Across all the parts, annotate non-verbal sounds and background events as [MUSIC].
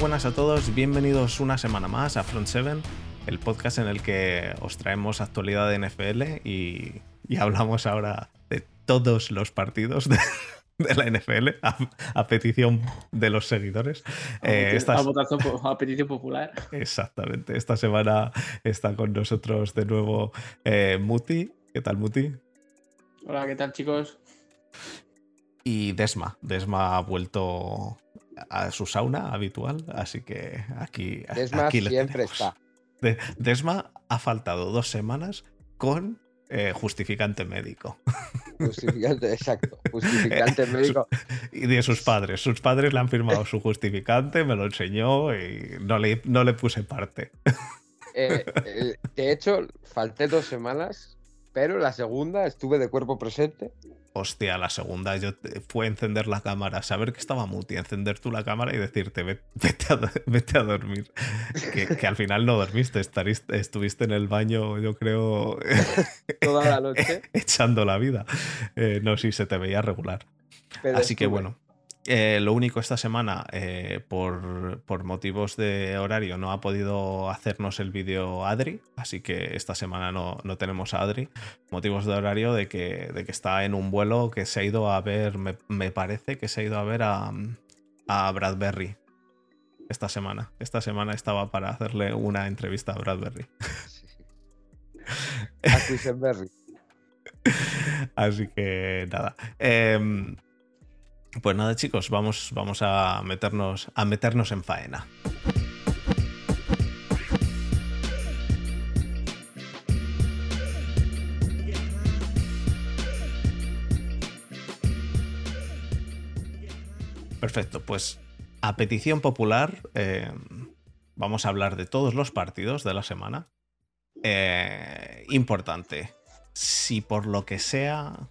Buenas a todos, bienvenidos una semana más a Front 7, el podcast en el que os traemos actualidad de NFL y, y hablamos ahora de todos los partidos de, de la NFL a, a, petición de los seguidores. A, eh, esta, a, votación, a petición popular. Exactamente, esta semana está con nosotros de nuevo eh, Muti. ¿Qué tal, Muti? Hola, ¿qué tal, chicos? Y Desma. Desma ha vuelto a su sauna habitual, así que aquí. Desma aquí siempre está. De, Desma ha faltado dos semanas con eh, justificante médico. Justificante, exacto. [LAUGHS] Justificante médico. Y de sus padres. Sus padres le han firmado su justificante, me lo enseñó y no le, no le puse parte. Eh, eh, de hecho, falté dos semanas, pero la segunda estuve de cuerpo presente. Hostia, la segunda yo fue encender la cámara, saber que estaba muti, encender tú la cámara y decirte vete a, [LAUGHS] vete a dormir. Que, que, al final no dormiste, estariste, estuviste en el baño, yo creo. [LAUGHS] Toda la noche. [LAUGHS] echando la vida. Eh, no, sí, se te veía regular. Pero Así que bueno. Eh, lo único esta semana, eh, por, por, motivos de horario, no ha podido hacernos el vídeo Adri, así que esta semana no, no, tenemos a Adri. Motivos de horario de que, de que está en un vuelo que se ha ido a ver, me, me parece que se ha ido a ver a, a Bradbury esta semana. Esta semana estaba para hacerle una entrevista a Bradbury. [LAUGHS] A Quisenberry. [LAUGHS] Así que nada. Eh, pues nada, chicos, vamos, vamos a, meternos, a meternos en faena. Perfecto, pues a petición popular eh, vamos a hablar de todos los partidos de la semana. Eh, importante, si por lo que sea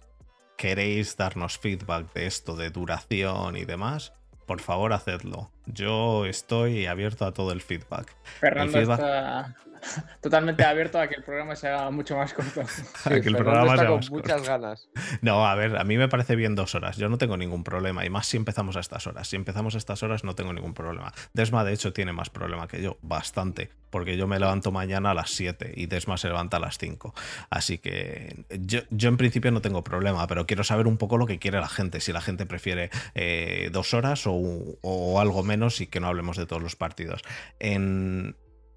queréis darnos feedback de esto de duración y demás, por favor hacedlo. Yo estoy abierto a todo el feedback. Fernando el feedback... está [LAUGHS] totalmente abierto a que el programa sea mucho más corto. [LAUGHS] Sí, que el programa está sea con muchas corto. ganas. [LAUGHS] No, a ver, a mí me parece bien dos horas. Yo no tengo ningún problema. Y más si empezamos a estas horas. Si empezamos a estas horas no tengo ningún problema. Desma, de hecho, tiene más problema que yo. Bastante. Porque yo me levanto mañana a las 7 y Desma se levanta a las 5. Así que yo, yo en principio no tengo problema, pero quiero saber un poco lo que quiere la gente. Si la gente prefiere eh, dos horas o, o algo menos y que no hablemos de todos los partidos. En,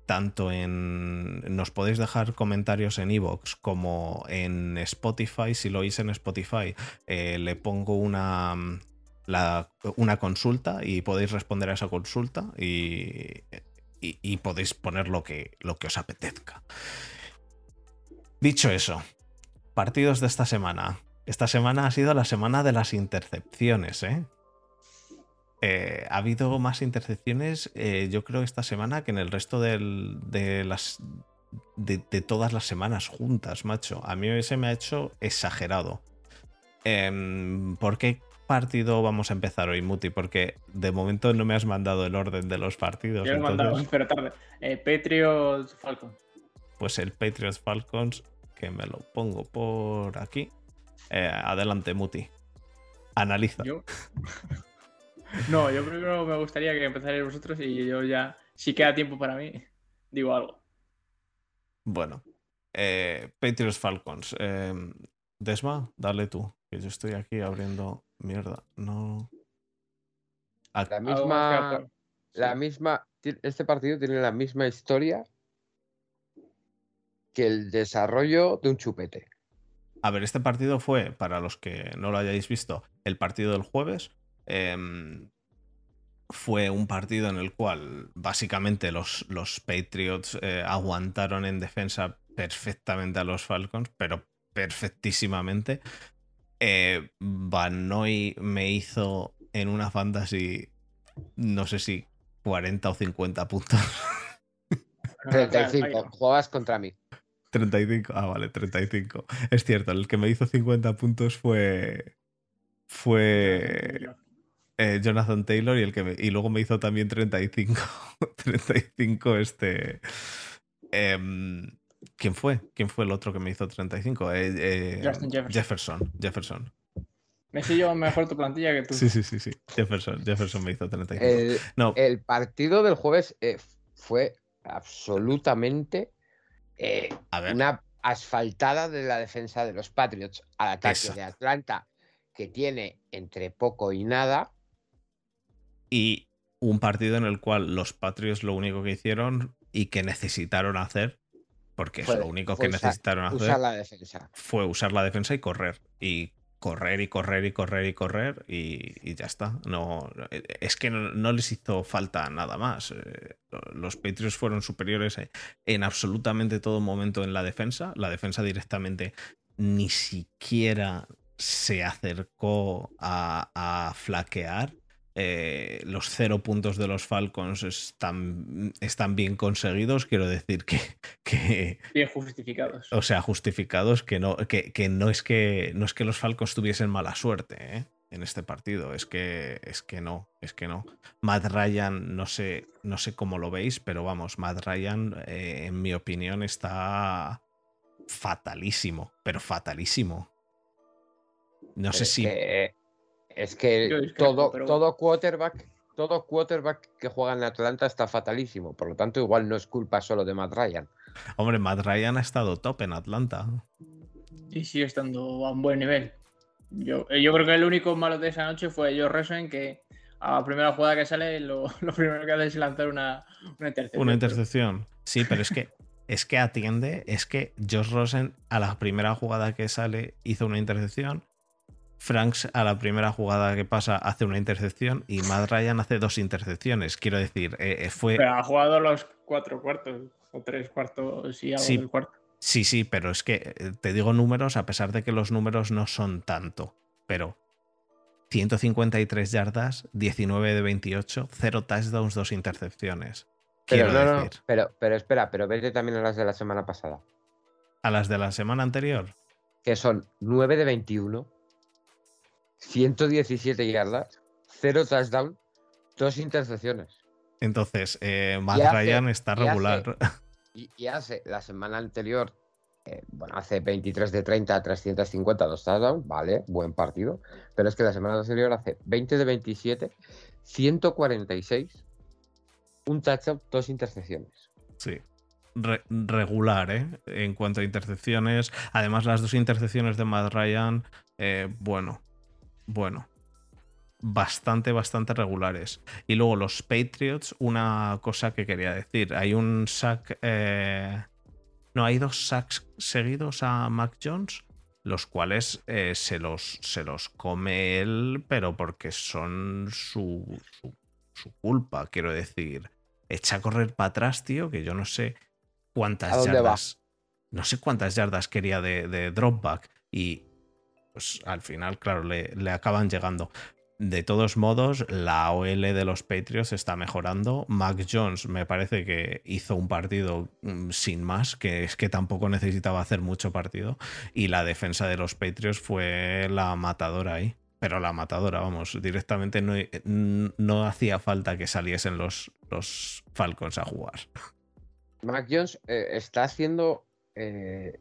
tanto en. Nos podéis dejar comentarios en Evox como en Spotify. Si lo oís en Spotify, eh, le pongo una. Una consulta y podéis responder a esa consulta y, y, y podéis poner lo que, lo que os apetezca. Dicho eso, partidos de esta semana. Esta semana ha sido la semana de las intercepciones, ¿eh? Eh, ha habido más intercepciones, eh, yo creo, esta semana que en el resto del, de las. De, de, todas las semanas juntas, macho. A mí se me ha hecho exagerado. Eh, ¿Por qué partido vamos a empezar hoy, Muti? Porque de momento no me has mandado el orden de los partidos. Yo entonces... mandado, pero tarde. Eh, Patriots Falcons. Pues el Patriots Falcons, que me lo pongo por aquí. Adelante, Muti. Analiza. ¿Yo? [LAUGHS] No, yo primero me gustaría que empezarais vosotros y yo ya, si queda tiempo para mí, digo algo. Bueno, eh, Patriots Falcons. Eh, Desma, dale tú, que yo estoy aquí abriendo mierda. No. Aquí. La misma. La misma. Este partido tiene la misma historia que el desarrollo de un chupete. A ver, este partido fue, para los que no lo hayáis visto, el partido del jueves. Eh, fue un partido en el cual básicamente los, los Patriots eh, aguantaron en defensa perfectamente a los Falcons, pero perfectísimamente. Eh, Banoy me hizo en una fantasy, no sé si 40 o 50 puntos. [LAUGHS] 35, jugabas contra mí. 35, ah, vale, 35. Es cierto, el que me hizo 50 puntos fue. Fue eh, Jonathan Taylor y, el que me, y luego me hizo también 35. 35 [LAUGHS] este... Eh, ¿Quién fue? ¿Quién fue el otro que me hizo 35? Eh, Justin Jefferson. Jefferson. Jefferson. Messi lleva mejor tu plantilla que tú. Sí, sí, sí, sí. Jefferson, Jefferson me hizo 35. El, no, el partido del jueves eh, fue absolutamente eh, una asfaltada de la defensa de los Patriots al ataque de. Atlanta, que tiene entre poco y nada. Y un partido en el cual los Patriots lo único que hicieron y que necesitaron hacer, porque Fue- es lo único que usar- necesitaron hacer, Usar la defensa. fue usar la defensa y correr. Y correr y correr y correr y correr y, y ya está. No, es que no, no les hizo falta nada más. Eh, Los Patriots fueron superiores en absolutamente todo momento en la defensa. La defensa directamente ni siquiera se acercó a, a flaquear. Eh, los cero puntos de los Falcons están, están bien conseguidos. Quiero decir que, que, Bien justificados. o sea, justificados que no, que, que no es que no es que los Falcons tuviesen mala suerte ¿eh? en este partido. Es que, es que no, es que no. Matt Ryan, no sé, no sé cómo lo veis, pero vamos, Matt Ryan, eh, en mi opinión, está fatalísimo, pero fatalísimo. No sé si. Es que todo, pero- todo quarterback, todo quarterback que juega en Atlanta está fatalísimo. Por lo tanto, igual no es culpa solo de Matt Ryan. Hombre, Matt Ryan ha estado top en Atlanta. Y sigue estando a un buen nivel. Yo, eh, yo creo que el único malo de esa noche fue Joe Rosen, que a la primera jugada que sale, lo, [LAUGHS] lo primero que hace es lanzar una, una intercepción. Una intercepción. Sí, pero es que es que atiende, es que Josh Rosen a la primera jugada que sale hizo una intercepción. Franks a la primera jugada que pasa hace una intercepción y Matt Ryan hace dos intercepciones. Quiero decir, eh, eh, fue. Pero ha jugado los cuatro cuartos, o tres cuartos y algo Sí. del cuarto. Sí, sí, pero es que eh, te digo números a pesar de que los números no son tanto. Pero 153 yardas, 19 de 28, 0 touchdowns, 2 intercepciones. Pero Quiero no, no, decir, pero, pero espera, pero vete también a las de la semana pasada, a las de la semana anterior. que son 9 de 21, 117 yardas, 0 touchdown, 2 intercepciones. Entonces, eh, Matt hace- Ryan está y hace- regular. Y, y hace la semana anterior, eh, bueno, hace 23 de 30, 350, 2 touchdowns, vale, buen partido. Pero es que la semana anterior hace 20 de 27, 146, un touchdown, 2 intercepciones. Sí. Re- regular, ¿eh? En cuanto a intercepciones. Además, las dos intercepciones de Matt Ryan, eh, bueno, bueno. Bastante, bastante regulares. Y luego los Patriots, una cosa que quería decir. Hay un sack. eh, no, hay dos sacks seguidos a Mac Jones, los cuales eh, se, los, se los come él, pero porque son su, su, su culpa, quiero decir. Echa a correr para atrás, tío, que yo no sé cuántas ¿A dónde va? yardas. No sé cuántas yardas quería de, de dropback. Y pues al final, claro, le, le acaban llegando. De todos modos, la OL de los Patriots está mejorando. Mac Jones me parece que hizo un partido mm, sin más, que es que tampoco necesitaba hacer mucho partido. Y la defensa de los Patriots fue la matadora ahí. Pero la matadora, vamos, directamente no, no hacía falta que saliesen los, los Falcons a jugar. Mac Jones eh, está haciendo eh,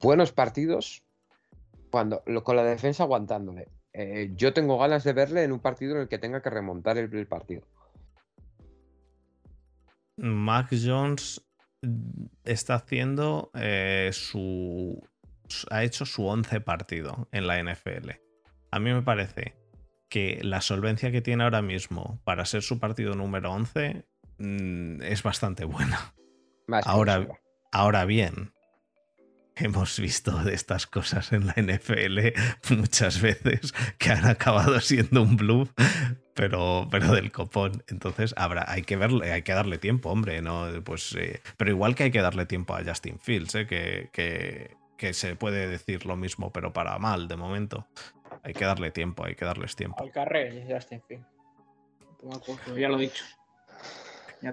buenos partidos cuando, con la defensa aguantándole. Eh, yo tengo ganas de verle en un partido en el que tenga que remontar el, el partido. Mac Jones está haciendo eh, su. ha hecho su 11 partido en la NFL. A mí me parece que la solvencia que tiene ahora mismo para ser su partido número 11 mm, es bastante buena. Más Ahora-. Ahora bien, hemos visto de estas cosas en la NFL muchas veces que han acabado siendo un bluff, pero, pero del copón. Entonces habrá, hay que verle, hay que darle tiempo, hombre, ¿no? Pues, eh, pero igual que hay que darle tiempo a Justin Fields, ¿eh? que, que, que se puede decir lo mismo, pero para mal de momento. Hay que darle tiempo, hay que darles tiempo. Al carré, Justin Field. Toma por culo, Ya lo he dicho.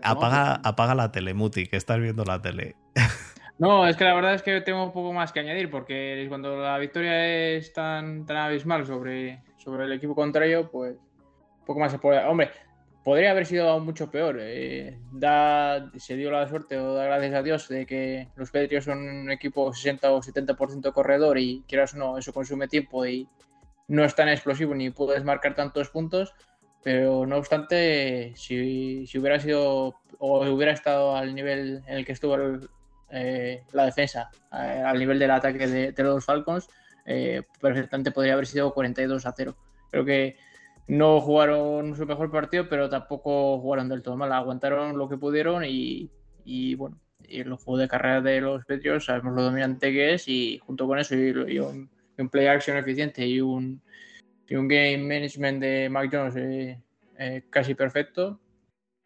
Apaga, apaga la telemuti, que estás viendo la tele. [LAUGHS] No, es que la verdad es que tengo un poco más que añadir, porque cuando la victoria es tan, tan abismal sobre, sobre el equipo contrario, pues poco más se puede. Hombre, podría haber sido mucho peor. eh, da, se dio la suerte, o da gracias a Dios, de que los Patriots son un equipo 60 o 70% corredor y quieras o no, eso consume tiempo y, no es tan explosivo ni puedes marcar tantos puntos, pero no obstante, si, hubiera sido o hubiera estado al nivel en el que estuvo eh, la defensa, eh, al nivel del ataque de, los Falcons, eh, perfectamente podría haber sido 42 a 0. Creo que no jugaron su mejor partido, pero tampoco jugaron del todo mal. Aguantaron lo que pudieron y, bueno, y el juego de carrera de los Patriots sabemos lo dominante que es y junto con eso y, un, play action eficiente y un, un game management de Mac Jones eh, casi perfecto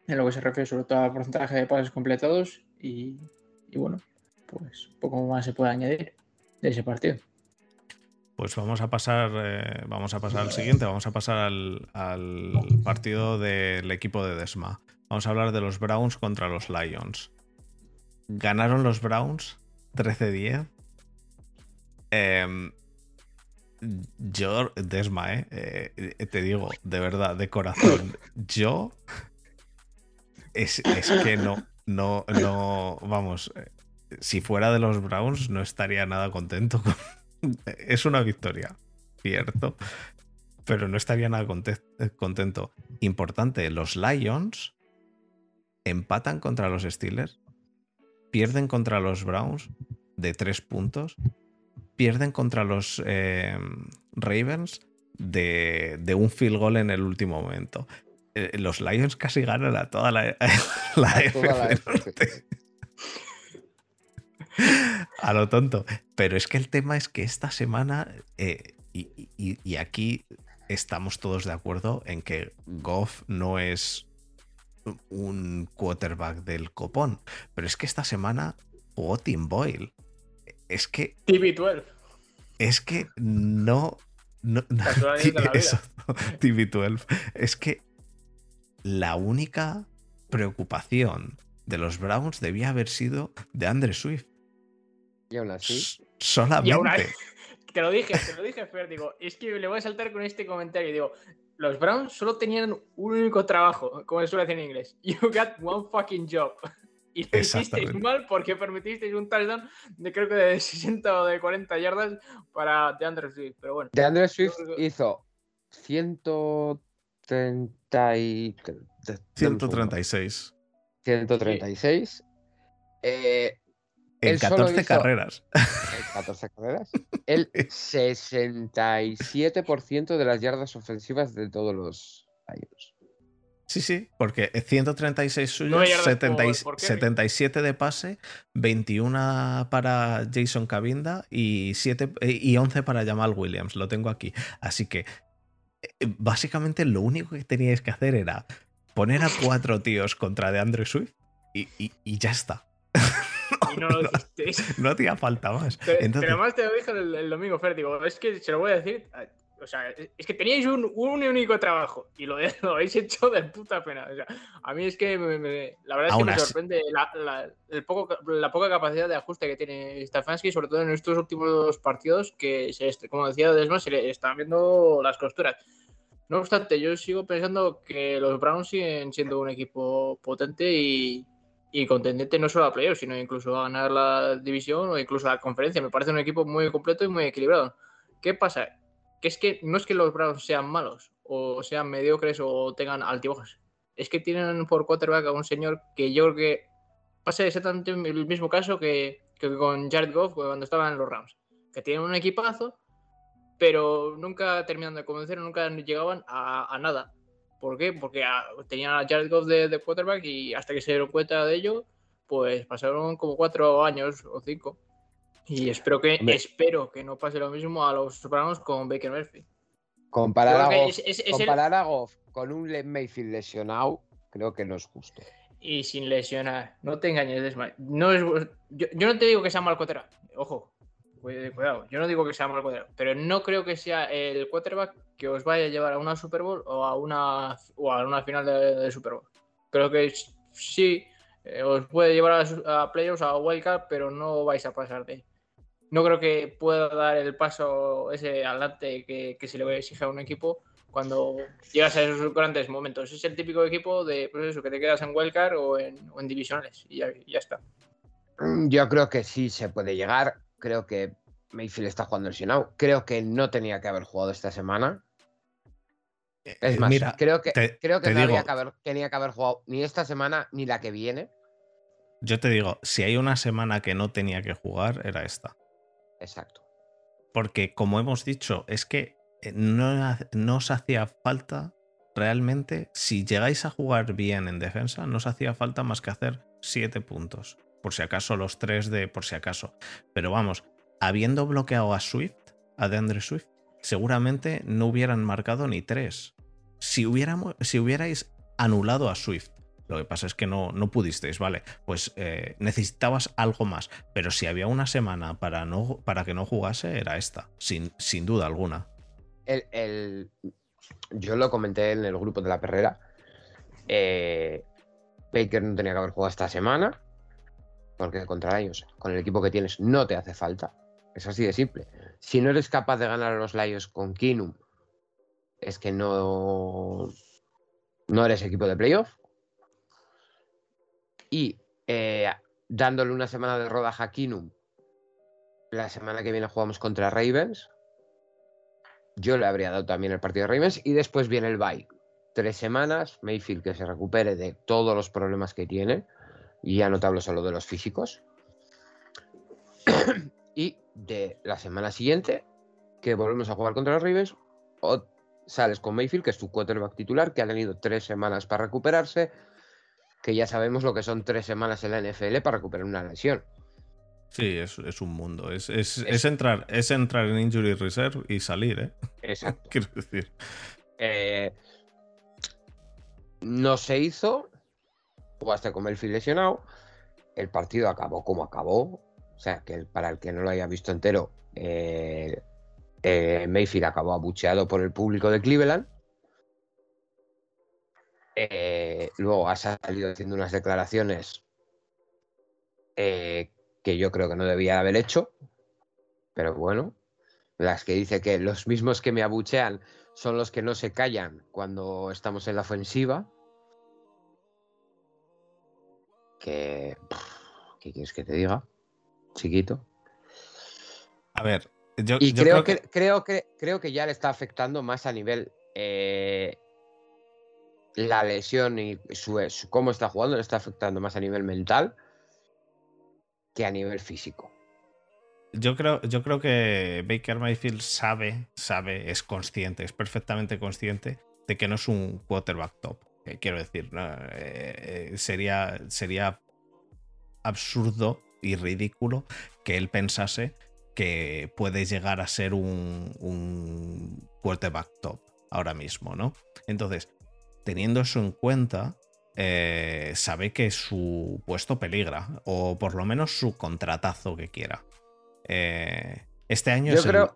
en lo que se refiere sobre todo al porcentaje de pases completados y, y bueno, pues poco más se puede añadir de ese partido. Pues vamos a pasar, eh, vamos a pasar al siguiente, vamos a pasar al, partido del equipo de Desma. Vamos a hablar de los Browns contra los Lions. Ganaron los Browns 13-10. Em, yo, Desma, eh, eh, te digo, de verdad, de corazón, yo es, es, que no, no, no, vamos, si fuera de los Browns no estaría nada contento con, [LAUGHS] es una victoria, cierto, pero no estaría nada contento. Importante, los Lions empatan contra los Steelers, pierden contra los Browns de tres puntos, pierden contra los eh, Ravens de, un field goal en el último momento. Eh, los Lions casi ganan a toda la, [LAUGHS] la, a lo tonto. Pero es que el tema es que esta semana, eh, y, aquí estamos todos de acuerdo en que Goff no es un quarterback del copón. Pero es que esta semana jugó Tim Boyle. Es que. TV12. Es que no. no, [LAUGHS] TV12. Es que la única preocupación de los Browns debía haber sido de Andre Swift. Y aún así. Solamente. [LAUGHS] te lo dije, te lo dije, Fer. Digo, es que le voy a saltar con este comentario. Digo, los Browns solo tenían un único trabajo, como se suele decir en inglés. [LAUGHS] You got one fucking job. Y lo hicisteis mal porque permitisteis un touchdown de creo que de [LAUGHS] 60 o de 40 yardas para DeAndre Swift. Pero bueno. DeAndre Swift hizo 130 y... 136. 136. Eh, en 14 carreras. En 14 carreras. El [LAUGHS] 67% de las yardas ofensivas de todos los años. Sí, sí, porque 136 suyos, 77 de pase, 21 para Jason Cabinda y, 7, y 11 para Jamal Williams. Lo tengo aquí. Así que eh, básicamente lo único que teníais que hacer era poner a cuatro tíos contra de Andrew Swift y, y ya está. [LAUGHS] Y no lo no, hacía falta más. Pero, además te lo dije el, domingo, Fer, digo, es que se lo voy a decir. O sea, es que teníais un, único trabajo y [LAUGHS] lo, habéis hecho de puta pena. O sea, a mí es que la verdad es que me sorprende la, el poco, la poca capacidad de ajuste que tiene Stefanski, sobre todo en estos últimos partidos que, se, como decía Desmond, se le están viendo las costuras. No obstante, yo sigo pensando que los Browns siguen siendo un equipo potente y, y contendente no solo a playoffs, sino incluso a ganar la división o incluso a la conferencia. Me parece un equipo muy completo y muy equilibrado. ¿Qué pasa? Que es que no es que los Browns sean malos o sean mediocres o tengan altibajos. Es que tienen por quarterback a un señor que yo creo que pasa exactamente el mismo caso que, con Jared Goff cuando estaba en los Rams. Que tienen un equipazo, pero nunca terminan de convencer, nunca llegaban a nada. ¿Por qué? Porque ah, tenían a Jared Goff de, quarterback y hasta que se dieron cuenta de ello, pues pasaron como cuatro años o cinco. Y espero que, espero que no pase lo mismo a los Browns con Baker Murphy. Comparar, a Goff, con un Mayfield lesionado, creo que no es justo. Y sin lesionar, no te engañes, No es, yo, no te digo que sea mal quarterback, ojo, cuidado, yo no digo que sea mal quarterback, pero no creo que sea el quarterback que os vaya a llevar a una Super Bowl o a una, o a una final de, Super Bowl. Creo que sí, eh, os puede llevar a, a playoffs, a Wildcard, pero no vais a pasar de No creo que pueda dar el paso ese adelante que, que se le exige a un equipo cuando llegas a esos grandes momentos. Es el típico equipo de pues eso, que te quedas en Wildcard o en, o en divisionales y ya, ya está. Mm, yo creo que sí se puede llegar. Creo que Mayfield está jugando lesionado. Creo que no tenía que haber jugado esta semana. Eh, Es más, mira, creo que, te- creo que te no había digo- que haber, tenía que haber jugado ni esta semana ni la que viene. yo te digo, si hay una semana que no tenía que jugar, era esta. Exacto. Porque, como hemos dicho, es que eh, no, no os hacía falta realmente, si llegáis a jugar bien en defensa, no os hacía falta más que hacer 7 puntos. Por si acaso los 3 de por si acaso. Pero vamos, habiendo bloqueado a Swift, a DeAndre Swift, seguramente no hubieran marcado ni 3. Si, si hubierais anulado a Swift, lo que pasa es que no, no pudisteis, ¿vale? Pues eh, necesitabas algo más. Pero si había una semana para, no, para que no jugase, era esta, sin, sin duda alguna. El, el- yo lo comenté en el grupo de la perrera. eh, Baker no tenía que haber jugado esta semana. Porque contra ellos, con el equipo que tienes, no te hace falta. Es así de simple. Si no eres capaz de ganar a los Lions con Kinum, es que no, no eres equipo de playoff. Y eh, dándole una semana de rodaje a Kinum, la semana que viene jugamos contra Ravens. Yo le habría dado también el partido de Ravens y después viene el bye. Tres semanas, Mayfield que se recupere de todos los problemas que tiene. Y ya no te hablo solo de los físicos. y de la semana siguiente, que volvemos a jugar contra los Ravens, o sales con Mayfield, que es tu quarterback titular, que ha tenido tres semanas para recuperarse, que ya sabemos lo que son tres semanas en la NFL para recuperar una lesión. Sí, es, es un mundo. Es, es- Es- es entrar, es entrar en Injury Reserve y salir, ¿eh? Exacto. [LAUGHS] Quiero decir. Eh, no se hizo. Jugaste con Mayfield lesionado. El partido acabó como acabó. O sea, que para el que no lo haya visto entero, eh, eh, Mayfield acabó abucheado por el público de Cleveland. Eh, luego ha salido haciendo unas declaraciones eh, que yo creo que no debía haber hecho. Pero bueno, las que dice que los mismos que me abuchean son los que no se callan cuando estamos en la ofensiva. Que. ¿Qué quieres que te diga? Chiquito. A ver, yo, Y yo creo, que, creo, que, creo que ya le está afectando más a nivel. eh, la lesión y su, su- cómo está jugando le está afectando más a nivel mental que a nivel físico. Yo creo, yo creo que Baker Mayfield sabe, sabe, es consciente, es perfectamente consciente de que no es un quarterback top. Eh, quiero decir, ¿no? Eh, eh, sería, sería absurdo y ridículo que él pensase que puede llegar a ser un, un quarterback top ahora mismo, ¿no? Entonces, teniendo eso en cuenta, eh, sabe que su puesto peligra, o por lo menos su contratazo que quiera. Eh, este año Yo es el,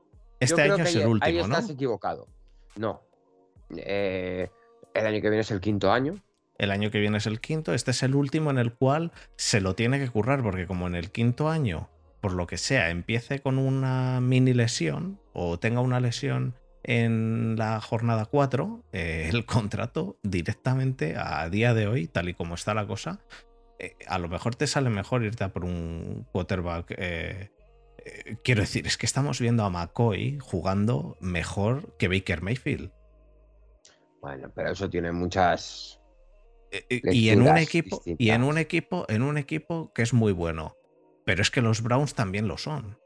este yo creo año que es ahí, último, ahí ¿no? estás equivocado. No. Eh, el año que viene es el quinto año. El año que viene es el quinto, este es el último en el cual se lo tiene que currar, porque como en el quinto año, por lo que sea, empiece con una mini lesión o tenga una lesión en la jornada 4, eh, el contrato directamente a día de hoy, tal y como está la cosa, eh, a lo mejor te sale mejor irte a por un quarterback. eh, quiero decir, es que estamos viendo a McCoy jugando mejor que Baker Mayfield. Bueno, pero eso tiene muchas. Y en un equipo y en un equipo en un equipo que es muy bueno pero es que los Browns también lo son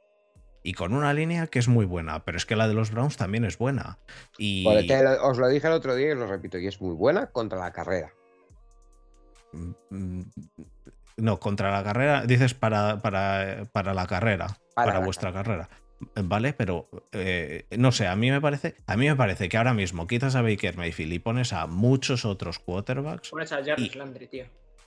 y con una línea que es muy buena pero es que la de los Browns también es buena y te lo- os lo dije el otro día y lo repito, y es muy buena contra la carrera. Mm, no contra la carrera dices para, para, para la carrera para, Para la vuestra carrera vale pero eh, no sé a mí me parece a mí me parece que ahora mismo quitas a Baker Mayfield y pones a muchos otros quarterbacks Pones a Jarvis Y- Landry, tío.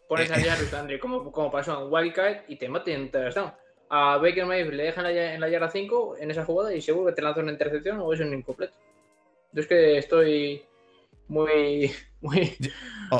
Pones a Eh, Jarvis Landry, como, como pasó en Wildcard, y te maten touchdown. A Baker Mayfield le dejan en la, yarda 5 en esa jugada y seguro que te lanza una intercepción o es un incompleto. Yo es que estoy muy. [LAUGHS]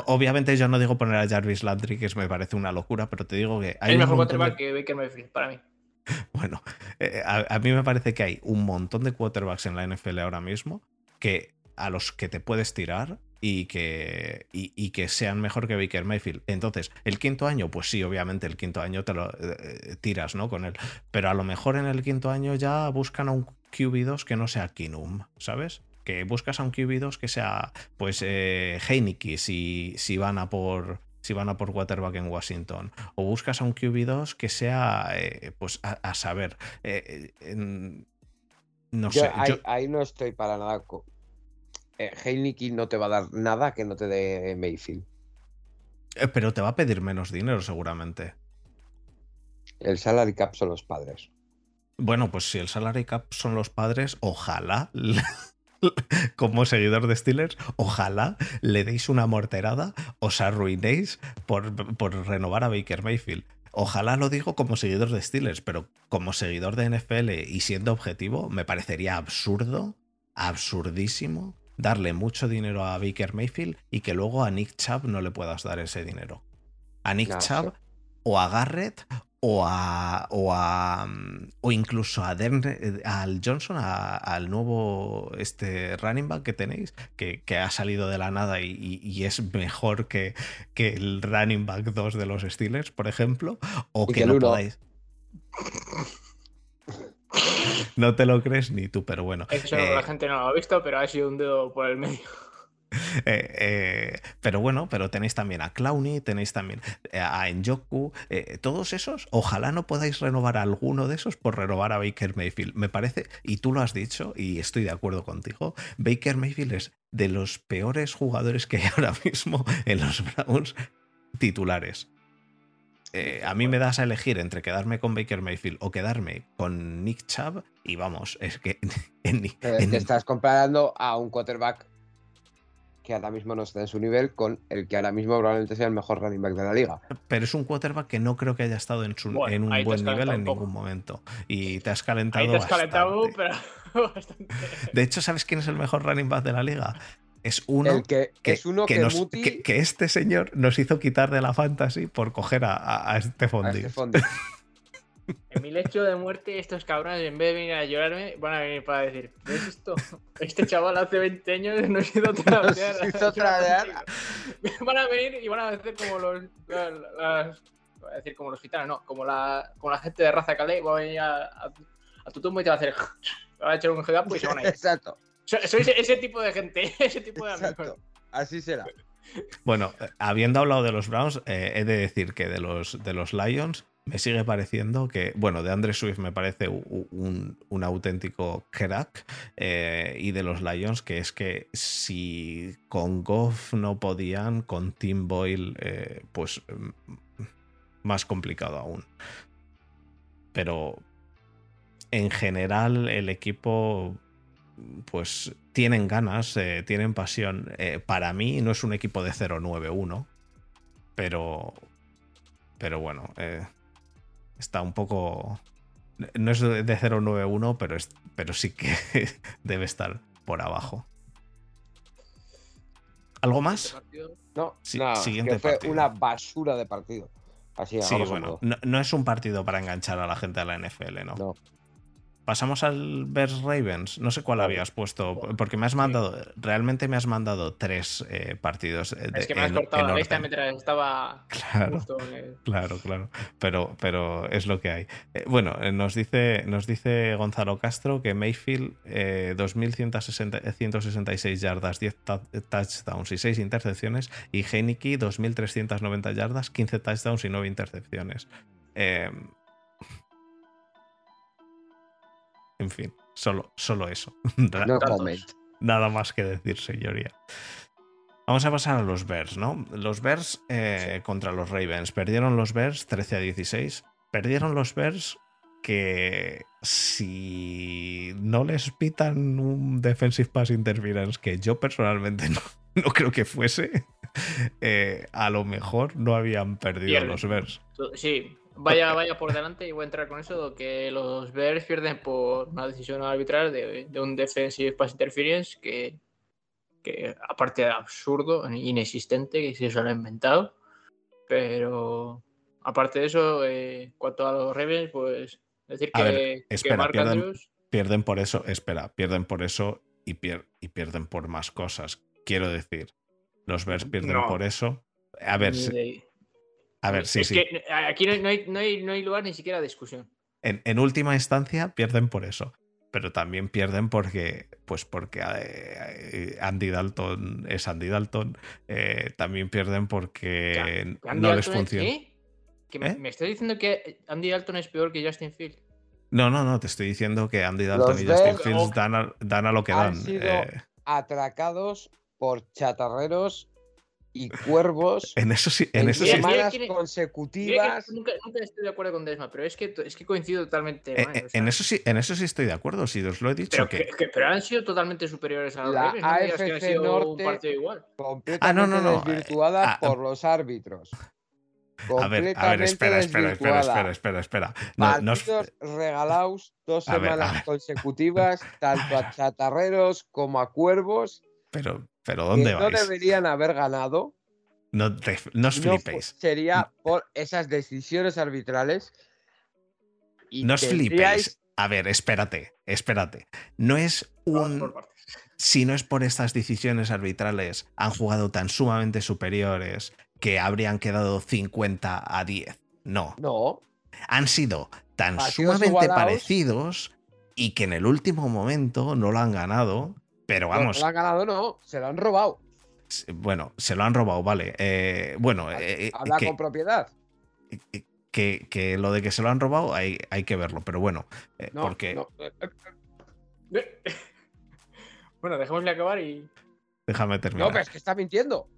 obviamente yo no digo poner a Jarvis Landry que es- me parece una locura pero te digo que hay es mejor de- quarterback que Baker Mayfield, para mí. [LAUGHS] Bueno, eh, a, a mí me parece que hay un montón de quarterbacks en la NFL ahora mismo que a los que te puedes tirar y que, y, que sean mejor que Baker Mayfield. Entonces, el quinto año, pues sí, obviamente el quinto año te lo eh, tiras, ¿no? Con él. Pero a lo mejor en el quinto año ya buscan a un QB2 que no sea Kinum, ¿sabes? Que buscas a un QB2 que sea, pues, eh, Heineke si, si van a por si van a por quarterback en Washington. O buscas a un QB2 que sea, eh, pues, a, saber. Eh, no sé. Ahí, no estoy para nada eh, Heineken no te va a dar nada que no te dé Mayfield. Eh, pero te va a pedir menos dinero seguramente. El salary cap son los padres. Bueno, pues si el salary cap son los padres, ojalá, [LAUGHS] como seguidor de Steelers, ojalá le deis una morterada, os arruinéis por, por renovar a Baker Mayfield. Ojalá lo digo como seguidor de Steelers, pero como seguidor de NFL y siendo objetivo, me parecería absurdo, absurdísimo, darle mucho dinero a Baker Mayfield y que luego a Nick Chubb no le puedas dar ese dinero. A Nick Chubb o a Garrett o a, o a o incluso a al Johnson al nuevo este running back que tenéis que, ha salido de la nada y, es mejor que, que, el running back 2 de los Steelers por ejemplo o que, no podáis no te lo crees ni tú, pero bueno. Eso la eh, gente no lo ha visto, pero ha sido un dedo por el medio. [LAUGHS] Eh, eh, pero bueno, pero tenéis también a Clowny, tenéis también a Enjoku, todos esos, ojalá no podáis renovar a alguno de esos por renovar a Baker Mayfield. Me parece, y tú lo has dicho, y estoy de acuerdo contigo, Baker Mayfield es de los peores jugadores que hay ahora mismo en los Browns titulares. Eh, a mí me das a elegir entre quedarme con Baker Mayfield o quedarme con Nick Chubb y vamos, es que... [LAUGHS] te estás comparando a un quarterback que ahora mismo no está en su nivel con el que ahora mismo probablemente sea el mejor running back de la liga. Pero es un quarterback que no creo que haya estado en, su, en un buen nivel en ningún momento. Y te has calentado. Ahí te has calentado, pero [LAUGHS] bastante. De hecho, ¿sabes quién es el mejor running back de la liga? Es uno, que, es uno que, que, este señor nos hizo quitar de la fantasy por coger a, este fondi. Este [LAUGHS] en mi lecho de muerte, estos cabrones, en vez de venir a llorarme, van a venir para decir: ¿Ves esto? Este chaval hace 20 años nos hizo tradear. van a venir y van a hacer como los. Las, a decir como los gitanos, no, como la, como la gente de raza calé, va a venir a, tu tumba y te va a hacer. [LAUGHS] va a echar un head y se van a ir. Exacto. Soy ese tipo de gente, [LAUGHS] ese tipo de amigos. Así será. Bueno, habiendo hablado de los Browns, eh, he de decir que de los, de los Lions me sigue pareciendo que, bueno, de Andre Swift me parece un, auténtico crack eh, y de los Lions que es que si con Goff no podían, con Tim Boyle, eh, pues mm, más complicado aún. Pero en general el equipo pues tienen ganas, eh, tienen pasión. Eh, para mí no es un equipo de 0-9-1, pero, pero bueno, eh, está un poco... No es de 0-9-1, pero, pero sí que [LAUGHS] debe estar por abajo. ¿Algo más? No, siguiente fue una basura de partido. Así, sí, bueno, no, no, es un partido para enganchar a la gente a la NFL, ¿no? No. Pasamos al Bears Ravens. No sé cuál habías puesto, porque me has mandado, realmente me has mandado tres eh, partidos. De, es que me has cortado la lista mientras estaba. Claro, [LAUGHS] claro, claro. Pero, pero es lo que hay. Eh, bueno, eh, nos dice, nos dice Gonzalo Castro que Mayfield, 2.166 yardas, 10 touchdowns y 6 intercepciones. Y Heineke, 2.390 yardas, 15 touchdowns y 9 intercepciones. Eh, En fin, solo, solo eso. [LAUGHS] Nada más que decir, señoría. Vamos a pasar a los Bears, ¿no? Los Bears eh, contra los Ravens. Perdieron los Bears 13 a 16. Perdieron los Bears que si no les pitan un defensive pass interference, que yo personalmente [LAUGHS] no, creo que fuese, [LAUGHS] eh, a lo mejor no habían perdido los Bears. Sí, Vaya, vaya por delante y voy a entrar con eso, que los Bears pierden por una decisión arbitral de, un defensive pass interference que, que aparte de absurdo, inexistente, que se lo han inventado. Pero aparte de eso, eh, cuanto a los Ravens, pues decir que, pierden, por eso, espera, pierden por eso y, y pierden por más cosas. Quiero decir, Los Bears pierden No. por eso. A ver, a ver, sí, es sí. que aquí no hay, no hay- no hay- no hay lugar ni siquiera a discusión. En, en última instancia pierden por eso. Pero también pierden porque, pues porque eh, Andy Dalton es Andy Dalton. eh, también pierden porque no les es- funciona. ¿eh? ¿Que me, ¿Eh? me estás diciendo que Andy Dalton es peor que Justin Field? No, no, no, te estoy diciendo que Andy Dalton Los y Justin Fields dan a, dan a lo que Han dan. sido- eh, Atracados por chatarreros y cuervos [LAUGHS] en eso sí, en en eso sí. Semanas quiere- Mira consecutivas. nunca, nunca estoy de acuerdo con Desma, pero es que, es que coincido totalmente. eh, man, eh, o sea, en eso sí, en eso sí estoy de acuerdo. Si os lo he dicho pero, que. que- pero han sido totalmente superiores a los La Ravens. No me digas que ha AFC sido un Norte- partido igual. completamente Ah, no, no, no, eh, desvirtuada ah, por los árbitros. A ver, a ver, espera, espera, espera, espera, espera, espera. No, no os- Partidos regalados dos A ver, a semanas ver. consecutivas, tanto a [LAUGHS] chatarreros como a cuervos, pero, pero ¿dónde no deberían haber ganado. No, te- no os No flipéis. sería por esas decisiones arbitrales. Y No os tendríais- flipéis. A ver, espérate, espérate. No es un. Si no es por estas decisiones arbitrales, han jugado tan sumamente superiores que habrían quedado 50 a 10. No. No, Han sido tan Partidos sumamente igualados. parecidos y que en el último momento no lo han ganado. Pero no, vamos, no lo han ganado, no, se lo han robado. bueno, se lo han robado, vale. Eh, bueno, eh, eh, Habla que, con propiedad. que- que lo de que se lo han robado hay, hay que verlo, pero bueno, eh, No, porque no, [LAUGHS] bueno, dejémosle acabar y. déjame no, terminar. pero es que está mintiendo.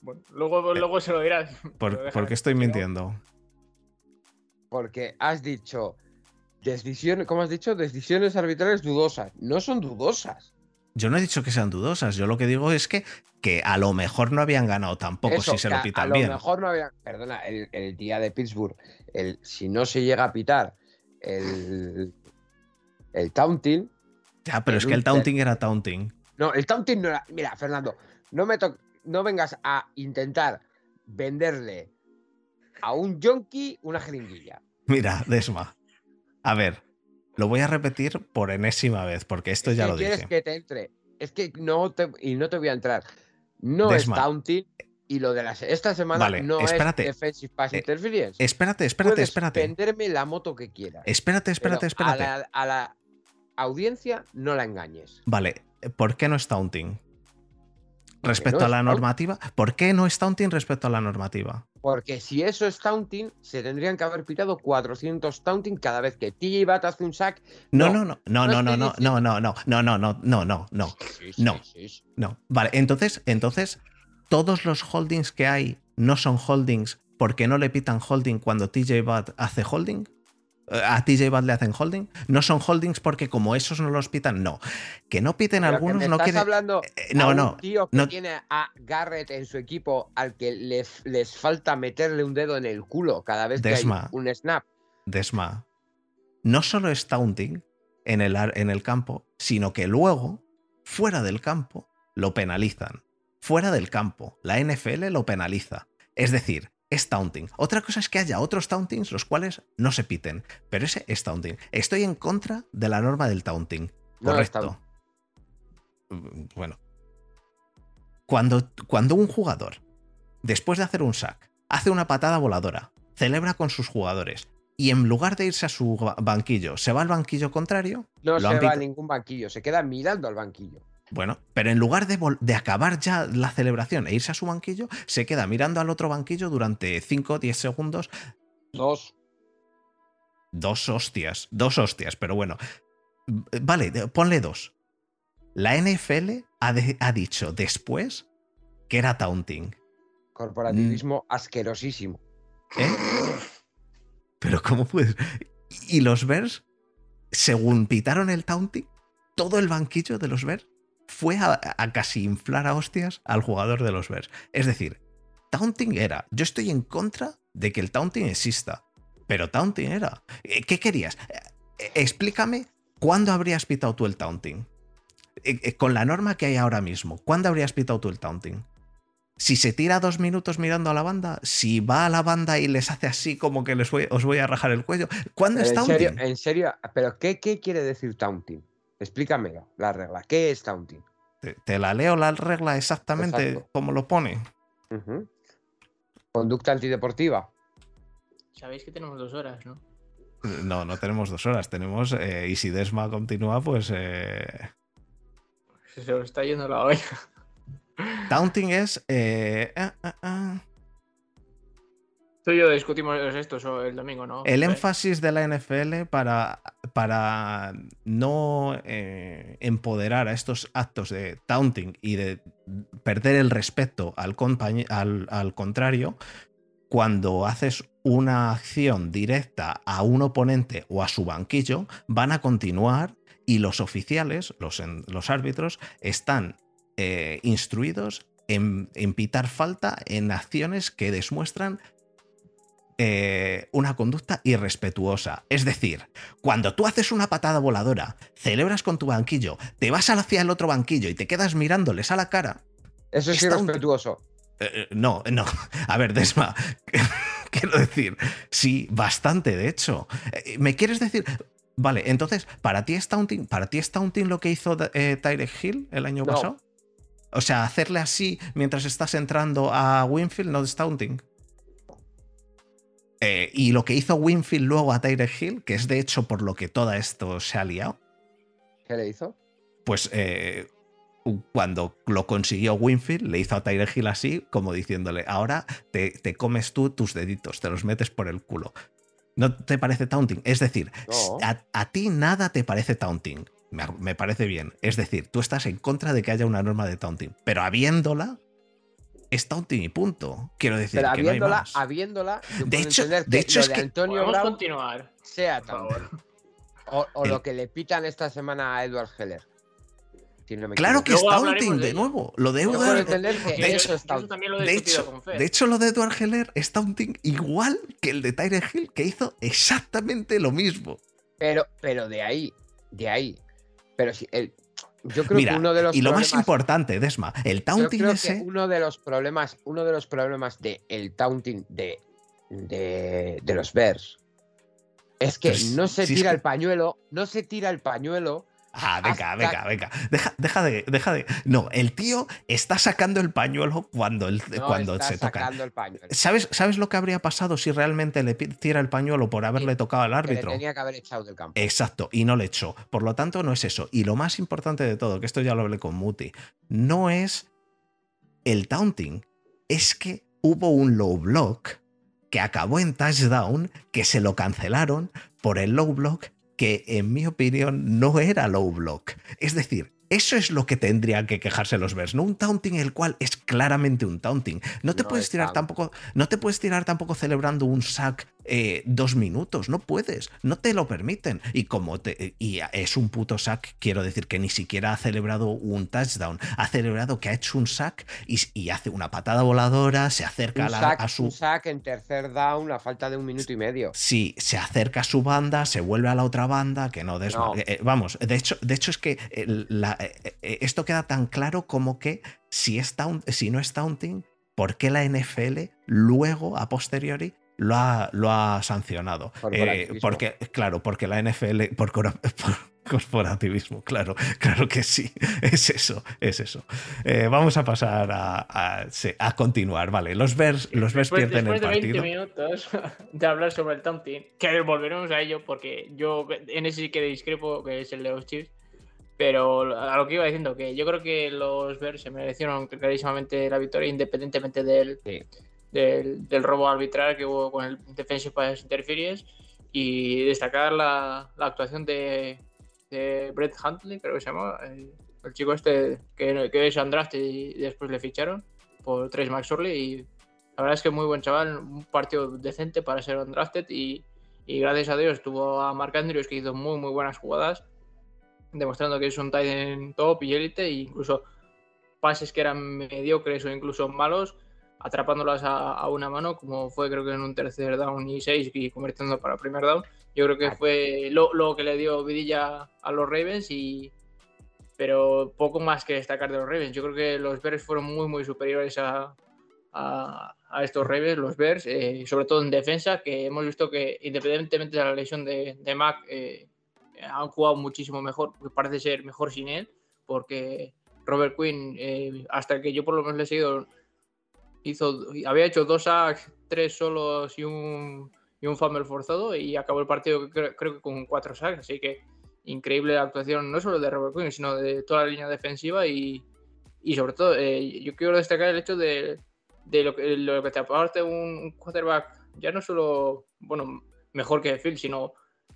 Bueno, luego, luego se lo dirás. ¿Por, por qué estoy no- mintiendo? Porque has dicho decisiones, ¿cómo has dicho? Decisiones arbitrales dudosas. No son dudosas. Yo no he dicho que sean dudosas, yo lo que digo es que, que a lo mejor no habían ganado tampoco Eso, si se lo a- pitan a lo bien. mejor no había. Perdona, el, el día de Pittsburgh, el, si no se llega a pitar el, el taunting. Ya, pero es que el taunting era taunting. No, el taunting no era. Mira, Fernando, no me to- no vengas a intentar venderle a un yonki una jeringuilla. Mira, Desma. A ver, lo voy a repetir por enésima vez, porque esto Es ya que lo quieres dije. que te entre. Es que no te. Y no te voy a entrar. No Desma. es taunting. Y lo de las, esta semana Vale, no espérate. es defensive pass Eh, interference. Espérate, espérate, Puedes espérate. venderme la moto que quieras. Espérate, espérate, espérate. A la, a la audiencia no la engañes. Vale, ¿por qué no es taunting? Respecto no a la normativa. ¿Por qué no es taunting respecto a la normativa? Porque si eso es taunting, se tendrían que haber pitado 400 taunting cada vez que TJ Bat hace un sack. No, No, no, no, no, no no, no, no, no, no, no, no, no, no, no, no, Sí, No. sí, sí. no. Vale, entonces, entonces, todos los holdings que hay no son holdings porque no le pitan holding cuando TJ Bat hace holding. Eh, A TJ Bat le hacen holding. No son holdings porque como esos no los pitan, no. Que no piten Pero que algunos no quiere. hablando Eh, no, a un no, tío que no- tiene a Garrett en su equipo al que les, les falta meterle un dedo en el culo cada vez que hay un snap. Desma, no solo es taunting en el, en el campo, sino que luego, fuera del campo, lo penalizan. Fuera del campo, la NFL lo penaliza. Es decir, es taunting. Otra cosa es que haya otros tauntings los cuales no se piten, pero ese es taunting. Estoy en contra de la norma del taunting. No Correcto. Mm, Bueno. Cuando, cuando un jugador, después de hacer un sack, hace una patada voladora, celebra con sus jugadores y en lugar de irse a su ba- banquillo, se va al banquillo contrario, No se va a ningún banquillo, se queda mirando al banquillo. Bueno, pero en lugar de, acabar ya la celebración e irse a su banquillo, se queda mirando al otro banquillo durante 5 o 10 segundos. Dos. Dos hostias, dos hostias, pero bueno. Vale, ponle dos. La NFL ha dicho después que era taunting. Corporativismo Mm. asquerosísimo. ¿Eh? Pero ¿cómo puedes? Y los Bears, según pitaron el taunting, todo el banquillo de los Bears fue a, a casi inflar a hostias al jugador de los Bears. Es decir, taunting era. Yo estoy en contra de que el taunting exista, pero taunting era. Eh, ¿Qué querías? Eh, Explícame cuándo habrías pitado tú el taunting. Eh, eh, Con la norma que hay ahora mismo, ¿cuándo habrías pitado tú el taunting? Si se tira dos minutos mirando a la banda, si va a la banda y les hace así como que les voy- os voy a rajar el cuello, ¿cuándo Pero es en serio, taunting? en serio, ¿pero qué, qué quiere decir taunting? Explícamelo, la regla. ¿Qué es taunting? Te, te la leo la regla exactamente Exacto. como lo pone. Conducta antideportiva. Sabéis que tenemos dos horas, ¿no? No, no tenemos dos horas, tenemos. eh, y si Desma continúa, pues. eh, Se os está yendo la olla. taunting es. eh, ah, ah, ah. Tú y yo discutimos esto el domingo, ¿no? El énfasis de la NFL para, para no eh, empoderar a estos actos de taunting y de perder el respeto al, al, al contrario, cuando haces una acción directa a un oponente o a su banquillo, van a continuar y los oficiales, los, en- los árbitros, están eh, instruidos en, en pitar falta en acciones que demuestran eh, una conducta irrespetuosa. Es decir, cuando tú haces una patada voladora, celebras con tu banquillo, te vas hacia el otro banquillo y te quedas mirándoles a la cara. Eso es un- irrespetuoso. eh, eh, no, no. [LAUGHS] A ver, Desma, [LAUGHS] quiero decir, sí, bastante, de hecho. ¿Me quieres decir? Vale, entonces, ¿para ti es taunting, para ti es taunting lo que hizo eh, Hill el año No. pasado? O sea, hacerle así mientras estás entrando a Winfield no es taunting. Eh, y lo que hizo Winfield luego a Tyreek Hill, que es de hecho por lo que todo esto se ha liado, ¿Qué le hizo? pues eh, cuando lo consiguió Winfield, le hizo a Tyreek Hill así, como diciéndole, ahora te, te comes tú tus deditos, te los metes por el culo. ¿No te parece taunting? Es decir, No. a, a ti nada te parece taunting. Me, me parece bien. Es decir, tú estás en contra de que haya una norma de taunting, pero habiéndola, es taunting y punto. Quiero decir Pero que no hay habiéndola, más. yo De hecho- de que hecho lo es de que- Antonio Podemos Brown continuar, sea favor. O, o El- lo que le pitan esta semana a Edward Heller. Si no me Claro que es taunting, de de nuevo. Lo de Edward- de hecho- de hecho, lo de Edward Heller es taunting igual que el de Tyre Hill, que hizo exactamente lo mismo. Pero, pero de ahí, de ahí. Pero si el, yo creo Mira, que uno de los y lo más importante, Desma, el yo taunting creo que ese. uno de los problemas, uno de los problemas de el taunting de, de, de los Bears es que Pues, no se si es tira que- el pañuelo, no se tira el pañuelo. Ah, venga, venga, venga. Deja, deja de, deja de. No, el tío está sacando el pañuelo cuando, el- No cuando está se toca. sacando el pañuelo. ¿Sabes, ¿Sabes lo que habría pasado si realmente le tira el pañuelo por haberle tocado al Que le árbitro? tenía que haber echado del campo. Exacto, y no le echó. Por lo tanto, no es eso. Y lo más importante de todo, que esto ya lo hablé con Muti, no es el taunting, es que hubo un low block que acabó en touchdown, que se lo cancelaron por el low block, que en mi opinión no era low block. Es decir, eso es lo que tendrían que quejarse los Bears, no un taunting el cual es claramente un taunting. No te No puedes es tirar tampoco, no te puedes tirar tampoco celebrando un sack eh, dos minutos, no puedes, no te lo permiten. Y como te, y es un puto sack, quiero decir que ni siquiera ha celebrado un touchdown, ha celebrado que ha hecho un sack y, y hace una patada voladora, se acerca Un a, la- sack, a su un sack en tercer down a falta de un minuto y medio. Sí, se acerca a su banda, se vuelve a la otra banda, que no desma- No. eh, eh, vamos, de hecho, de hecho es que el- la- eh, esto queda tan claro como que si, es taunt- si no es taunting, ¿por qué la NFL luego, a posteriori, lo ha, lo ha sancionado? Corporativismo. Eh, porque, claro, porque la NFL, por, cora- [LAUGHS] por corporativismo, claro, claro que sí, [LAUGHS] es eso, es eso. Eh, vamos a pasar a, a- sí, a continuar, vale, los Bears, los Bears Después, pierden el después de 20 partido. minutos [LAUGHS] de hablar sobre el taunting, que volveremos a ello porque yo en ese sí que discrepo, que es el de los Chiefs. Pero a lo que iba diciendo, que yo creo que los Bears se merecieron clarísimamente la victoria independientemente del, Sí. Del, del robo arbitral que hubo con el Defensive Pass Interference y destacar la, la actuación de, de Brett Huntley, creo que se llama, el, el chico este que, que es undrafted y después le ficharon por Trace McSorley y la verdad es que muy buen chaval, un partido decente para ser undrafted y, y gracias a Dios tuvo a Mark Andrews que hizo muy muy buenas jugadas demostrando que es un tight end top y élite e incluso pases que eran mediocres o incluso malos atrapándolas a, a una mano, como fue creo que en un tercer down y seis y convirtiendo para primer down. Yo creo que fue lo, lo que le dio vidilla a los Ravens y pero poco más que destacar de los Ravens. Yo creo que los Bears fueron muy muy superiores a, a, a estos Ravens, los Bears, eh, sobre todo en defensa, que hemos visto que independientemente de la lesión de, de Mac, eh, han jugado muchísimo mejor, porque parece ser mejor sin él, porque Robert Quinn, eh, hasta que yo por lo menos le he seguido, hizo, había hecho dos sacks, tres solos y un, y un fumble forzado y acabó el partido creo, creo que con cuatro sacks, así que increíble la actuación no solo de Robert Quinn, sino de toda la línea defensiva y, y sobre todo eh, yo quiero destacar el hecho de, de lo, que, lo que te aporta un quarterback, ya no solo, bueno, mejor que Phil, sino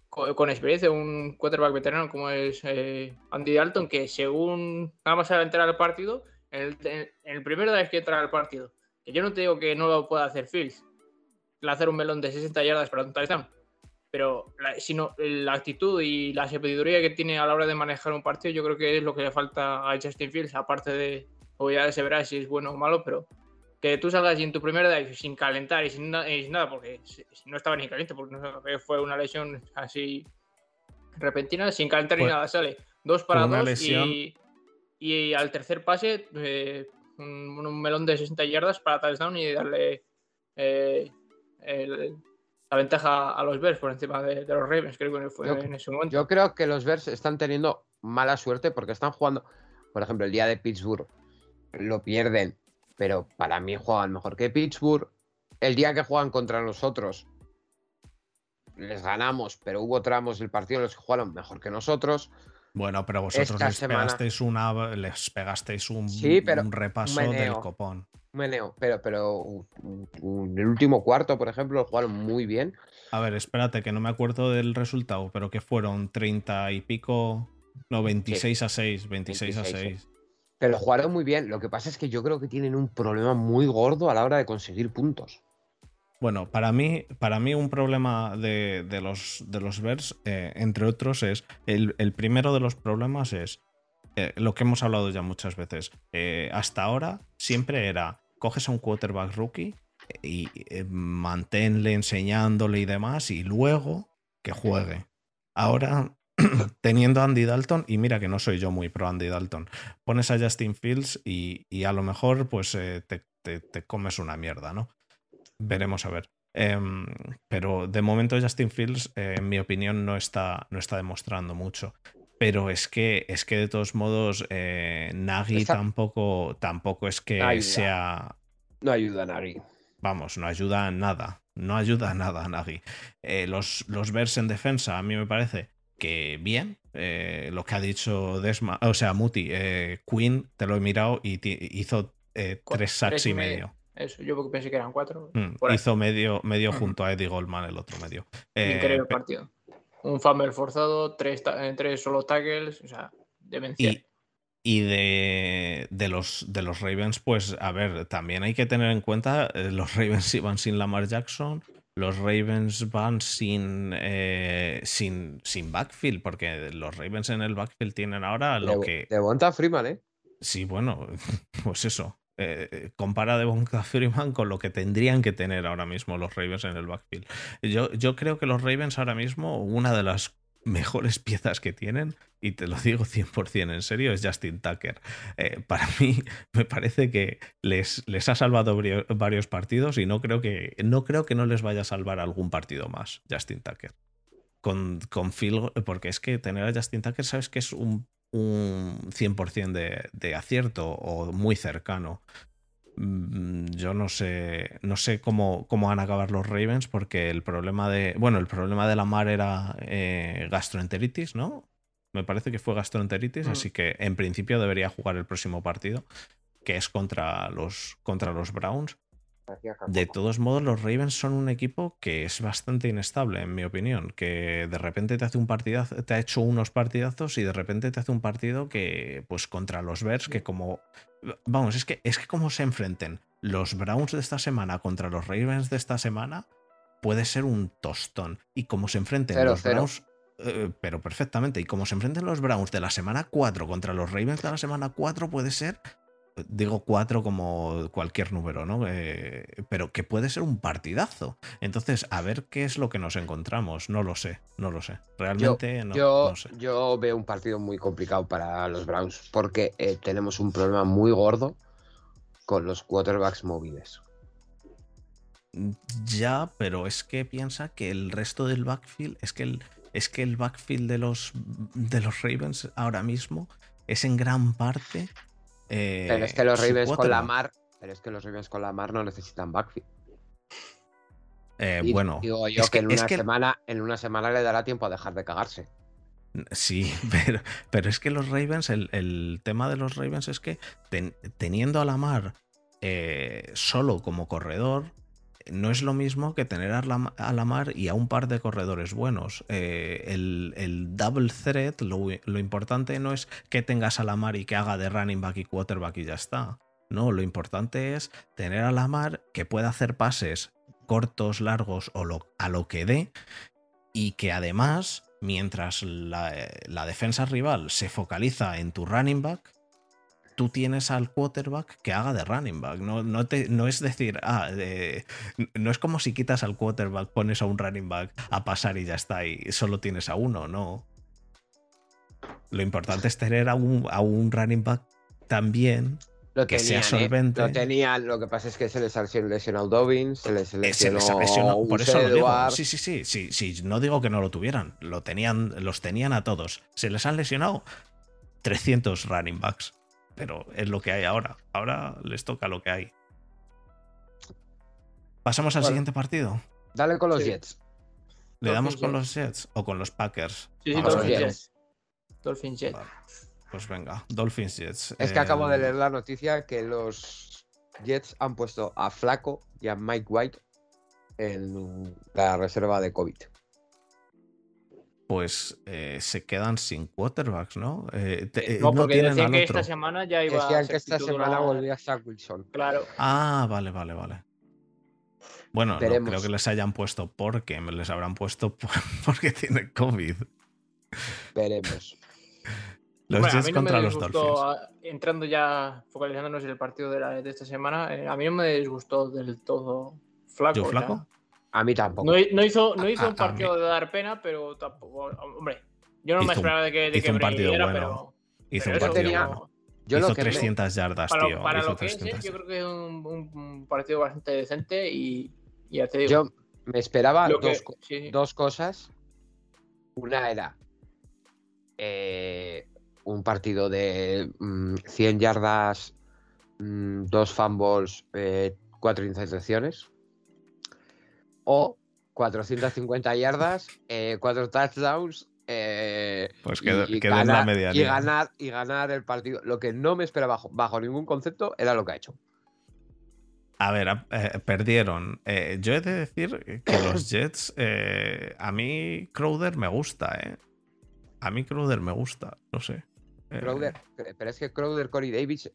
con, experiencia, un quarterback veterano como es eh, Andy Dalton, que según nada más a entrar al partido, en el, en el primero vez que entra al partido, yo no te digo que no lo pueda hacer Fields, lanzar un melón de 60 yardas para un touchdown, pero la, sino la actitud y la sabiduría que tiene a la hora de manejar un partido, yo creo que es lo que le falta a Justin Fields, aparte de, obviamente se verá si es bueno o malo, pero que tú salgas en tu primera drive sin calentar y sin, y sin nada, porque no estaba ni caliente, porque no, fue una lesión así repentina, sin calentar pues, ni nada, sale dos para dos lesión... y, y, al tercer pase eh, un, un, melón de 60 yardas para touchdown y darle eh, el, la ventaja a los Bears por encima de, de los Ravens, creo que fue yo, en ese momento. Yo creo que los Bears están teniendo mala suerte porque están jugando, por ejemplo, el día de Pittsburgh lo pierden, pero para mí juegan mejor que Pittsburgh. El día que juegan contra nosotros les ganamos, pero hubo tramos del partido en los que jugaron mejor que nosotros. Bueno, pero vosotros les semana... pegasteis una, les pegasteis un, sí, pero un repaso un del copón. Un meneo, pero, pero en el último cuarto, por ejemplo, jugaron muy bien. A ver, espérate, que no me acuerdo del resultado, pero que fueron 30 y pico. No, 26 sí. a 6, 26, 26 a 6. Pero jugaron muy bien. Lo que pasa es que yo creo que tienen un problema muy gordo a la hora de conseguir puntos. Bueno, para mí, para mí un problema de, de los, de los Bears, eh, entre otros, es. El, el, primero de los problemas es eh, lo que hemos hablado ya muchas veces. Eh, hasta ahora siempre era: coges a un quarterback rookie y manténle enseñándole y demás, y luego que juegue. Ahora [CLEARS THROAT] teniendo a Andy Dalton, y mira que no soy yo muy pro Andy Dalton, pones a Justin Fields y, y a lo mejor pues te, te, comes una mierda, ¿no? Veremos a ver. Eh, pero de momento Justin Fields, eh, en mi opinión, no está, no está demostrando mucho. Pero es que, es que de todos modos, eh, Nagy está... tampoco, tampoco es que no sea. No ayuda a Nagy. Vamos, no ayuda a nada. No ayuda a nada a Nagy. los, los Bears en defensa, a mí me parece que bien. Eh, lo que ha dicho Desma, o sea, Muti, eh, Quinn, te lo he mirado y hizo eh, tres sacks y medio. Eso, yo pensé que eran cuatro. Mm, hizo medio, medio junto a Eddie Goldman, el otro medio. Increíble partido. Un fumble forzado, tres, tres solo tackles, o sea, demencial. Y, y de, de, los, de los Ravens, pues a ver, también hay que tener en cuenta, los Ravens [LAUGHS] iban sin Lamar Jackson, los Ravens van sin, eh, sin, sin backfield, porque los Ravens en el backfield tienen ahora lo de, que. Devonta Freeman, ¿eh? Sí, bueno, [LAUGHS] pues eso. Eh, compara Devonta Freeman con lo que tendrían que tener ahora mismo los Ravens en el backfield. Yo, yo creo que los Ravens ahora mismo, una de las mejores [LAUGHS] piezas que tienen, y te lo digo 100% en serio, es Justin Tucker. Eh, para mí [LAUGHS] me parece que les, les ha salvado varios partidos y no creo, que, no creo que no les vaya a salvar algún partido más Justin Tucker. Con, con Phil, porque es que tener a Justin Tucker, sabes que es un, un 100% de, de acierto o muy cercano mm, yo no sé, no sé cómo, cómo, van a acabar los Ravens porque el problema de, bueno, el problema de la mar era eh, gastroenteritis, ¿no? Me parece que fue gastroenteritis, mm. así que en principio debería jugar el próximo partido, que es contra los, contra los Browns. De todos modos, los Ravens son un equipo que es bastante inestable, en mi opinión. Que de repente te hace un partidazo, te ha hecho unos partidazos y de repente te hace un partido que, pues, contra los Bears, que como. Vamos, es que, es que como se enfrenten los Browns de esta semana contra los Ravens de esta semana, puede ser un tostón. Y como se enfrenten cero, los cero. Browns. Eh, pero perfectamente. Y como se enfrenten los Browns de la semana 4 contra los Ravens de la semana 4, puede ser digo cuatro como cualquier número, ¿no? Eh, pero que puede ser un partidazo. Entonces, a ver qué es lo que nos encontramos. No lo sé, no lo sé. Realmente yo, no, yo, no, sé. Yo veo un partido muy complicado para los Browns porque eh, tenemos un problema muy gordo con los quarterbacks móviles. Ya, pero es que piensa que el resto del backfield, es que el, es que el backfield de los, de los Ravens ahora mismo es en gran parte eh, Pero es que los Ravens con la mar. Pero es que los Ravens con la mar no necesitan backfield. Eh, Y bueno, digo yo es que, que- en es una que- semana, en una semana le dará tiempo a dejar de cagarse. Sí, [LAUGHS] pero, pero es que los Ravens, el, el tema de los Ravens es que ten- teniendo a Lamar eh, solo como corredor, no es lo mismo que tener a, Lam- a Lamar y a un par de corredores buenos. Eh, el, el double threat, lo, lo importante no es que tengas a Lamar y que haga de running back y quarterback y ya está. No, lo importante es tener a Lamar que pueda hacer pases cortos, largos o lo- a lo que dé y que además, mientras la, eh, la defensa rival se focaliza en tu running back, tú tienes al quarterback que haga de running back. No, no, te- no es decir, ah, no es como si quitas al quarterback, pones a un running back a pasar y ya está, y solo tienes a uno, no. Lo importante es tener a un, a un running back también Lo Que sea tenían, ¿eh? solvente. Lo tenían, lo que pasa es que se les ha lesionado Dobbins, se les Eh, se lesionó, les ha lesionado, por eso Gus lo digo. Edwards. Sí, sí, sí, sí, sí, no digo que no lo tuvieran, lo tenían, los tenían a todos. Se les han lesionado 300 running backs, pero es lo que hay ahora. Ahora les toca lo que hay. Pasamos al Bueno. siguiente partido. Dale con los Sí. Jets. ¿Le damos con los Jets o con los Packers? Sí, sí, Vamos Dolphins. Jets. Dolphins Jets. Vale, Pues venga, Dolphins Jets. Es que acabo de El- leer la noticia que los Jets han puesto a Flaco y a Mike White en la reserva de COVID. Pues eh, se quedan sin quarterbacks, ¿no? Eh, te- eh, no, no porque tienen decían al que otro. esta semana ya iba Decían a que esta semana volvía Zach Wilson. Claro. Ah, vale, vale, vale. Bueno, no creo que les hayan puesto porque me les habrán puesto [LAUGHS] por- porque tienen COVID. Veremos. Los Bueno, a Jets mí no contra me los Dolphins. ah, entrando ya, focalizándonos en el partido de, la- de esta semana, eh, a mí no me disgustó del todo Flaco. ¿Yo flaco? A mí tampoco. no, no hizo, no hizo a- un partido de dar pena, pero tampoco. Hombre, yo no Hizo me un- esperaba de que, de hizo que un partido bueno. Hizo pero, un pero eso, partido tenía- bueno. Yo Hizo lo que me- 300 yardas, para, tío. para hizo lo que es, 300 yo creo que es un, un- un partido bastante decente y, y ya te digo. Yo me esperaba que- dos, sí. dos cosas. Una era eh, un partido de mm, 100 yardas, mm, dos fumbles, eh, cuatro intercepciones. O 450 yardas, eh, cuatro touchdowns. eh, Pues que, y, que den la ganar, y ganar y ganar el partido. Lo que no me esperaba bajo, bajo ningún concepto era lo que ha hecho. A ver, eh, perdieron. Eh, yo he de decir que los [COUGHS] Jets, eh, a mí Crowder me gusta, ¿eh? A mí Crowder me gusta, no sé. Crowder, pero es que Crowder, Corey Davis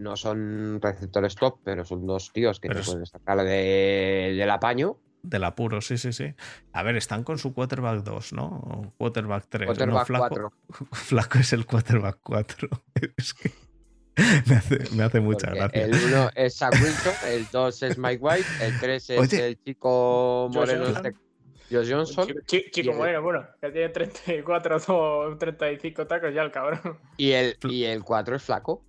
no son receptores top, pero son dos tíos que Pero te es- pueden sacar de, del apaño. Del apuro, sí, sí, sí. A ver, están con su quarterback 2, ¿no? O quarterback 3. Quarterback Flaco, 4. [LAUGHS] Flaco es el quarterback 4. [LAUGHS] Es que me hace, me hace mucha porque gracia. El uno [LAUGHS] es Zach Wilson, el 2 es Mike White, el 3 es Oye. el chico moreno este, Josh Johnson, Chico, chi- chico Moreno, bueno, que tiene 34 o 35 tacos ya el cabrón. y el, y el 4 es Flaco.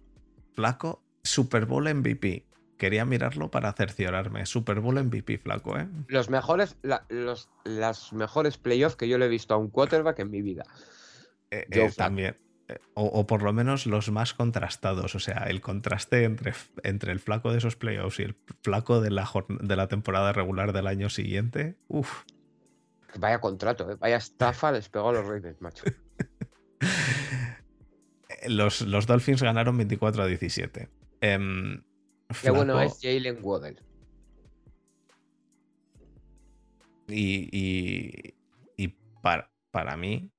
Flaco, Super Bowl MVP. Quería mirarlo para cerciorarme. Super Bowl MVP, Flaco, ¿eh? Los mejores, la- los, las mejores playoffs que yo le he visto a un quarterback en mi vida. Eh, eh, también. Eh, O, o por lo menos los más contrastados. O sea, el contraste entre, entre el flaco de esos playoffs y el flaco de la, de la temporada regular del año siguiente. Uf. Vaya contrato, ¿eh? vaya estafa les pegó a los Ravens, macho. [LAUGHS] Eh, Los, los Dolphins ganaron 24 a 17. Em, Qué bueno es Jalen Waddell. Y, y, y para, para mí,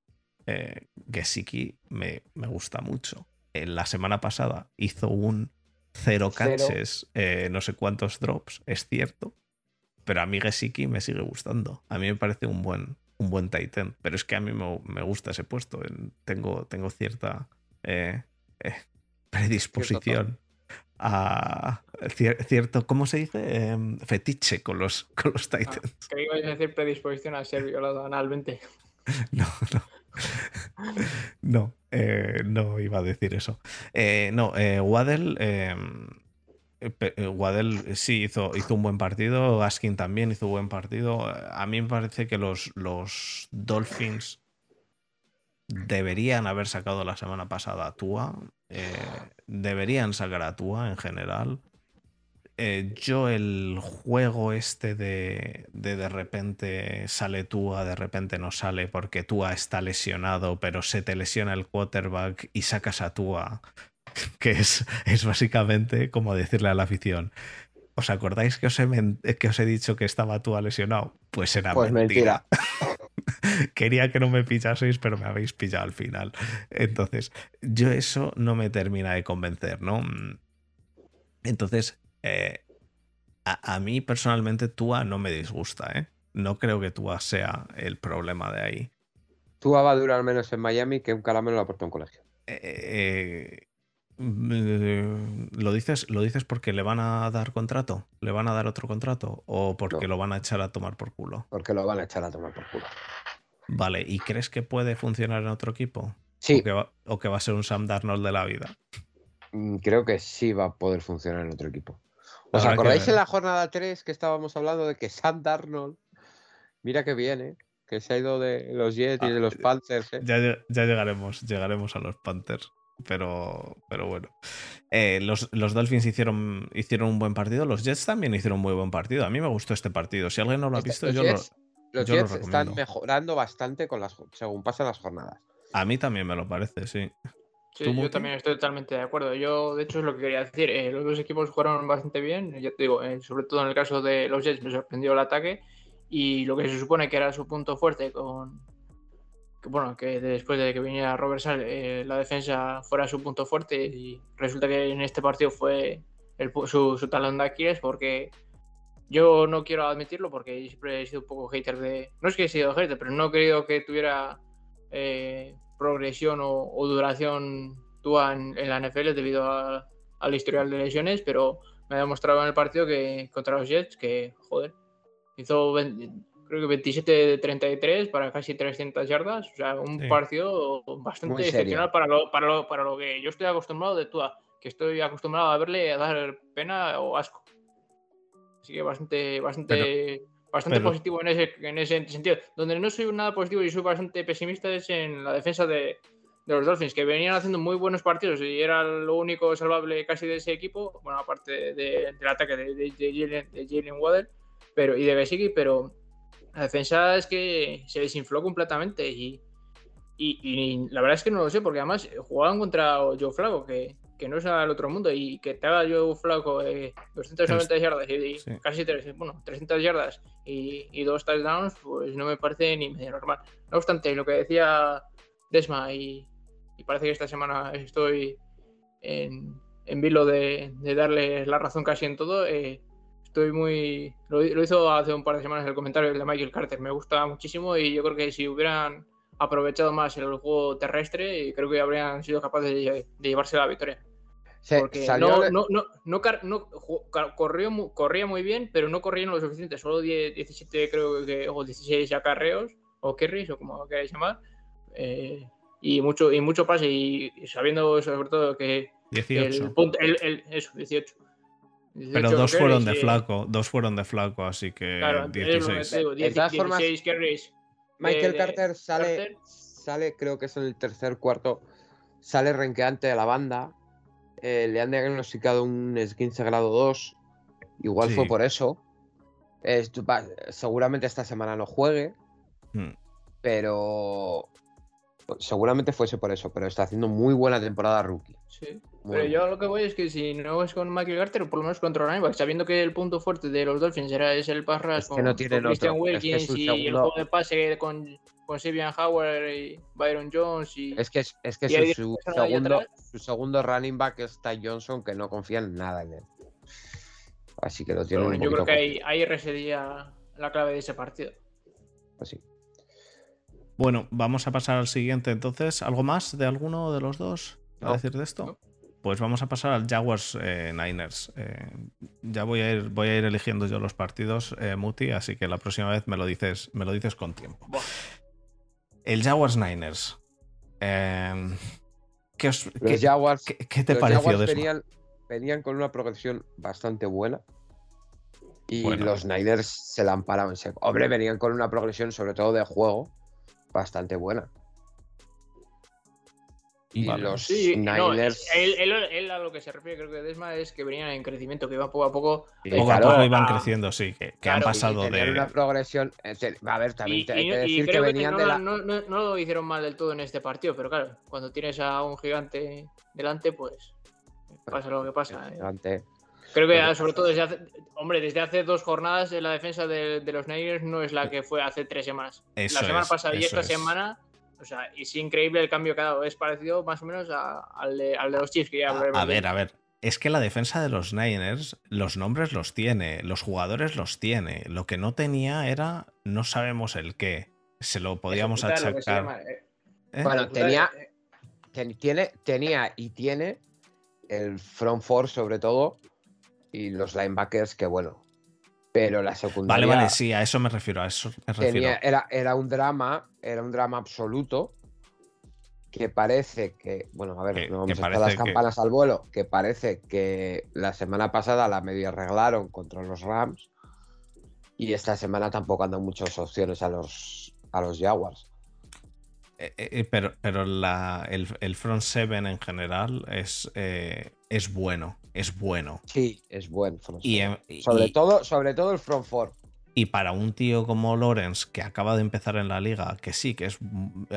eh, Gesicki me, me gusta mucho. En la semana pasada hizo un cero catches, eh, no sé cuántos drops, es cierto. Pero a mí Gesicki me sigue gustando. A mí me parece un buen, un buen tight end. Pero es que a mí me, me gusta ese puesto. En- Tengo, tengo cierta eh, eh, predisposición a cier- cierto, ¿cómo se dice? Em, fetiche con los, con los Titans. Creí que a decir predisposición a ser violado analmente. [LAUGHS] No, no. [LAUGHS] No, eh, no iba a decir eso. Eh, no, eh, Waddell, eh, Waddell sí hizo, hizo un buen partido, Gaskin también hizo buen partido. A mí me parece que los, los Dolphins deberían haber sacado la semana pasada a Tua. eh, deberían sacar a Tua en general. Eh, yo el juego este de, de de repente sale Tua, de repente no sale porque Tua está lesionado, pero se te lesiona el quarterback y sacas a Tua, [LAUGHS] que es, es básicamente como decirle a la afición. ¿Os acordáis que os he, que os he dicho que estaba Tua lesionado? Pues era Pues mentira. mentira. [LAUGHS] [LAUGHS] Quería que no me pillaseis, pero me habéis pillado al final. Entonces, yo eso no me termina de convencer, ¿no? Entonces, eh, a, a mí personalmente Tua no me disgusta, ¿eh? No creo que Tua sea el problema de ahí. Tú va a durar menos en Miami que un caramelo en la puerta de un colegio. Eh, eh, ¿lo, dices, ¿Lo dices porque le van a dar contrato? ¿Le van a dar otro contrato? ¿O porque No. lo van a echar a tomar por culo? Porque lo van a echar a tomar por culo. Vale, ¿y crees que puede funcionar en otro equipo? Sí, ¿O que va, o que va a ser un Sam Darnold de la vida? mm, creo que sí va a poder funcionar en otro equipo. ¿Os Habrá acordáis en la jornada 3 que estábamos hablando de que Sam Darnold, mira que viene, que se ha ido de los Jets y de los Ah, Panthers? ¿eh? Ya, ya llegaremos, llegaremos a los Panthers. Pero, pero bueno. Eh, los, los Dolphins hicieron, hicieron un buen partido. Los Jets también hicieron un muy buen partido. A mí me gustó este partido. Si alguien no lo ha Este- visto, los yo lo, Jets, los yo lo Jets están mejorando bastante con las, según pasan las jornadas. a mí también me lo parece, sí. Sí, ¿Tú, yo también estoy totalmente de acuerdo. Yo, de hecho, es lo que quería decir. eh, los dos equipos jugaron bastante bien. Ya te digo, eh, sobre todo en el caso de los Jets me sorprendió el ataque y lo que se supone que era su punto fuerte con... bueno, que después de que viniera Robert eh, la defensa fuera su punto fuerte y resulta que en este partido fue el su, su talón de Aquiles porque yo no quiero admitirlo porque siempre he sido un poco hater de... No es que he sido hater, pero no he querido que tuviera eh, progresión o, o duración Tua en, en la NFL debido a- al historial de lesiones, pero me ha demostrado en el partido que contra los Jets que, joder, hizo 20 creo que 27 de 33 para casi 300 yardas, o sea, un Sí. partido bastante excepcional para lo, para, lo, para lo que yo estoy acostumbrado de Tua, que estoy acostumbrado a verle a dar pena o asco. Así que bastante, bastante, bastante pero- positivo en ese, en ese sentido. Donde no soy nada positivo y soy bastante pesimista es en la defensa de, de los Dolphins, que venían haciendo muy buenos partidos y era lo único salvable casi de ese equipo, bueno, aparte de- del ataque de, de, de Jalen, de Jalen Waddle pero, y de Gesicki, pero la defensa es que se desinfló completamente y, y, y la verdad es que no lo sé, porque además jugaban contra Joe Flaco, que, que no es al otro mundo, y que te haga Joe Flaco eh, 290 yardas y, Sí. casi bueno, 300 yardas y, y dos touchdowns, pues no me parece ni medio normal. No obstante, lo que decía Desma, y, y parece que esta semana estoy en, en vilo de, de darle la razón casi en todo, eh, estoy muy. Lo, lo hizo hace un par de semanas el comentario de Michael Carter. Me gusta muchísimo y yo creo que si hubieran aprovechado más el juego terrestre, creo que habrían sido capaces de, de llevarse la victoria. Se- Porque salió no, de- no, no, no, car- no ju- car- corrió, corría muy bien, pero no corrían lo suficiente. Solo 10, 17, creo que, o 16 acarreos, o carries, o como queráis llamar. eh, y mucho, y mucho pase, y, y sabiendo sobre todo que 18. el punto, el, el- eso, 18. Pero 18 dos fueron de flaco, dos fueron de flaco, así que Claro, es lo que 16. te digo, De 10 todas formas, 16 carries. Michael de- Carter sale, Carter. sale, creo que es en el tercer cuarto, sale renqueante de la banda. eh, le han diagnosticado un esguince grado 2. Igual fue por eso. Seguramente esta semana no juegue, Hmm. pero seguramente fuese por eso. Pero está haciendo muy buena temporada rookie. Sí. Muy Pero yo lo que voy es que si no es con Michael Carter, por lo menos contra running back, sabiendo que el punto fuerte de los Dolphins era, es el pass rush Es que con, no con tienen Christian otro, es que Wilkins y el juego de pase con, con Sabian Howard y Byron Jones y... Es que, es, es que su, segundo, su segundo running back es Ty Johnson, que no confía en nada en él. Así que lo tiene Pero un bueno, yo creo que ahí, ahí residía la clave de ese partido. así. Bueno, vamos a pasar al siguiente entonces. ¿Algo más de alguno de los dos a decir de esto? No. Pues vamos a pasar al Jaguars eh, Niners. Eh, ya voy a ir, voy a ir eligiendo yo los partidos, eh, Muti, así que la próxima vez me lo dices, me lo dices con tiempo. El Jaguars Niners. Eh, ¿qué, os- Los qué- Jaguars, qué- qué te los pareció Jaguars Desmond? venían, venían con una progresión bastante buena. Y Bueno. los Niners se la han parado en seco. Hombre, venían con una progresión, sobre todo de juego, bastante buena. Y Vale. los Sí, no, Niners. él, él- él a lo que se refiere, creo que Desma, es que venían en crecimiento, que iban poco a poco. Sí, eh, Poco a claro, poco iban a- creciendo, sí, que, que claro, han y pasado tener de. una progresión. eh, A ver, también Y, te hay y- que y decir que creo que, venían no, de la. no- no- no lo hicieron mal del todo en este partido, pero claro, cuando tienes a un gigante delante, pues pasa lo que pasa. eh. Delante. Creo que sobre todo desde hace, hombre, desde hace dos jornadas eh, la defensa de, de los Niners no es la que fue hace tres semanas. Eso la semana es, pasada y esta es. semana, o sea, es increíble el cambio que ha dado. Es parecido más o menos a- al, de, al de los Chiefs que ya A, hablaremos a ver, a ver. Es que la defensa de los Niners, los nombres los tiene, los jugadores los tiene. Lo que no tenía era, no sabemos el qué. Se lo podíamos lo achacar. llama, eh, ¿eh? Bueno, tenía, eh, ten- tiene, tenía y tiene el front four sobre todo y los linebackers que bueno. Pero la Vale, secundaria vale, sí, a eso me refiero, a eso me refiero. tenía, era, era un drama, era un drama absoluto que parece que, bueno, a ver, Que- no vamos a las que- campanas al vuelo, que parece que la semana pasada la medio arreglaron contra los Rams y esta semana tampoco han dado muchas opciones a los, a los Jaguars. Eh, eh, pero pero la- el, el front seven en general es, eh, es bueno, es bueno. Sí, es buen front Y, eh, y- sobre, todo, sobre todo el front four. Y para un tío como Lawrence, que acaba de empezar en la liga, que sí, que es.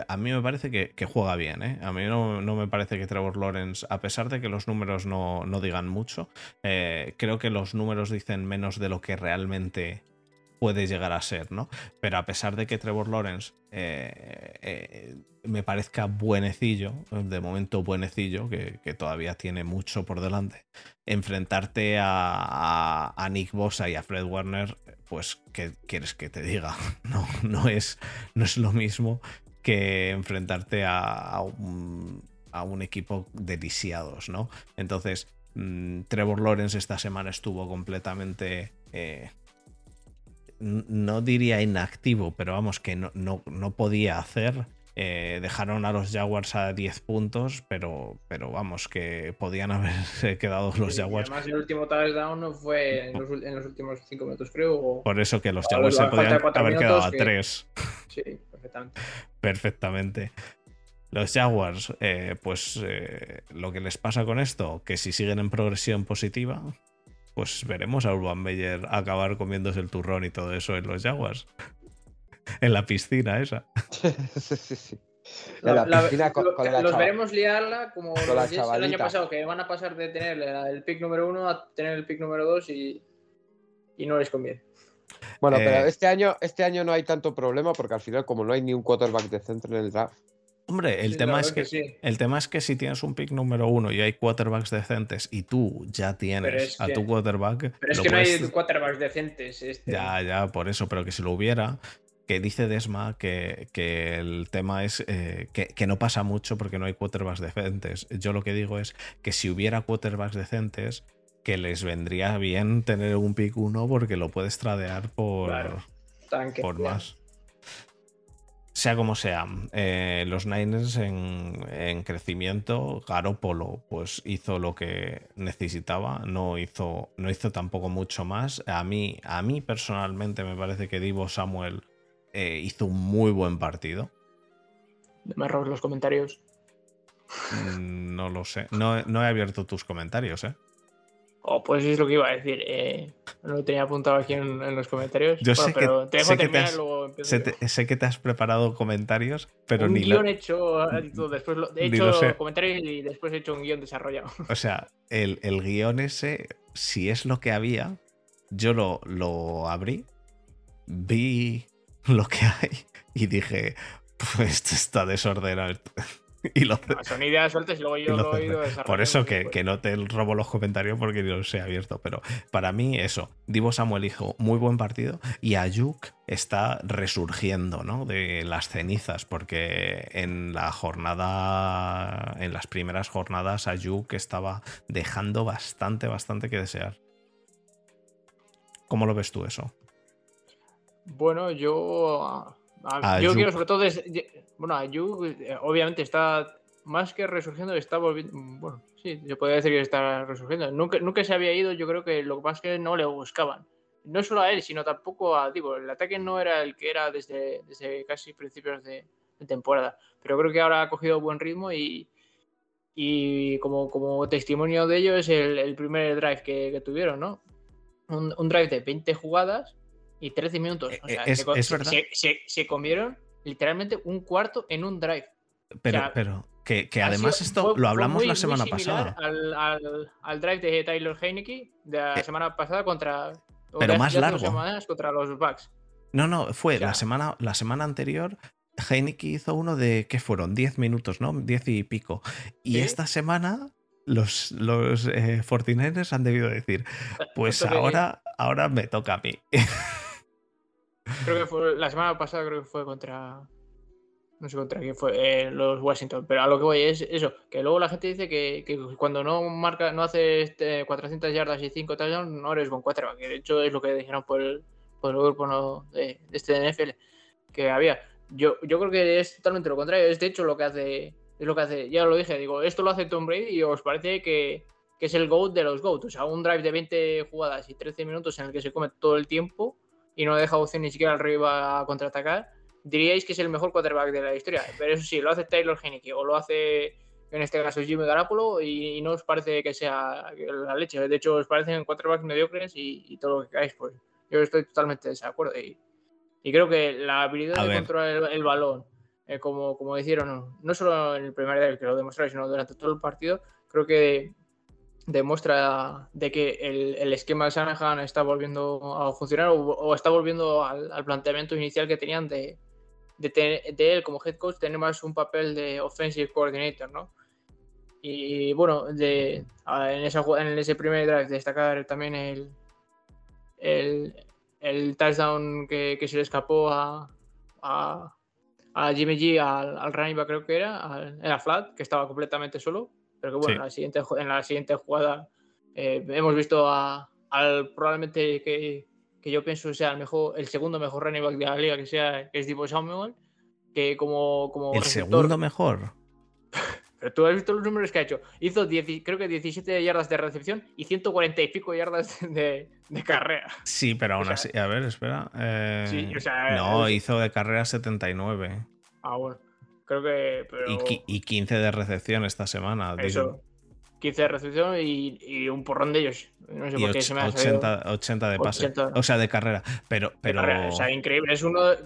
A mí me parece que, que juega bien, ¿eh? A mí no, no me parece que Trevor Lawrence, a pesar de que los números no, no digan mucho, eh, creo que los números dicen menos de lo que realmente puede llegar a ser, ¿no? Pero a pesar de que Trevor Lawrence eh, eh, me parezca buenecillo, de momento buenecillo, que, que todavía tiene mucho por delante, enfrentarte a, a- Nick Bosa y a Fred Warner, pues, ¿qué quieres que te diga? [LAUGHS] No, no, es, no es lo mismo que enfrentarte a, a un, equipo de lisiados, ¿no? Entonces, mm, Trevor Lawrence esta semana estuvo completamente... eh, no diría inactivo, pero vamos, que no, no, no podía hacer. Eh, dejaron a los Jaguars a 10 puntos, pero, pero vamos, que podían haberse [LAUGHS] quedado los Jaguars. Además, el último touchdown no fue en los, ul- en los últimos cinco minutos, creo. o- Por eso que los Jaguars se podían haber quedado a minutos que- 3 Sí, perfectamente. [LAUGHS] perfectamente. Los Jaguars, eh, pues eh, lo que les pasa con esto, que si siguen en progresión positiva, pues veremos a Urban Meyer acabar comiéndose el turrón y todo eso en los Jaguars. En la piscina esa. Sí, sí, sí. En la La- la- piscina con- lo- con la los chava- veremos liarla como Con los la Jets el año pasado, que van a pasar de tener el pick número uno a tener el pick número dos y, y no les conviene. Bueno, Eh, pero este año, este año no hay tanto problema porque al final, como no hay ni un quarterback de centro en el draft, Hombre, el Sí, tema es que, sí. el tema es que si tienes un pick número uno y hay quarterbacks decentes y tú ya tienes es a que- tu quarterback, Pero es que no hay quarterbacks decentes. Este. Ya, ya, por eso, pero que si lo hubiera, que dice Desma que, que el tema es eh, que, que no pasa mucho porque no hay quarterbacks decentes. Yo lo que digo es que si hubiera quarterbacks decentes, que les vendría bien tener un pick 1 porque lo puedes tradear por, Claro, Tanque. por más. Sea como sea, eh, los Niners en, en crecimiento, Garoppolo pues hizo lo que necesitaba, no hizo, no hizo tampoco mucho más. A mí, a mí personalmente me parece que Divo Samuel eh, hizo un muy buen partido. Me robas los comentarios. Mm, No lo sé, no, no he abierto tus comentarios, ¿eh? Oh, pues es lo que iba a decir. eh, no lo tenía apuntado aquí en, en los comentarios. Yo Bueno, sé que- pero te dejo sé que te terminar has- y luego empiezo Sé, yo. te- sé que te has preparado comentarios, pero un ni lo, guion hecho y todo, [LAUGHS] después lo, he lo hecho comentarios y después he hecho un guion desarrollado. O sea, el, el guion ese, si es lo que había, yo lo, lo abrí, vi [LAUGHS] lo que hay y dije, pues esto está desordenado. [LAUGHS] Y lo, Son ideas sueltas y luego y yo lo lo he ido. Por eso que, que no te robo los comentarios porque ni los he abierto. Pero para mí, eso. Divo Samuel hizo muy buen partido y Ayuk está resurgiendo, ¿no? De las cenizas. Porque en la jornada. En las primeras jornadas, Ayuk estaba dejando bastante, bastante que desear. ¿Cómo lo ves tú eso? Bueno, yo. a- yo quiero sobre todo. des- bueno, Ayuk, eh, obviamente está más que resurgiendo, está volviendo. Bueno, sí, se podría decir que está resurgiendo. Nunca, nunca se había ido, yo creo que lo es que no le buscaban. No solo a él, sino tampoco a Divo. El ataque no era el que era desde, desde casi principios de, de temporada. Pero creo que ahora ha cogido buen ritmo y, Y como, como testimonio de ello es el, el primer drive que, que tuvieron, ¿no? Un, un drive de 20 jugadas y 13 minutos. O Eh, sea, es- se, co- es se- verdad. se- se- se comieron literalmente un cuarto en un drive. Pero, O sea, pero que, que además sido- esto fue- lo hablamos muy- la semana pasada. Al, al- al drive de Tyler Heineke de la Eh, semana pasada contra. o pero más largo. contra los Bucks. No, no, fue O sea- la, semana, la semana anterior. Heineke hizo uno de, ¿qué fueron? 10 minutos, ¿no? 10 y pico. Y Sí. esta semana los, los eh, 49ers han debido decir, [LAUGHS] pues ahora, ahora me toca a mí. [LAUGHS] Creo que fue la semana pasada, creo que fue contra. No sé contra quién fue, eh, los Washington. Pero a lo que voy es eso, que luego la gente dice que, cuando no marca, no haces este, 400 yardas y 5 touchdowns, no eres buen quarterback. De hecho es lo que dijeron por el, por el grupo ¿no? de, de este NFL que había. Yo, yo creo que es totalmente lo contrario. Es de hecho lo que hace. Es lo que hace. Ya lo dije, digo, esto lo hace Tom Brady y os parece que, que es el GOAT de los GOAT. O sea, un drive de 20 jugadas y 13 minutos en el que se come todo el tiempo y no deja opción ni siquiera al rival a contraatacar, diríais que es el mejor quarterback de la historia. Pero eso sí, lo hace Taylor Heineke o lo hace, en este caso, Jimmy Garapolo y, y no os parece que sea la leche. De hecho, os parecen quarterbacks mediocres y, y todo lo que queráis. Pues yo estoy totalmente de desacuerdo. Y, y creo que la habilidad A de ver. controlar el, el balón, eh, como, como hicieron, no, no solo en el primer día que lo demostraron, sino durante todo el partido, creo que demuestra de que el, el esquema de Shanahan está volviendo a funcionar o, está volviendo al, planteamiento inicial que tenían de, de, él como head coach, tener más un papel de offensive coordinator, ¿no? Y bueno, de, en, en ese primer drive destacar también el, el, touchdown que, se le escapó a, a, Jimmy G, al, al running back creo que era, al- era flat, que estaba completamente solo, pero que bueno, Sí. en, la siguiente, en la siguiente jugada eh, hemos visto a, al probablemente que, que yo pienso sea el mejor, el segundo mejor running back de la liga, que sea que es Divo Samuel, que como, como El receptor- segundo mejor. [LAUGHS] pero tú has visto los números que ha hecho. Hizo 10 creo que 17 yardas de recepción y 140 y pico yardas [LAUGHS] de, de carrera. Sí, pero aún así. A ver, espera. eh, sí, o sea, no, es- hizo de carrera 79. Ah, bueno. Creo que. Pero Y, y 15 de recepción esta semana. digo. eso. 15 de recepción y, y un porrón de ellos. No sé Y por qué se me ha salido 80, 80 de pase. 80. O sea, de carrera. Pero, de pero carrera. O sea, increíble. Es uno. de-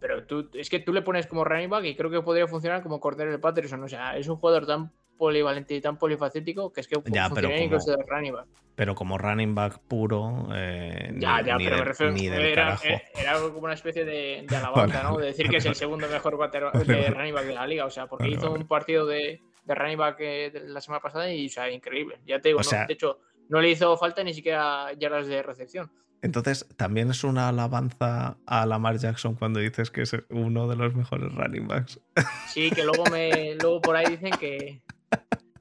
Pero tú, es que tú le pones como running back y creo que podría funcionar como Cordero Patterson. O sea, es un jugador tan polivalente y tan polifacético que es que Ya, pero como- incluso de running back. pero como running back puro, eh, Ya, ni, ya, ni pero me refiero. ni del era, era- era algo como una especie de, de [LAUGHS] alabanza, ¿no? De decir que es el segundo mejor [LAUGHS] de running back de la liga. O sea, porque hizo un partido de, de running back eh, de la semana pasada y, o sea, increíble. Ya te digo, O ¿no? sea- de hecho, no le hizo falta ni siquiera yardas de recepción. Entonces, también es una alabanza a Lamar Jackson cuando dices que es uno de los mejores running backs. Sí, que luego me luego por ahí dicen que,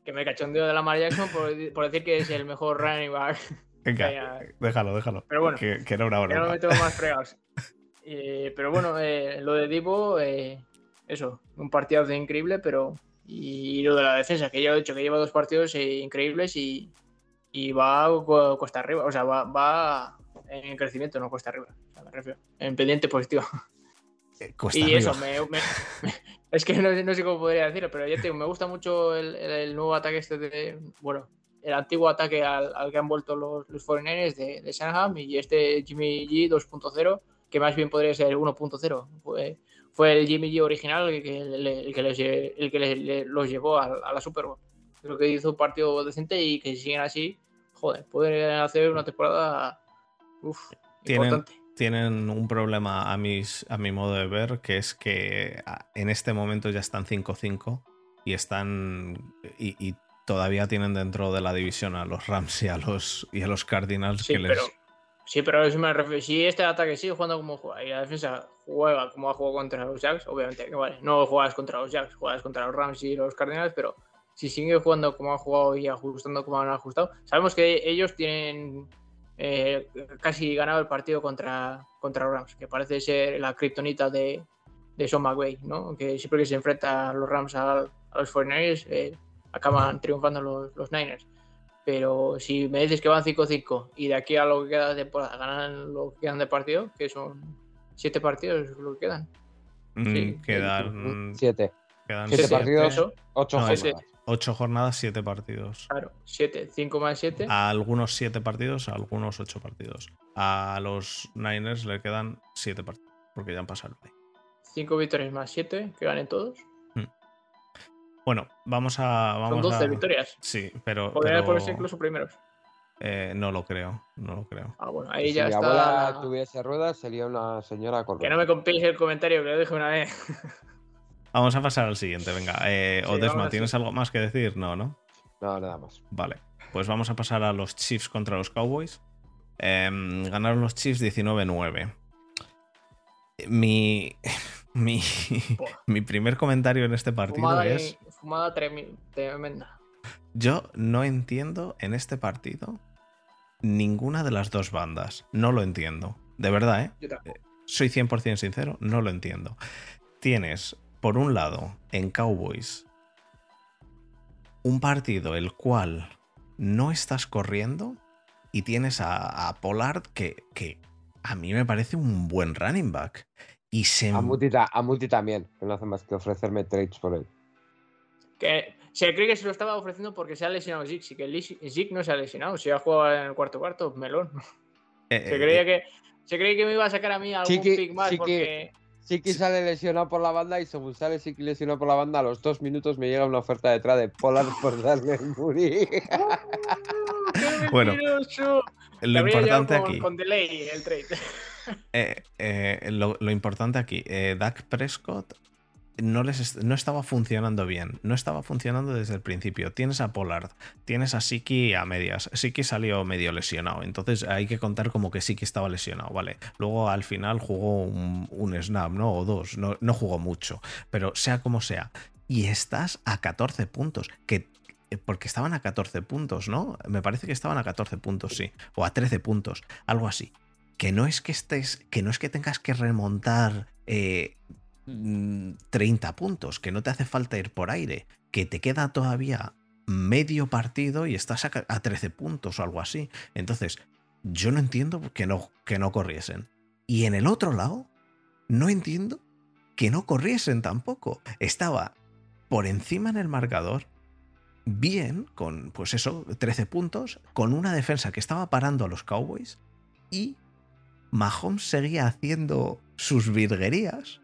que me cachondeo de Lamar Jackson por, por decir que es el mejor running back. [LAUGHS] Venga, déjalo, déjalo. Pero bueno, que, que era una Ya no me tengo más fregados. [LAUGHS] Eh, pero bueno, eh, lo de Divo, eh, eso, un partido de increíble, pero. Y lo de la defensa, que ya he dicho que lleva dos partidos eh, increíbles y, y va cu- cuesta arriba, o sea, va, va en crecimiento, no cuesta arriba. O sea, me refiero, en pendiente positivo. Eh, cuesta y arriba. eso, me- me- [LAUGHS] es que [LAUGHS] no, no sé cómo podría decirlo, pero ya te digo, me gusta mucho el, el- el nuevo ataque este de. Bueno, el antiguo ataque al, al que han vuelto los, los 49ers de, de Shanahan y este Jimmy G 2.0, que más bien podría ser 1.0. Fue, fue el Jimmy G original el que, le- el que, les el que le- le- los llevó a, a la Super Bowl. Creo que hizo un partido decente y que si siguen así, joder, pueden hacer una temporada uf, Tienen- importante. Tienen un problema a, mis, a mi modo de ver, que es que en este momento ya están 5-5 y están. Y, y todavía tienen dentro de la división a los Rams y a los, y a los Cardinals Sí, que les. pero, sí, pero a eso me refiero. Si este ataque sigue jugando como juega y la defensa juega como ha jugado contra los Jacks, obviamente que vale, no juegas contra los Jacks, juegas contra los Rams y los Cardinals, pero si sigue jugando como ha jugado y ajustando como han ajustado, sabemos que ellos tienen eh, casi ganado el partido contra, contra los Rams, que parece ser la kriptonita de, de Sean McVay, ¿no? Que siempre que se enfrenta a los Rams a, a los 49ers, eh, acaban triunfando los, los Niners. Pero si me dices que van 5-5 y de aquí a lo que queda de temporada ganan lo que quedan de partido, que son siete partidos lo que quedan. Mm, sí, quedan. Siete. quedan Siete Sí, partidos, eso. ocho No, jornadas. es- 8 jornadas, 7 partidos. Claro, 7, 5 más 7. A algunos 7 partidos, a algunos 8 partidos. A los Niners le quedan 7 partidos, porque ya han pasado el 5 victorias más 7, que ganen todos. Bueno, vamos a. Vamos Son 12 a- victorias. Sí, pero. Podrían pero, ponerse incluso primeros. eh, no lo creo, no lo creo. Ah, bueno, ahí si ya mi está. abuela tuviese ruedas, sería una señora con Que no me compéis el comentario que lo dije una vez. [LAUGHS] Vamos a pasar al siguiente, venga. Eh, Sí, Odesma, ¿tienes algo más que decir? No, ¿no? No, nada más. Vale. Pues vamos a pasar a los Chiefs contra los Cowboys. Em, ganaron los Chiefs 19-9. Mi, [LAUGHS] mi, [LAUGHS] mi primer comentario en este partido Fumada, es... y- fumada tremenda. Yo no entiendo en este partido ninguna de las dos bandas. No lo entiendo. De verdad, ¿eh? Yo tampoco. Soy 100% sincero, no lo entiendo. Tienes, por un lado, en Cowboys, un partido el cual no estás corriendo y tienes a, a Pollard que, que a mí me parece un buen running back. Y se... A Muti, a Muti también, que no hace más que ofrecerme trades por él. Que se cree que se lo estaba ofreciendo porque se ha lesionado Zeke. Sí, que Zeke no se ha lesionado. Si ha jugado en el cuarto cuarto, melón. eh, Se eh, creía que, se creía que me iba a sacar a mí algún pick más Chiqui- porque. Siki sale lesionado por la banda y según sale Siki lesionado por la banda, a los dos minutos me llega una oferta detrás de Pollard por [LAUGHS] darle el Muri. [LAUGHS] ¡Qué Bueno, lo importante llegado con, aquí... Con delay el trade. [LAUGHS] Eh, eh, lo, lo importante aquí, eh, Dak Prescott no, les no estaba funcionando bien, no estaba funcionando desde el principio. Tienes a Pollard, tienes a Siki a medias. Siki salió medio lesionado, entonces hay que contar como que Siki estaba lesionado, ¿vale? Luego al final jugó un, un snap, ¿no? O dos, no, no jugó mucho, pero sea como sea. Y estás a 14 puntos, que eh, porque estaban a 14 puntos, ¿no? Me parece que estaban a 14 puntos, sí, o a 13 puntos, algo así que no es que estés, que no es que tengas que remontar eh, mm, 30 puntos, que no te hace falta ir por aire, que te queda todavía medio partido y estás a, a 13 puntos o algo así. Entonces, yo no entiendo que no, que no corriesen. Y en el otro lado, no entiendo que no corriesen tampoco. Estaba por encima en el marcador, bien, con pues eso, 13 puntos, con una defensa que estaba parando a los Cowboys y Mahomes seguía haciendo sus virguerías.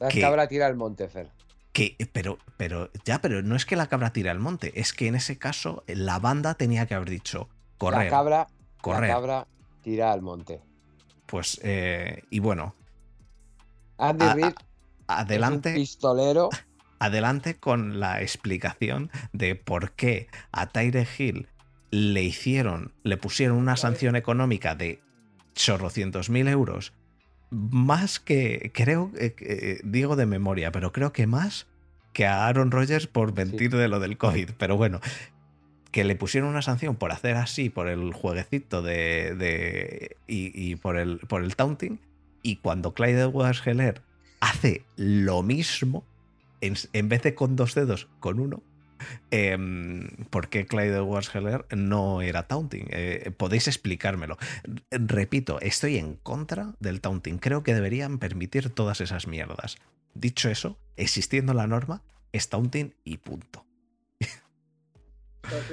La cabra tira al Montefer. Que, pero, pero, ya, pero no es que la cabra tira al monte, es que en ese caso la banda tenía que haber dicho correr, La cabra, correr. la cabra tira al monte. Pues, eh, y bueno, Andy A- a- Reid es un adelante, pistolero. [LAUGHS] adelante con la explicación de por qué a Tyre Hill le hicieron, le pusieron una sanción económica de chorrocientos mil euros, más que, creo, eh, que- digo de memoria, pero creo que más que a Aaron Rodgers por mentir de lo del COVID. Pero bueno, que le pusieron una sanción por hacer así, por el jueguecito de, de- y, y por, el, por el taunting, y cuando Clyde Edwards Heller hace lo mismo, en, en vez de con dos dedos, con uno, em, ¿por qué Clyde Edwards Heller no era taunting? Eh, Podéis explicármelo. Repito, estoy en contra del taunting. Creo que deberían permitir todas esas mierdas. Dicho eso, existiendo la norma, es taunting y punto.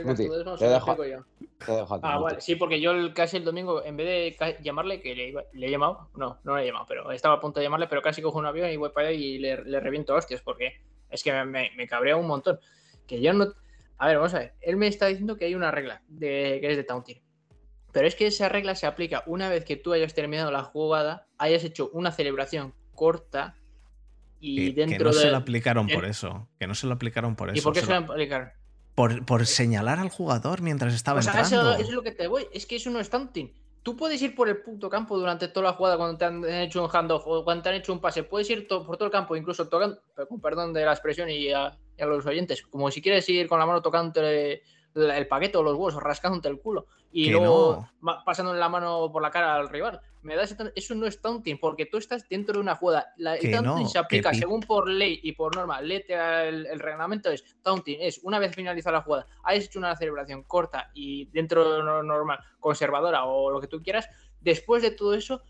Muti, Tú, eso te lo dejo- explico yo. Te dejo a ti, Ah, Muti. vale, sí, porque yo el- casi el domingo, en vez de llamarle, que le, iba- le he llamado, no, no le he llamado, pero estaba a punto de llamarle, pero casi cojo un avión y voy para allá y le, le reviento hostias, porque es que me, me, me cabrea un montón. Que yo no. A ver, vamos a ver. Él me está diciendo que hay una regla de, que es de taunting. Pero es que esa regla se aplica una vez que tú hayas terminado la jugada, hayas hecho una celebración corta y Que, que dentro no de. se lo aplicaron por eso. Que no se lo aplicaron por eso. ¿Y por qué se lo- va a aplicar? por, por señalar al jugador mientras estaba O sea, eso, entrando. eso es lo que te voy. Es que eso no es taunting. Tú puedes ir por el puto campo durante toda la jugada cuando te han hecho un handoff o cuando te han hecho un pase. Puedes ir to- por todo el campo, incluso tocando, con perdón de la expresión y a, y a los oyentes, como si quieres ir con la mano tocando el, paquete o los huevos, rascándote el culo y luego no. pasando la mano por la cara al rival. Me da ese eso no es taunting, porque tú estás dentro de una jugada. La- el taunting no, se aplica según por ley y por norma. Léete el, el reglamento es taunting, es una vez finalizada la jugada, hayas hecho una celebración corta y dentro de lo normal, conservadora o lo que tú quieras, después de todo eso,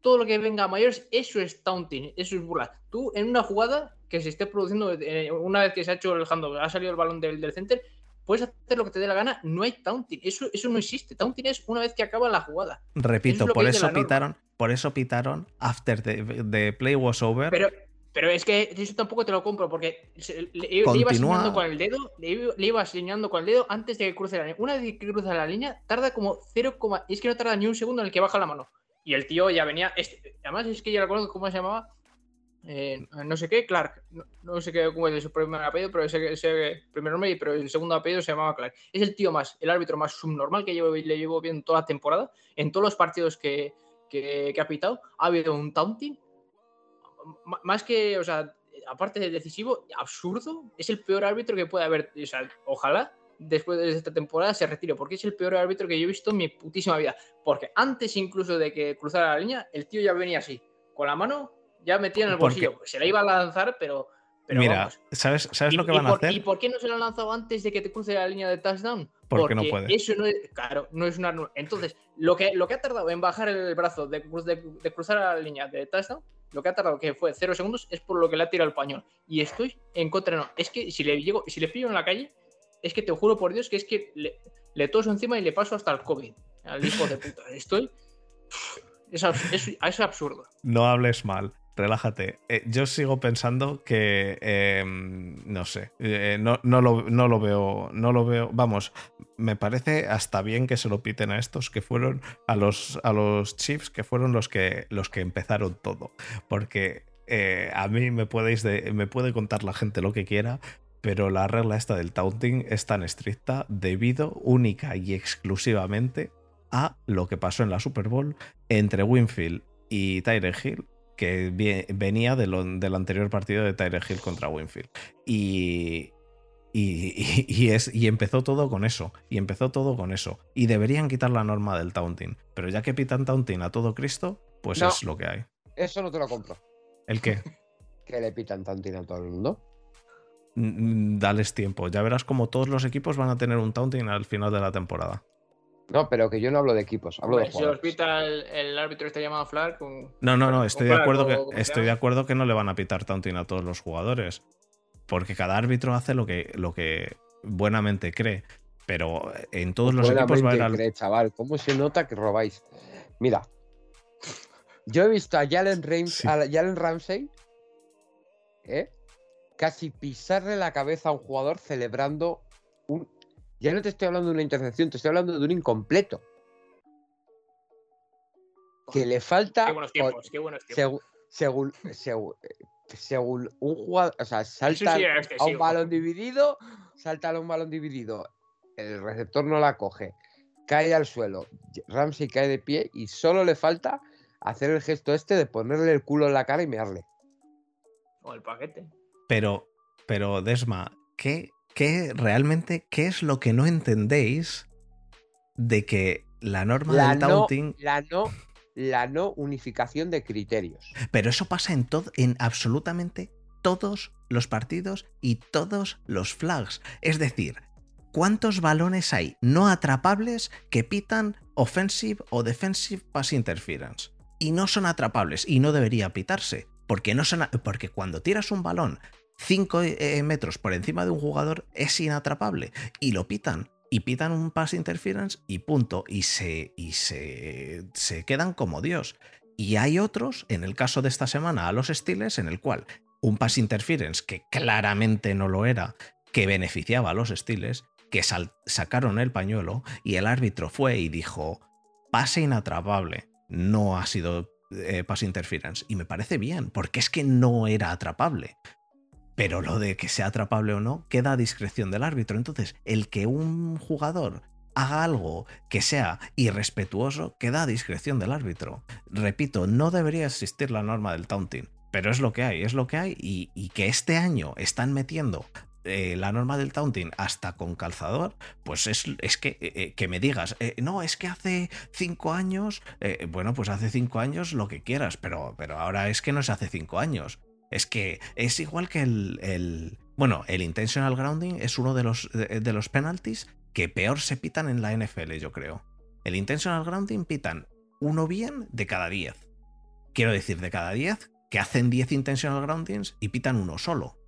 todo lo que venga a mayores, eso es taunting, eso es burla. Tú en una jugada que se esté produciendo eh, una vez que se ha hecho el ha salido el balón del, del center, puedes hacer lo que te dé la gana, no hay taunting. Eso, eso no existe. Taunting es una vez que acaba la jugada. Repito, Eso es lo por eso norma. pitaron, por eso pitaron after the, the play was over. Pero, pero es que eso tampoco te lo compro, porque se- le, le iba señalando con el dedo, le le iba señalando con el dedo antes de que cruce la línea. Una vez que cruza la línea, tarda como 0, es que no tarda ni un segundo en el que baja la mano. Y el tío ya venía. este- además, es que ya recuerdo cómo se llamaba. Eh, no sé qué, Clark. No, sé qué, cómo es su primer apellido, pero ese, ese primer nombre, pero el segundo apellido se llamaba Clark. Es el tío más, el árbitro más subnormal que llevo, le llevo viendo toda la temporada. En todos los partidos que, que, que ha pitado, ha habido un taunting. Más que, o sea, aparte de decisivo, absurdo. Es el peor árbitro que puede haber. O sea, ojalá después de esta temporada se retire, porque es el peor árbitro que yo he visto en mi putísima vida. Porque antes incluso de que cruzara la línea, el tío ya venía así, con la mano ya metida en el Porque- bolsillo. Se la iba a lanzar, pero. pero Mira, vamos. ¿sabes, sabes ¿Y- lo que van a por, hacer? ¿Y por qué no se lo han lanzado antes de que te cruce la línea de touchdown? Porque no puede. Eso no es, claro, no es una. Entonces, lo que, lo que ha tardado en bajar el brazo de, de- de cruzar la línea de touchdown, lo que ha tardado, que fue cero segundos, es por lo que le ha tirado el pañol. Y estoy en contra, no. Es que si le llego, si le pillo en la calle, es que te juro por Dios que es que le, le toso encima y le paso hasta el COVID. Al hijo de puta. Estoy. Es- es absurdo. No hables mal, relájate. Eh, yo sigo pensando que eh, no sé, eh, no, lo, no lo veo, no lo veo. Vamos, me parece hasta bien que se lo piten a estos que fueron a los a los Chiefs que fueron los que los que empezaron todo, porque eh, a mí me podéis me puede contar la gente lo que quiera. Pero la regla esta del taunting es tan estricta debido única y exclusivamente a lo que pasó en la Super Bowl entre Winfield y Tyre Hill, que venía de lo- del anterior partido de Tyre Hill contra Winfield. Y, y, es, y empezó todo con eso. Y empezó todo con eso. Y deberían quitar la norma del taunting. Pero ya que pitan taunting a todo Cristo, pues No. es lo que hay. Eso no te lo compro. ¿El qué? [LAUGHS] Que le pitan tanto a todo el mundo. Mm, Dales tiempo. Ya verás como todos los equipos van a tener un taunting al final de la temporada. No, pero que yo no hablo de equipos, hablo de si los pita el, el árbitro este llamado Flair, con, No, no, no, estoy de acuerdo que estoy de acuerdo que no le van a pitar taunting a todos los jugadores. Porque cada árbitro hace lo que, lo que buenamente cree. Pero en todos los equipos va a haber cree, chaval. ¿Cómo se nota que robáis? Mira, yo he visto a Jalen, Reims- Sí. a Jalen Ramsey ¿eh? casi pisarle la cabeza a un jugador celebrando un. Ya no te estoy hablando de una intercepción, te estoy hablando de un incompleto. Que le falta. Qué buenos o- tiempos, qué buenos tiempos. según, según, según, según un jugador. O sea, salta sí era a un balón dividido, salta a un balón dividido, el receptor no la coge, cae al suelo, Ramsey cae de pie y solo le falta hacer el gesto este de ponerle el culo en la cara y mearle. O el paquete. Pero, pero Desma, ¿qué, qué realmente qué es lo que no entendéis de que la norma La del no, taunting, la no, la no unificación de criterios. pero eso pasa en todo, en absolutamente todos los partidos y todos los flags. Es decir, ¿cuántos balones hay no atrapables que pitan offensive o defensive pass interference? Y no son atrapables y no debería pitarse. Porque, no son, porque cuando tiras un balón 5 metros por encima de un jugador es inatrapable y lo pitan. Y pitan un pass interference y punto. Y se, y se, se quedan como Dios. Y hay otros, en el caso de esta semana a los Steelers, en el cual un pass interference que claramente no lo era, que beneficiaba a los Steelers, que sacaron el pañuelo y el árbitro fue y dijo, pase inatrapable, no ha sido eh, pass interference. Y me parece bien, porque es que no era atrapable. Pero lo de que sea atrapable o no queda a discreción del árbitro. Entonces, el que un jugador haga algo que sea irrespetuoso queda a discreción del árbitro. Repito, no debería existir la norma del taunting, pero es lo que hay, es lo que hay. Y, que este año están metiendo eh, la norma del taunting hasta con calzador, pues es, es que, eh, eh, que me digas, no, es que hace cinco años, bueno, pues hace cinco años lo que quieras, pero, pero ahora es que no es hace cinco años. Es que es igual que el, el- bueno, el intentional grounding es uno de los, de, de los penalties que peor se pitan en la NFL, yo creo. El intentional grounding pitan uno bien de cada 10. Quiero decir, de cada 10, que hacen 10 intentional groundings y pitan uno solo.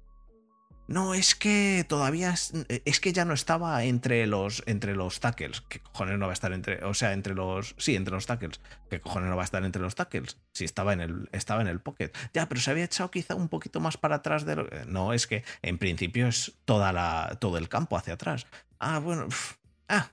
No, es que todavía es, es, que ya no estaba entre los entre los tackles. ¿Qué cojones no va a estar entre, o sea, entre los sí, entre los tackles. ¿Qué cojones no va a estar entre los tackles? Si estaba en el estaba en el pocket. Ya, pero se había echado quizá un poquito más para atrás de lo, no, es que en principio es toda la todo el campo hacia atrás. Ah, bueno, ah.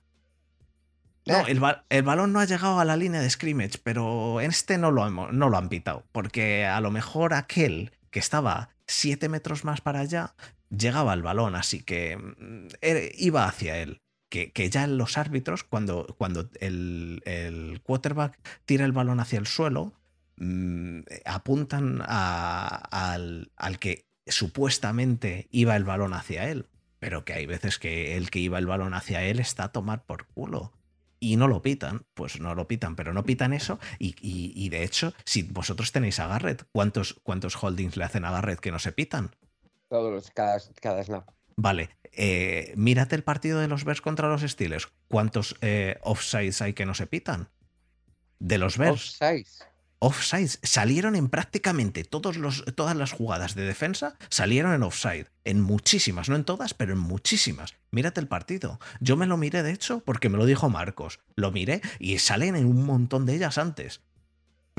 No, el, el, balón no ha llegado a la línea de scrimmage, pero este no lo, no lo han pitado, porque a lo mejor aquel que estaba 7 metros más para allá llegaba al balón, así que mm, er, iba hacia él. Que, que ya los árbitros, cuando, cuando el, el, quarterback tira el balón hacia el suelo, mmm, apuntan al, al que supuestamente iba el balón hacia él, pero que hay veces que el que iba el balón hacia él está a tomar por culo y no lo pitan, pues no lo pitan, pero no pitan eso. Y, y, y, de hecho, si vosotros tenéis a Garrett, ¿cuántos, ¿cuántos holdings le hacen a Garrett que no se pitan? Todos los, cada, cada snap. Vale, eh, mírate el partido de los Bears contra los Steelers. ¿Cuántos eh, offsides hay que no se pitan? De los Bears. Offsides. Offsides. Salieron en prácticamente todos los, todas las jugadas de defensa, salieron en offside. En muchísimas, no en todas, pero en muchísimas. Mírate el partido. Yo me lo miré, de hecho, porque me lo dijo Marcos. Lo miré y salen en un montón de ellas antes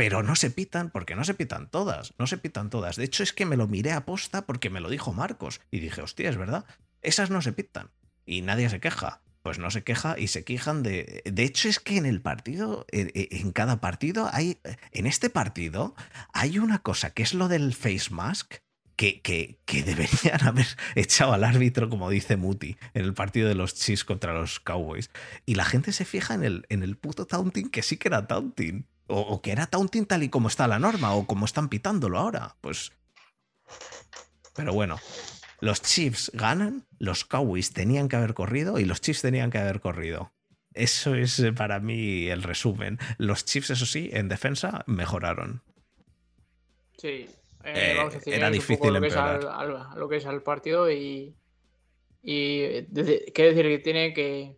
pero no se pitan porque no se pitan todas, no se pitan todas. De hecho es que me lo miré a posta porque me lo dijo Marcos y dije, hostia, es verdad, esas no se pitan y nadie se queja. Pues no se queja y se quejan de... De hecho es que en el partido, en cada partido hay... En este partido hay una cosa que es lo del face mask, que, que, que, deberían [LAUGHS] haber echado al árbitro, como dice Muti, en el partido de los Chiefs contra los Cowboys. Y la gente se fija en el, en el puto taunting, que sí que era taunting. O, o, que era taunting tal y como está la norma, o como están pitándolo ahora. Pues. Pero bueno. Los Chiefs ganan, los Cowboys tenían que haber corrido y los Chiefs tenían que haber corrido. Eso es para mí el resumen. Los Chiefs, eso sí, en defensa mejoraron. Sí, eh, vamos a decir, era difícil lo que, es al, al, lo que es al partido y, y quiero decir que tiene que,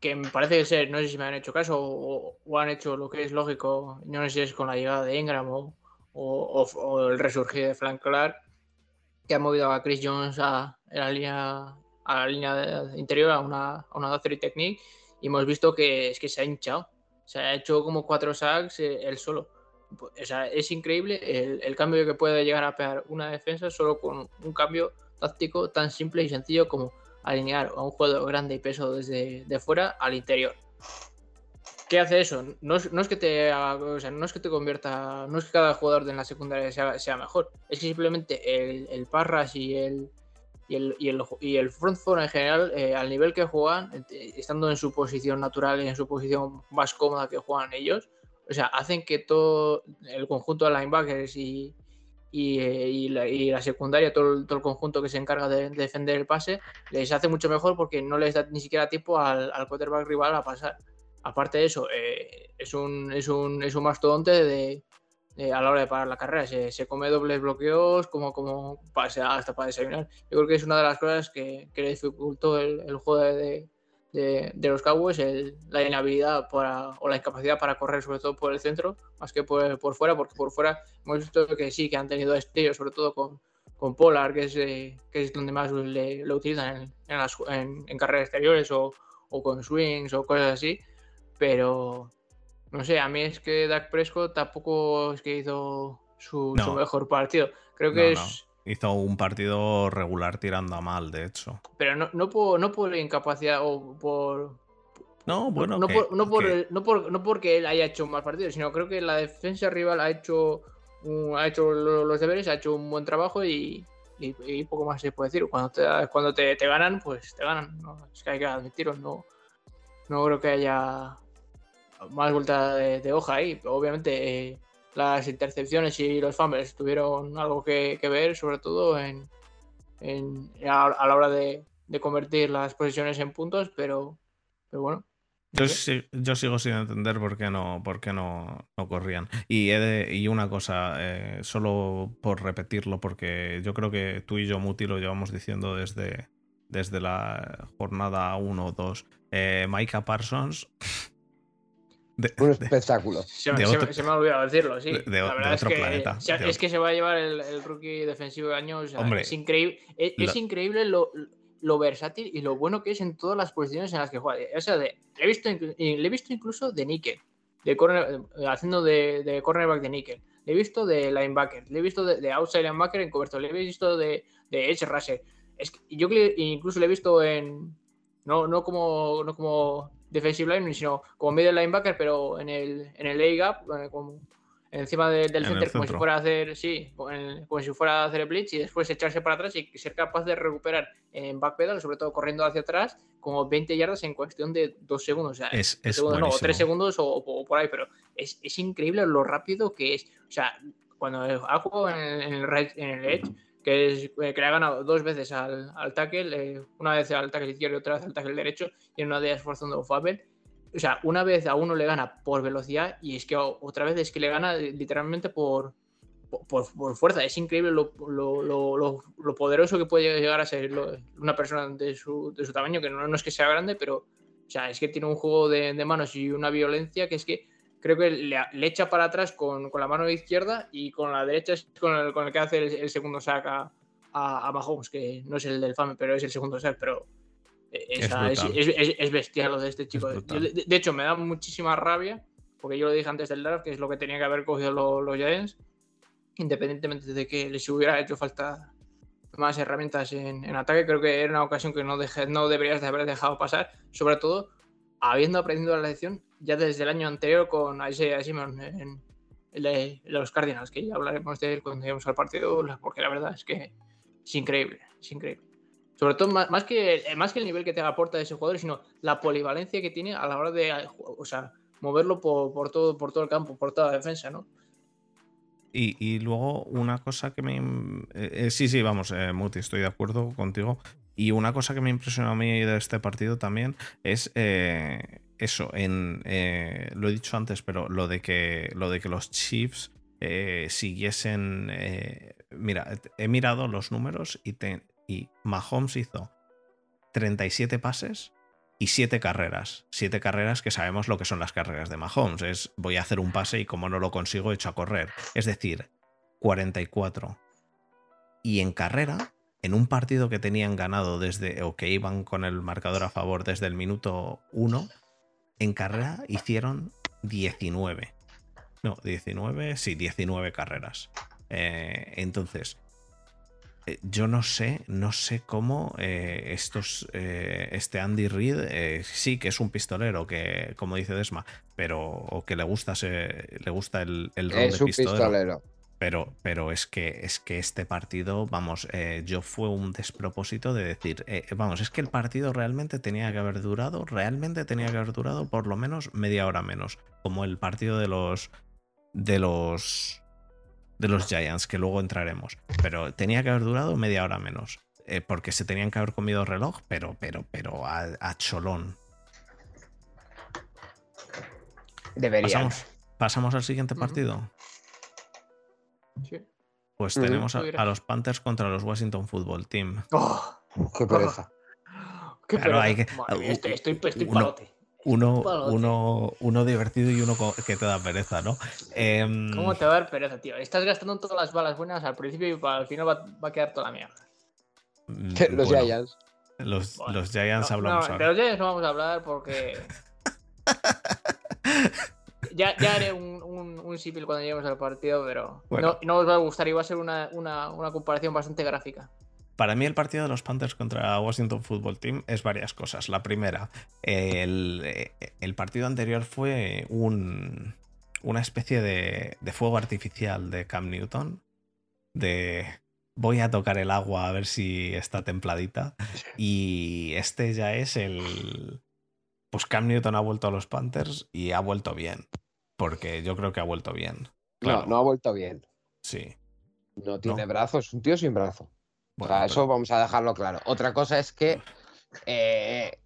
que me parece ser, no sé si me han hecho caso o, o, han hecho lo que es lógico, no sé si es con la llegada de Ingram o, o, o el resurgir de Frank Clark, que ha movido a Chris Jones a, a la línea a la línea interior, a una, a una technique, y hemos visto que es que se ha hinchado. Se ha hecho como cuatro sacks eh, él solo. O sea, es increíble el, el, cambio que puede llegar a pegar una defensa solo con un cambio táctico tan simple y sencillo como alinear a un jugador grande y peso desde de fuera al interior. ¿Qué hace eso? No es, que te no es que te convierta, no es que cada jugador de la secundaria sea, mejor, es que simplemente el, Parras y el, y el, y el, y front four en general, eh, al nivel que juegan, eh, estando en su posición natural y en su posición más cómoda que juegan ellos, o sea, hacen que todo el conjunto de linebackers y, y, eh, y, la, y, la, secundaria, todo todo el, conjunto que se encarga de, de, defender el pase, les hace mucho mejor porque no les da ni siquiera tiempo al, al quarterback rival a pasar. Aparte de eso, eh, es, un, es, un, es un mastodonte de, de, a la hora de parar la carrera. Se, se come dobles bloqueos como, como pase, hasta para desayunar. Yo creo que es una de las cosas que, que le dificultó el, el juego de, de, de, los Cowboys, el, la inhabilidad para, o la incapacidad para correr, sobre todo por el centro, más que por, por fuera, porque por fuera hemos visto que sí, que han tenido estrellos, sobre todo con, con Polar, que es, eh, que es donde más le, lo utilizan en, en, las, en, en carreras exteriores o, o, con swings o cosas así, pero no sé, a mí es que Dak Prescott tampoco es que hizo su, no. su mejor partido. Creo que no, es Hizo un partido regular tirando a mal, de hecho. Pero no, no, por, no por incapacidad o por. No, bueno. No, que, por, no, por, que... no, por, no, porque él haya hecho más partidos, sino creo que la defensa rival ha hecho, ha hecho los deberes, ha hecho un buen trabajo y, y, y poco más se puede decir. Cuando te, cuando te, te ganan, pues te ganan. ¿no? Es que hay que admitirlo. No, no creo que haya más vuelta de, de hoja ahí. Obviamente. Eh, las intercepciones y los fumbles tuvieron algo que, ver, sobre todo en, en a, la hora de, convertir las posiciones en puntos, pero, pero bueno. Yo, sigo sin entender por qué no, por qué no, no corrían. Y, y una cosa, eh, solo por repetirlo, porque yo creo que tú y yo, Muti, lo llevamos diciendo desde, desde la jornada 1 o 2. Eh, Micah Parsons de- Un espectáculo. Se, me- De se me- otro- se me ha olvidado decirlo, sí. de- de- La de verdad otro es que, planeta, se- de es que se va a llevar el, el rookie defensivo de año. o sea, Hombre, es increíble, es, es la- increíble lo, lo versátil y lo bueno que es en todas las posiciones en las que juega. O sea, de- le, he visto, le he visto incluso de níquel, de corner- haciendo de, de cornerback de níquel. Le he visto de linebacker, le he visto de, de outside linebacker en cobertor, le he visto de, de edge rusher. Es que yo que- incluso le he visto en. No, no como, no como defensive line, sino como medio linebacker, pero en el, en el A-gap, eh, como encima de- del En center, como si fuera a hacer, sí, como, si fuera a hacer el blitz y después echarse para atrás y ser capaz de recuperar en backpedal, sobre todo corriendo hacia atrás, como 20 yardas en cuestión de dos segundos. O sea, es, es segundos, no, o buenísimo. tres segundos o, o por ahí, pero es, es increíble lo rápido que es. O sea, cuando ha jugado en el, en el, en el Edge, que, es, eh, que le ha ganado dos veces al, al tackle, eh, una vez al tackle izquierdo y otra vez al tackle derecho, y en una de ellas forzando un fumble. O sea, una vez a uno le gana por velocidad y es que otra vez es que le gana literalmente por, por, por- fuerza. Es increíble lo, lo- lo- lo- poderoso que puede llegar a ser una persona de su, de su tamaño, que no, no es que sea grande, pero o sea, es que tiene un juego de, de manos y una violencia que es que creo que le, le echa para atrás con, con la mano izquierda y con la derecha es con el, con el que hace el, el segundo sack a, a, a Mahomes, que no es el del FAME, pero es el segundo sack, pero Es esa- es, es- es- es bestial lo de este chico. Yo, de, de hecho, me da muchísima rabia, porque yo lo dije antes del draft, que es lo que tenía que haber cogido lo- los Giants, independientemente de que les hubiera hecho falta más herramientas en, en ataque, creo que era una ocasión que no, deje- no deberías de haber dejado pasar, sobre todo habiendo aprendido la lección ya desde el año anterior con Isaiah Simon en, los Cardinals, que ya hablaremos de él cuando lleguemos al partido, porque la verdad es que es increíble, es increíble. Sobre todo, más, que, más que el nivel que te aporta ese jugador, sino la polivalencia que tiene a la hora de o sea, moverlo por, por todo, por todo el campo, por toda la defensa, ¿no? Y, y luego una cosa que me... eh, eh, sí, sí, vamos, eh, Muti, estoy de acuerdo contigo. Y una cosa que me impresionó a mí de este partido también es eh, eso, en, eh, lo he dicho antes, pero lo de que, lo de que los Chiefs eh, siguiesen... eh, mira, he mirado los números y, y Mahomes hizo 37 pases y 7 carreras. 7 carreras que sabemos lo que son las carreras de Mahomes. Es voy a hacer un pase y como no lo consigo, echo a correr. Es decir, 44. Y en carrera, en un partido que tenían ganado desde, o que iban con el marcador a favor desde el minuto 1, en carrera hicieron 19. No, 19, sí, 19 carreras. Eh, entonces, eh, yo no sé, no sé cómo eh, estos, eh, este Andy Reid, sí que es un pistolero, que como dice Desma, pero o que le gusta, se- le gusta el, el rol Es de un pistolero. pistolero. Pero, pero es que es que este partido, vamos, eh, yo fue un despropósito de decir, eh, vamos, es que el partido realmente tenía que haber durado, realmente tenía que haber durado por lo menos media hora menos, como el partido de los de los de los Giants, que luego entraremos. Pero tenía que haber durado media hora menos. eh, porque se tenían que haber comido reloj, pero, pero, pero a, a cholón. Debería. Pasamos, pasamos al siguiente partido. Sí. Pues tenemos a, los Panthers contra los Washington Football Team. ¡Oh! Qué pereza. ¡Qué Claro, pereza! hay que- Madre mía, estoy, estoy, estoy uno- palote. Uno, uno, uno divertido y uno que te da pereza, ¿no? Em, ¿Cómo te va a dar pereza, tío? Estás gastando todas las balas buenas al principio y para- al final va, va a quedar toda la mierda. mm, Los bueno, Giants. Los, Bueno, los Giants No, hablamos no, ahora. de los Giants no vamos a hablar porque. [LAUGHS] ya, ya haré un, un, un símil cuando lleguemos al partido, pero Bueno. no, no os va a gustar y va a ser una, una, una comparación bastante gráfica. Para mí el partido de los Panthers contra Washington Football Team es varias cosas. La primera, el, el partido anterior fue un, una especie de, de fuego artificial de Cam Newton. De voy a tocar el agua a ver si está templadita. Y este ya es el... Pues Cam Newton ha vuelto a los Panthers y ha vuelto bien. Porque yo creo que ha vuelto bien. Claro, No, no ha vuelto bien. Sí. No tiene brazos, es un tío sin brazo. Bueno, o sea, pero- eso vamos a dejarlo claro. Otra cosa es que eh,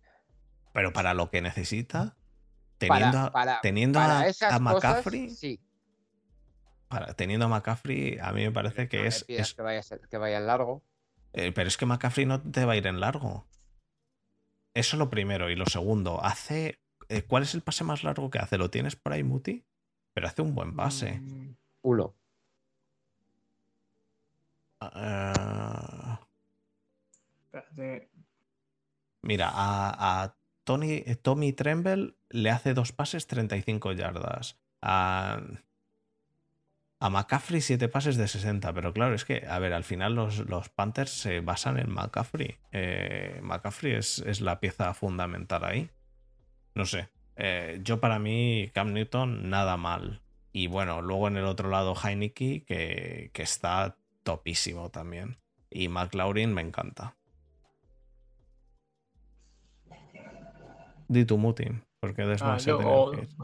Pero para lo que necesita, teniendo, a- para- teniendo para a, cosas, McCaffrey, sí. teniendo a McCaffrey, a mí me parece que es, vaya, que vaya en largo. eh, pero es que McCaffrey no te va a ir en largo. Eso lo primero. Y lo segundo, hace eh, ¿cuál es el pase más largo que hace? ¿Lo tienes por ahí, Muti? Pero hace un buen pase. Mm, Uno. Ah, espérate. mira, a, a Tony, eh, Tommy Tremble le hace dos pases 35 yardas. A, a McCaffrey siete pases de 60. Pero claro, es que, a ver, al final los, los Panthers se basan en McCaffrey. Eh, McCaffrey es, es la pieza fundamental ahí. No sé. Eh, yo para mí, Cam Newton, nada mal. Y bueno, luego en el otro lado, Heineke, que, que está topísimo también. Y McLaurin me encanta. Di tu Muti, porque Ah, yo- que ir. [LAUGHS]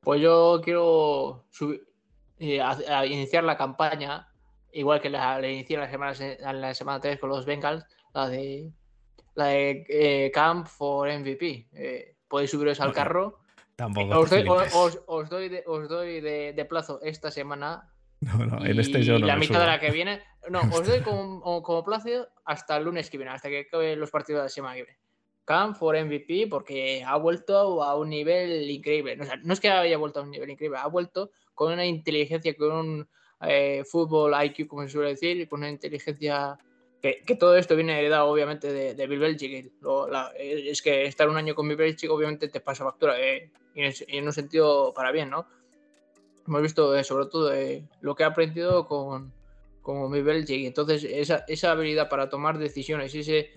Pues yo quiero subi- eh, a- a iniciar la campaña, igual que la, la inicié la semana, la semana 3 con los Bengals, la de, la de eh, Camp for MVP. Eh, podéis subiros al carro. Tampoco Os doy, os- os- doy de, os doy de- de plazo esta semana No, no, en y este yo no la mitad de la que viene. No, [LAUGHS] os doy como, como plazo hasta el lunes que viene, hasta que acaben los partidos de la semana que viene. Cam for MVP porque ha vuelto a un nivel increíble. O sea, no es que haya vuelto a un nivel increíble, ha vuelto con una inteligencia, con un eh, fútbol IQ, como se suele decir, con una inteligencia que, que todo esto viene heredado obviamente de, de Bill Belichick. Eh, es que estar un año con Bill Belichick obviamente te pasa factura eh, y en, y en un sentido para bien, ¿no? hemos visto eh, sobre todo eh, lo que ha aprendido con, con Bill Belichick. Entonces, esa, esa habilidad para tomar decisiones y, ese,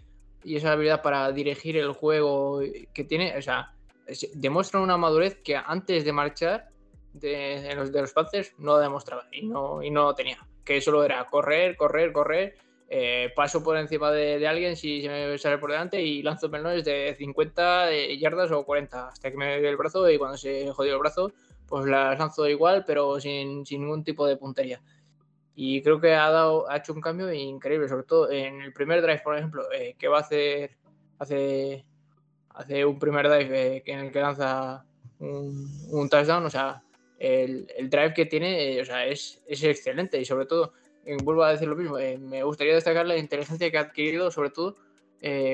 y esa habilidad para dirigir el juego que tiene, o sea, es- demuestra una madurez que antes de marchar de, los, de los Panthers no demostraba y no, y no tenía. Que solo era correr, correr, correr. eh, paso por encima de, de alguien si se me sale por delante y lanzo melones de 50 yardas o 40 hasta que me dé el brazo y cuando se jodió el brazo pues las lanzo igual, pero sin, sin ningún tipo de puntería. Y creo que ha, dado, ha hecho un cambio increíble, sobre todo en el primer drive, por ejemplo, eh, que va a hacer, hace, hace un primer drive eh, en el que lanza un, un touchdown, o sea, el, el drive que tiene eh, o sea, es, es excelente y sobre todo, eh, vuelvo a decir lo mismo, eh, me gustaría destacar la inteligencia que ha adquirido, sobre todo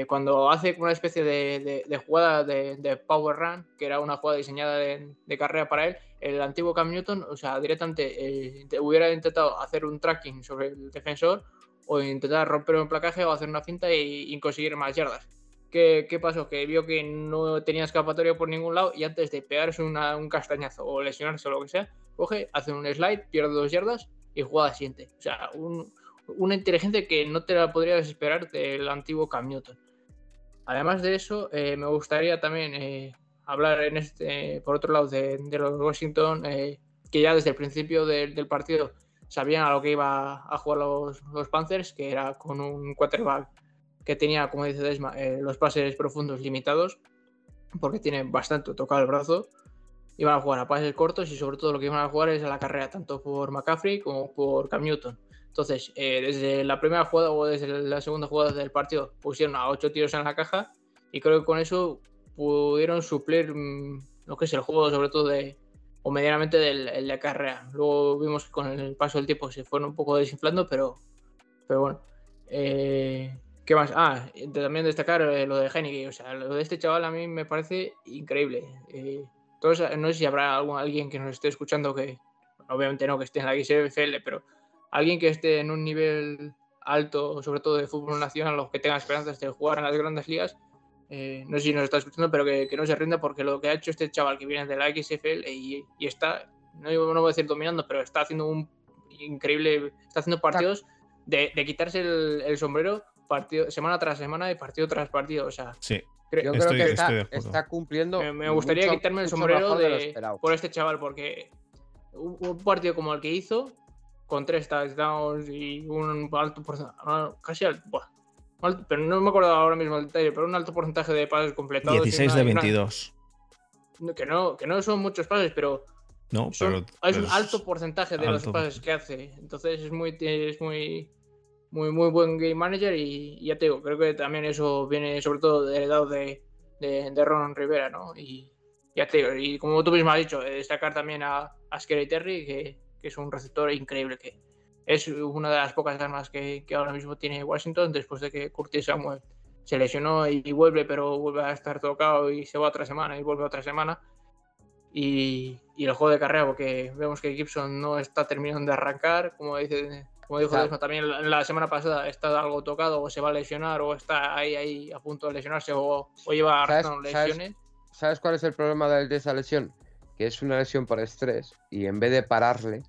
cuando hace una especie de, jugada de, power run, que era una jugada diseñada de, carrera para él, el antiguo Cam Newton, o sea, directamente te- hubiera intentado hacer un tracking sobre el defensor o intentar romper un placaje o hacer una finta y, y conseguir más yardas. ¿Qué, pasó? Que vio que no tenía escapatoria por ningún lado y antes de pegarse una- un castañazo o lesionarse o lo que sea, coge, hace un slide, pierde dos yardas y juega siguiente. O sea, un- una inteligencia que no te la podrías esperar del antiguo Cam Newton. Además de eso, eh, me gustaría también eh, hablar en este, por otro lado, de, los Washington, eh, que ya desde el principio del partido sabían a lo que iba a jugar los, los Panthers, que era con un quarterback que tenía, como dice Desma, eh, los pases profundos limitados, porque tiene bastante tocado el brazo. Iban a jugar a pases cortos y sobre todo lo que iban a jugar es a la carrera, tanto por McCaffrey como por Cam Newton. Entonces, eh, desde la primera jugada o desde la segunda jugada del partido pusieron a ocho tiros en la caja y creo que con eso pudieron suplir mm, lo que es el juego, sobre todo de, o medianamente del el de carrera. Luego vimos que con el paso del tiempo se fueron un poco desinflando, pero, pero bueno. Eh, ¿Qué más? Ah, también destacar eh, lo de Heineken. O sea, lo de este chaval a mí me parece increíble. Eh, todos, no sé si habrá algún, alguien que nos esté escuchando que, obviamente no que esté en la XFL, pero alguien que esté en un nivel alto, sobre todo de fútbol nacional, o que tenga esperanzas de jugar en las grandes ligas, eh, no sé si nos está escuchando, pero que, que no se rinda porque lo que ha hecho este chaval que viene de la XFL y, y está, no, no voy a decir dominando, pero está haciendo un increíble, está haciendo partidos de, de quitarse el, el sombrero partido, semana tras semana y partido tras partido. O sea, Sí, cre- Yo Estoy- creo que está, cumpliendo. me, me gustaría mucho- quitarme el sombrero de de, por este chaval porque un, un partido como el que hizo, con tres touchdowns y un alto porcentaje, casi al- buah, alto- pero no me acuerdo ahora mismo el detalle, pero un alto porcentaje de pases completados. y 16 una- de y una- 22. que, no, que no son muchos pases, pero No, son- pero. es un alto porcentaje de los pases que hace. Entonces es muy, es muy, muy, muy buen game manager y, y ya te digo, creo que también eso viene sobre todo heredado de, de, de Ron Rivera, ¿no? Y ya te digo, y como tú mismo has dicho, eh, destacar también a, a Scary Terry, que, que es un receptor increíble, que es una de las pocas armas que, que ahora mismo tiene Washington después de que Curtis Samuel se lesionó y vuelve, pero vuelve a estar tocado y se va otra semana y vuelve otra semana. Y, y el juego de carrera, porque vemos que Gibson no está terminando de arrancar, como dice como dijo Claro. Desma también la semana pasada, está algo tocado o se va a lesionar o está ahí, ahí a punto de lesionarse o, o lleva ¿Sabes- lesiones. ¿Sabes cuál es el problema de, de esa lesión? Que es una lesión por estrés y en vez de pararle,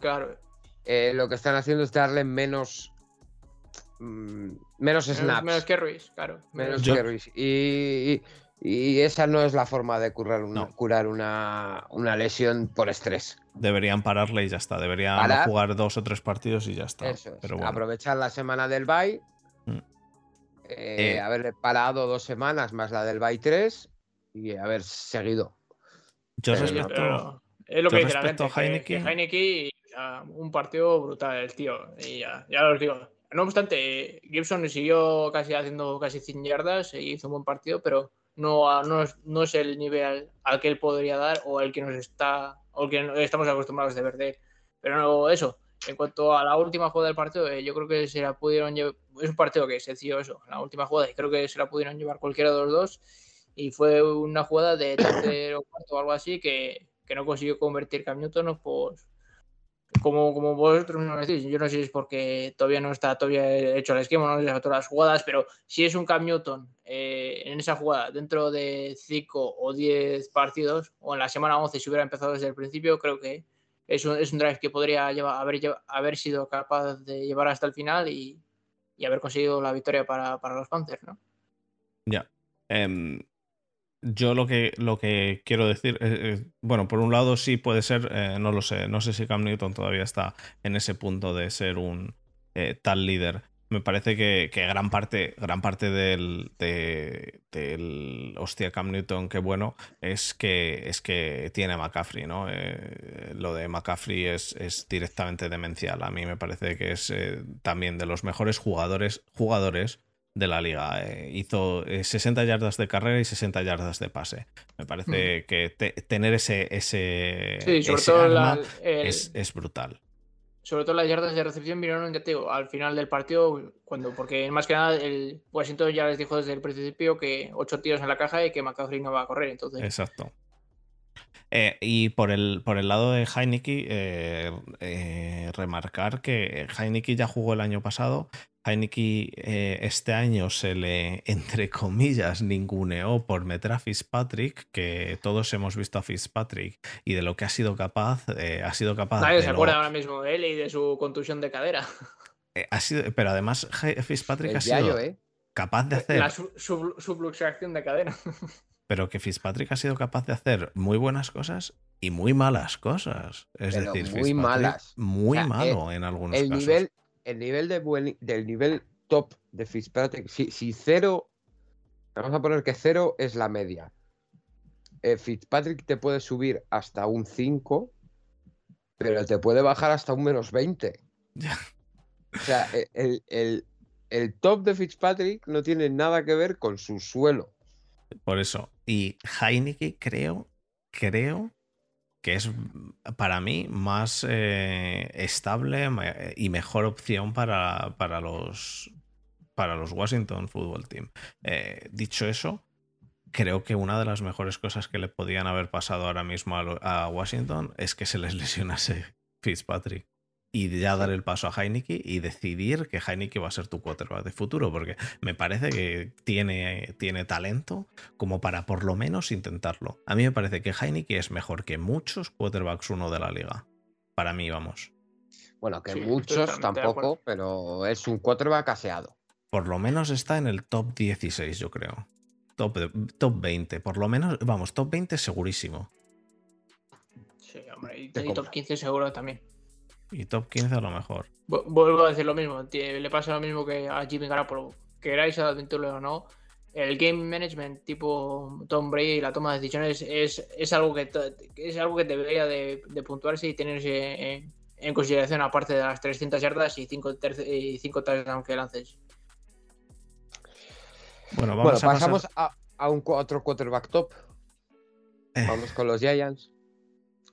Claro, eh, lo que están haciendo es darle menos. mm, menos snaps. menos, menos que Ruiz, claro. menos Yo- que Ruiz. Y, y- y esa no es la forma de curar una, No. curar una, una lesión por estrés. Deberían pararle y ya está. Deberían Parar. jugar dos o tres partidos y ya está. Eso es. Pero bueno. Aprovechar la semana del bye. Mm. eh, Eh. haberle parado dos semanas más la del bye 3 y haber seguido. Yo Pero- respeto. Pero es lo que dice la gente. respecto Heineken- que Heineken, ya, un partido brutal, el tío. Y ya, ya os digo. No obstante, Gibson siguió casi haciendo casi 100 yardas y hizo un buen partido, pero no, no, es, no es el nivel al que él podría dar o el que nos está o el que estamos acostumbrados de ver de. Pero no, eso. En cuanto a la última jugada del partido, eh, yo creo que se la pudieron llevar. Es un partido que es sencillo eso, la última jugada, y creo que se la pudieron llevar cualquiera de los dos. Y fue una jugada de tercero cuarto o algo así que, que no consiguió convertir Cam Newton, pues como, como vosotros me decís, yo no sé si es porque todavía no está todavía hecho el esquema, no sé si todas las jugadas, pero si es un Cam Newton eh, en esa jugada dentro de 5 o 10 partidos, o en la semana 11 si hubiera empezado desde el principio, creo que es un, es un drive que podría llevar, haber, haber sido capaz de llevar hasta el final y, y haber conseguido la victoria para, para los Panthers, ¿no? Ya. Em, yo lo que, lo que quiero decir, eh, eh, bueno, por un lado sí puede ser, eh, no lo sé, no sé si Cam Newton todavía está en ese punto de ser un eh, tal líder. Me parece que, que gran parte, gran parte del, de- del hostia Cam Newton, qué bueno, es que, es que tiene McCaffrey, ¿no? Eh, lo de McCaffrey es, es directamente demencial. A mí me parece que es también de los mejores jugadores, jugadores de la liga. Eh, hizo eh, 60 yardas de carrera y 60 yardas de pase. Me parece que te- tener ese, ese, Sí, sobre ese todo, la- arma el- es, es brutal. sobre todo las yardas de recepción vinieron, ya te digo, al final del partido, cuando, porque más que nada el Washington ya les dijo desde el principio que ocho tiros en la caja y que McCaffrey no va a correr, entonces Exacto. Eh, y por el, por el lado de Heineken, eh, eh, remarcar que Heineken ya jugó el año pasado. Heineken eh, este año se le, entre comillas, ninguneó por meter a Fitzpatrick, que todos hemos visto a Fitzpatrick y de lo que ha sido capaz, eh, ha sido capaz nadie de se lo- acuerda ahora mismo de él y de su contusión de cadera. [LAUGHS] eh, ha sido, pero además Fitzpatrick El ha sido diario, ¿eh? capaz de hacer La su- su- subluxación de cadera. [LAUGHS] pero que Fitzpatrick ha sido capaz de hacer muy buenas cosas y muy malas cosas. Es Pero decir, muy Fitzpatrick malas. Muy O sea, malo en algunos El casos. nivel, el nivel de buen- del nivel top de Fitzpatrick, si, si cero, vamos a poner que cero es la media. Eh, Fitzpatrick te puede subir hasta un 5, pero te puede bajar hasta un menos 20. [LAUGHS] Ya. O sea, e- el, el- el top de Fitzpatrick no tiene nada que ver con su suelo. Por eso. Y Heineken creo, creo que es para mí más eh, estable me- y mejor opción para, para los para los Washington Football Team. Eh, dicho eso, creo que una de las mejores cosas que le podían haber pasado ahora mismo a, a Washington es que se les [LAUGHS] lesionase Fitzpatrick. Y ya dar el paso a Heineken y decidir que Heineken va a ser tu quarterback de futuro, porque me parece que tiene, tiene talento como para por lo menos intentarlo. A mí me parece que Heineken es mejor que muchos quarterbacks uno de la liga. Para mí, vamos. Bueno, que Sí, muchos tampoco, pero es un quarterback aseado. Por lo menos está en el top 16, yo creo. Top, top 20, por lo menos, vamos, top 20 segurísimo. Sí, hombre, y, y top 15 seguro también. Y top 15 a lo mejor. Vu- Vuelvo a decir lo mismo, le pasa lo mismo que a Jimmy Garoppolo. Queráis admitirlo o no, el game management tipo Tom Brady y la toma de decisiones es, es algo que es algo que debería de, de puntuarse y tenerse en, en consideración aparte de las 300 yardas y 5 y cinco touchdowns que lances. Bueno, vamos Bueno, a pasar- pasamos a, a un otro quarterback top. Eh, Vamos con los Giants.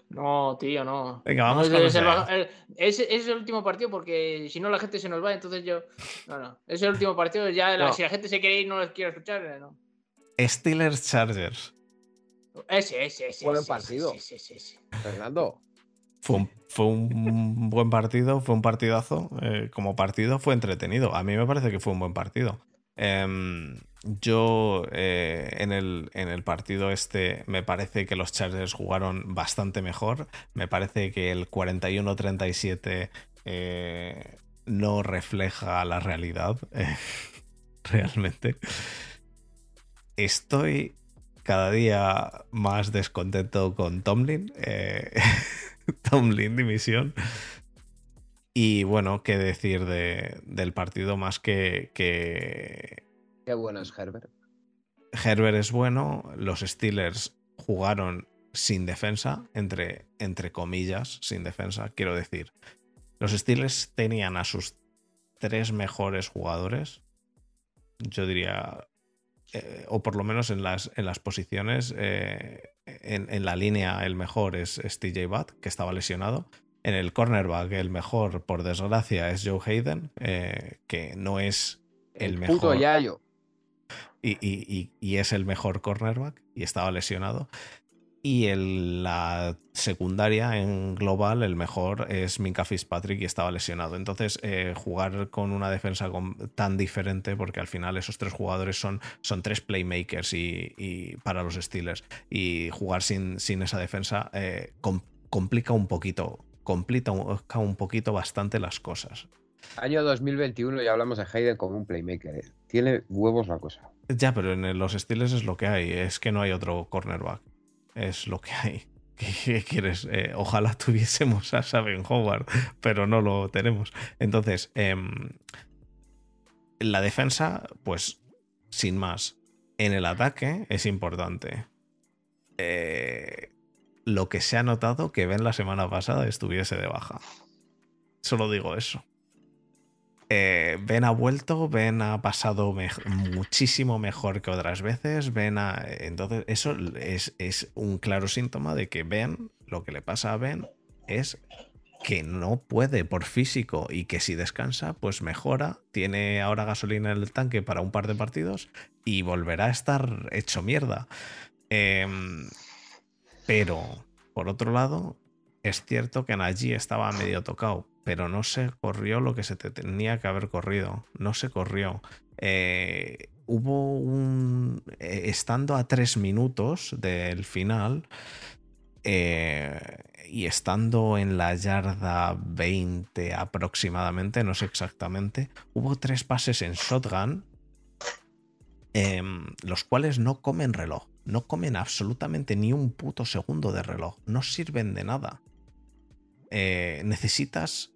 No, tío, no. Venga, vamos No, es, el, es- es el último partido porque si no la gente se nos va, entonces yo. No, no. Es el último partido. Ya la- No. si la gente se quiere ir, no los quiero escuchar. eh, No. Steelers Chargers. Ese, ese, ese. Buen ese, partido. ese, ese, ese. Fernando. Fue un, fue un buen partido, fue un partidazo. eh, como partido fue entretenido. A mí me parece que fue un buen partido. Em, yo eh, en, el, en el partido este me parece que los Chargers jugaron bastante mejor. Me parece que el 41-37 eh, no refleja la realidad eh, [LAUGHS] realmente. Estoy cada día más descontento con Tomlin. [LAUGHS] Tomlin dimisión. Y bueno, qué decir de- del partido más que, que Qué bueno es Herbert. Herbert es bueno, los Steelers jugaron sin defensa, entre, entre comillas, sin defensa, quiero decir. Los Steelers tenían a sus tres mejores jugadores, yo diría, eh, o por lo menos en las, en las posiciones, eh, en, en la línea el mejor es, es TJ Watt, que estaba lesionado. En el cornerback el mejor, por desgracia, es Joe Hayden, eh, que no es el, mejor Puto Yayo. y, y- y- y es el mejor cornerback y estaba lesionado. Y en la secundaria en global, el mejor es Minka Fitzpatrick y estaba lesionado. Entonces, eh, jugar con una defensa con- tan diferente, porque al final esos tres jugadores son, son tres playmakers y, para los Steelers. Y jugar sin, sin esa defensa eh, com- complica un poquito, complica un, poquito bastante las cosas. Año 2021 ya hablamos de Hayden como un playmaker. eh. Tiene huevos la cosa. Ya, pero en los Steelers es lo que hay, es que no hay otro cornerback. Es lo que hay. [LAUGHS] ¿Qué, qué quieres? Eh, ojalá tuviésemos a Saben Howard, pero no lo tenemos. Entonces, em, la defensa, pues, sin más. En el ataque es importante. Eh, lo que se ha notado que Ben la semana pasada estuviese de baja. Solo digo eso. Eh, ben ha vuelto, Ben ha pasado muchísimo mejor que otras veces. Ben ha- entonces, eso es, es un claro síntoma de que Ben, lo que le pasa a Ben es que no puede por físico y que si descansa, pues mejora. Tiene ahora gasolina en el tanque para un par de partidos y volverá a estar hecho mierda. Em, pero, por otro lado, es cierto que Najee estaba medio tocado, pero no se corrió lo que se te tenía que haber corrido. No se corrió. Eh, hubo un. eh, estando a tres minutos del final. eh, y estando en la yarda 20 aproximadamente, no sé exactamente, hubo tres pases en shotgun, em, los cuales no comen reloj, no comen absolutamente ni un puto segundo de reloj, no sirven de nada. Eh, necesitas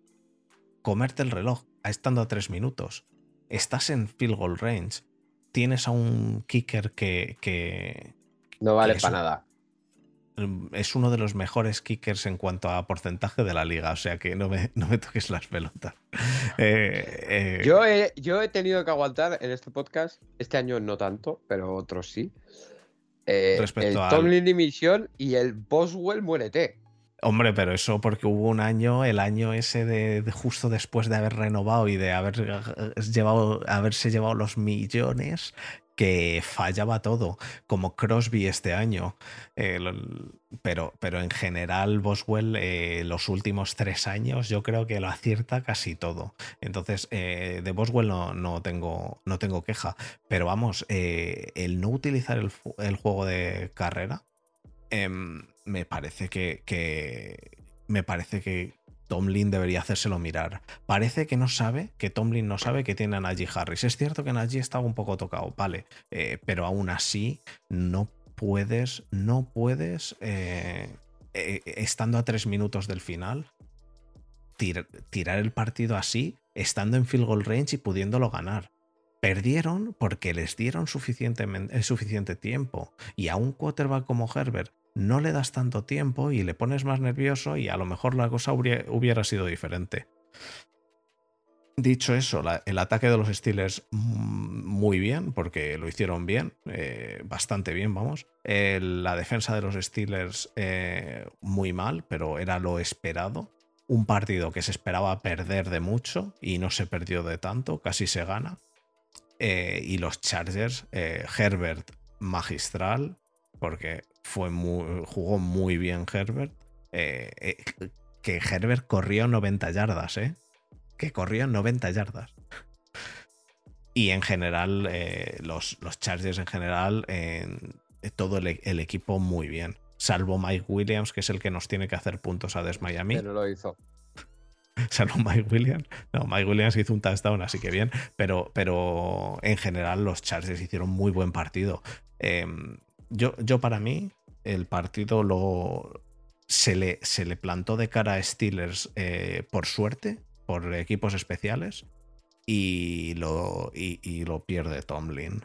comerte el reloj estando a tres minutos. Estás en field goal range. Tienes a un kicker que, que No vale para nada. es uno de los mejores kickers en cuanto a porcentaje de la liga. O sea que no me, no me toques las pelotas. [LAUGHS] Eh, eh, Yo he, yo he tenido que aguantar en este podcast, este año no tanto, pero otros sí. Eh, Respecto el al- Tomlin dimisión y el Boswell muérete. Hombre, pero eso porque hubo un año, el año ese de, de justo después de haber renovado y de haber eh, llevado, haberse llevado los millones, que fallaba todo, como Crosby este año. Eh, pero, pero en general, Boswell, eh, los últimos tres años, yo creo que lo acierta casi todo. Entonces, eh, de Boswell no, no, tengo, no tengo queja. Pero vamos, el no utilizar el, el juego de carrera em, me parece que, que- me parece que Tomlin debería hacérselo mirar. Parece que no sabe, que Tomlin no sabe que tiene a Najee Harris. Es cierto que Najee estaba un poco tocado, vale, eh, pero aún así no puedes, no puedes, eh, eh, estando a tres minutos del final, tir- tirar el partido así, estando en field goal range y pudiéndolo ganar. Perdieron porque les dieron suficiente tiempo. Y a un quarterback como Herbert no le das tanto tiempo y le pones más nervioso y a lo mejor la cosa hubiera, sido diferente. Dicho eso, el ataque de los Steelers mm, muy bien, porque lo hicieron bien, eh, bastante bien, vamos. La defensa de los Steelers eh, muy mal, pero era lo esperado. Un partido que se esperaba perder de mucho y no se perdió de tanto, casi se gana. Eh, y los Chargers, Herbert magistral, porque fue muy- jugó muy bien Herbert. Eh, eh, que Herbert corrió 90 yardas, ¿eh? que corrían 90 yardas. Y en general, eh, los, los Chargers en general, en- todo el, el equipo muy bien. Salvo Mike Williams, que es el que nos tiene que hacer puntos a Des Miami. No lo hizo. [LAUGHS] Salvo Mike Williams. No, Mike Williams hizo un touchdown, así que bien. Pero, pero en general, los Chargers hicieron muy buen partido. Yo, yo, para mí, el partido lo. Se le, se le plantó de cara a Steelers eh, por suerte, por equipos especiales, y lo, y, y lo pierde Tomlin.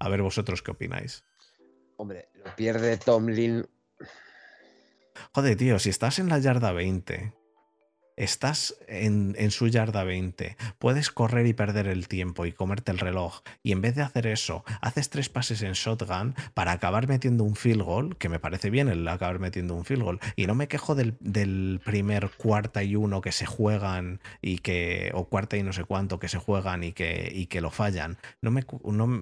A ver vosotros qué opináis. Hombre, lo pierde Tomlin. Joder, tío, si estás en la yarda 20, estás en, su yarda 20, puedes correr y perder el tiempo y comerte el reloj, y en vez de hacer eso, haces tres pases en shotgun para acabar metiendo un field goal, que me parece bien el acabar metiendo un field goal, y no me quejo del, primer cuarta y uno que se juegan y que, o cuarta y no sé cuánto que se juegan y que, y que lo fallan, no me,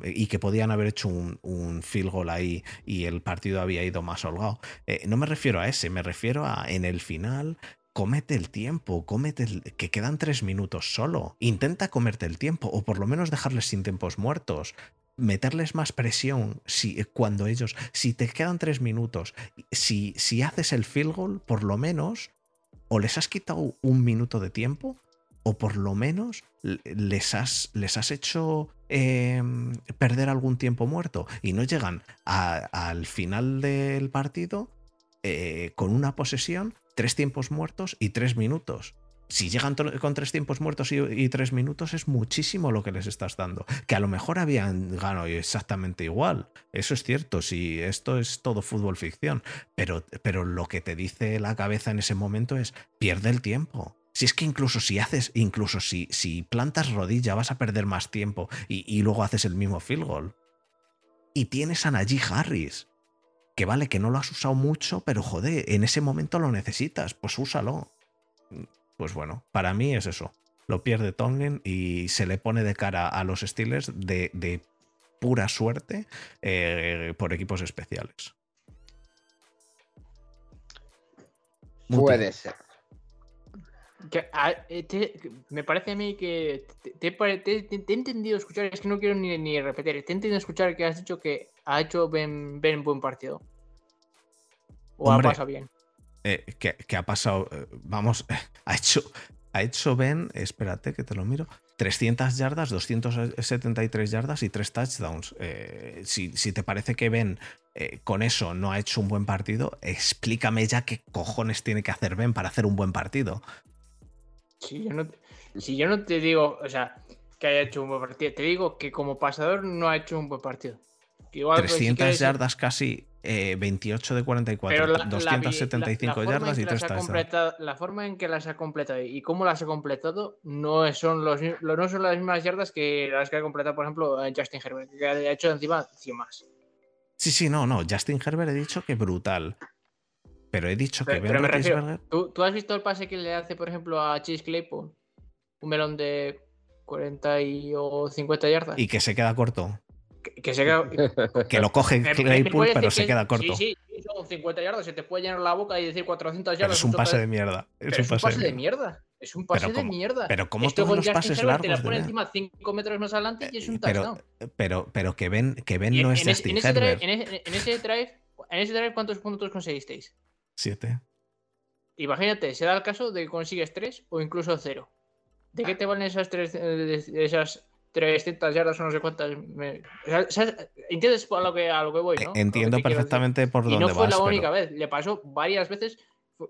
y que podían haber hecho un, un field goal ahí y el partido había ido más holgado. Eh, no me refiero a ese, me refiero a en el final. Cómete el tiempo, cómete el- que quedan tres minutos solo. Intenta comerte el tiempo, o por lo menos dejarles sin tiempos muertos. Meterles más presión si, cuando ellos. Si te quedan tres minutos, si, si haces el field goal, por lo menos, o les has quitado un minuto de tiempo, o por lo menos les has, les has hecho eh, perder algún tiempo muerto y no llegan al final del partido eh, con una posesión, tres tiempos muertos y tres minutos. Si llegan con tres tiempos muertos y, tres minutos es muchísimo lo que les estás dando. Que a lo mejor habían ganado exactamente igual. Eso es cierto, si esto es todo fútbol ficción. Pero, pero lo que te dice la cabeza en ese momento es pierde el tiempo. Si es que incluso si haces, incluso si, si plantas rodilla, vas a perder más tiempo y, y luego haces el mismo field goal. Y tienes a Najee Harris, que vale que no lo has usado mucho, pero joder, en ese momento lo necesitas, pues úsalo. Pues bueno, para mí es eso. Lo pierde Tomlin y se le pone de cara a los Steelers de, de pura suerte eh, por equipos especiales. Muti. Puede ser. Que, a- eh, te- me parece a mí que te, te pare- te- te- te he entendido escuchar, es que no quiero ni, ni repetir, te he entendido escuchar que has dicho que ha hecho Ben, ben buen partido. O Hombre. ha pasado bien. Eh, que, que ha pasado, eh, vamos, [LAUGHS] ha hecho, ha hecho Ben, espérate que te lo miro, 300 yardas, 273 yardas y 3 touchdowns. Eh, si, si te parece que Ben eh, con eso no ha hecho un buen partido, explícame ya qué cojones tiene que hacer Ben para hacer un buen partido. Si yo, no, si yo no te digo, o sea, que haya hecho un buen partido, te digo que como pasador no ha hecho un buen partido. Igual, pues, sí 300 que es- yardas casi, eh, 28 de 44, pero la- la vi- 275 la- la yardas y que las 3 ha touchdowns. La forma en que las ha completado y cómo las ha completado no son, los, no son las mismas yardas que las que ha completado, por ejemplo, Justin Herbert, que ha hecho encima 100 más. Sí, sí, no, no, Justin Herbert he dicho que brutal. Pero he dicho que Pero, Ben pero me refiero, Roethlisberger- ¿tú, tú has visto el pase que le hace, por ejemplo, a Chase Claypool? Un melón de 40 y, o 50 yardas. y que se queda corto. Que, se queda, [LAUGHS] Que lo coge Me- me- me Claypool, puedes pero se que- queda corto. Sí, sí, son 50 yardas. Se te puede llenar la boca y decir 400 Pero yardas. es un pase de mierda. Pero Es un pase, de mierda. Es un pase Pero de mierda. Pero como Esto todos con los pases Herbert te la largos pone encima 5 metros más adelante y es un pero, touchdown. pero, pero que Ben, que ben Y no en, es ese, Justin en ese drive, Herbert. en, ese, en ese drive, en ese drive, ¿cuántos puntos conseguisteis? Siete. Imagínate, se da el caso de que consigues 3 o incluso 0. ¿De qué te valen esas, tres, eh, esas 300 yardas o no sé cuántas? me- o sea, ¿sabes? ¿Entiendes a lo que, a lo que voy? ¿no? Que E, Entiendo quiero decir. perfectamente por Y dónde no fue vas. la pero- única vez, le pasó varias veces.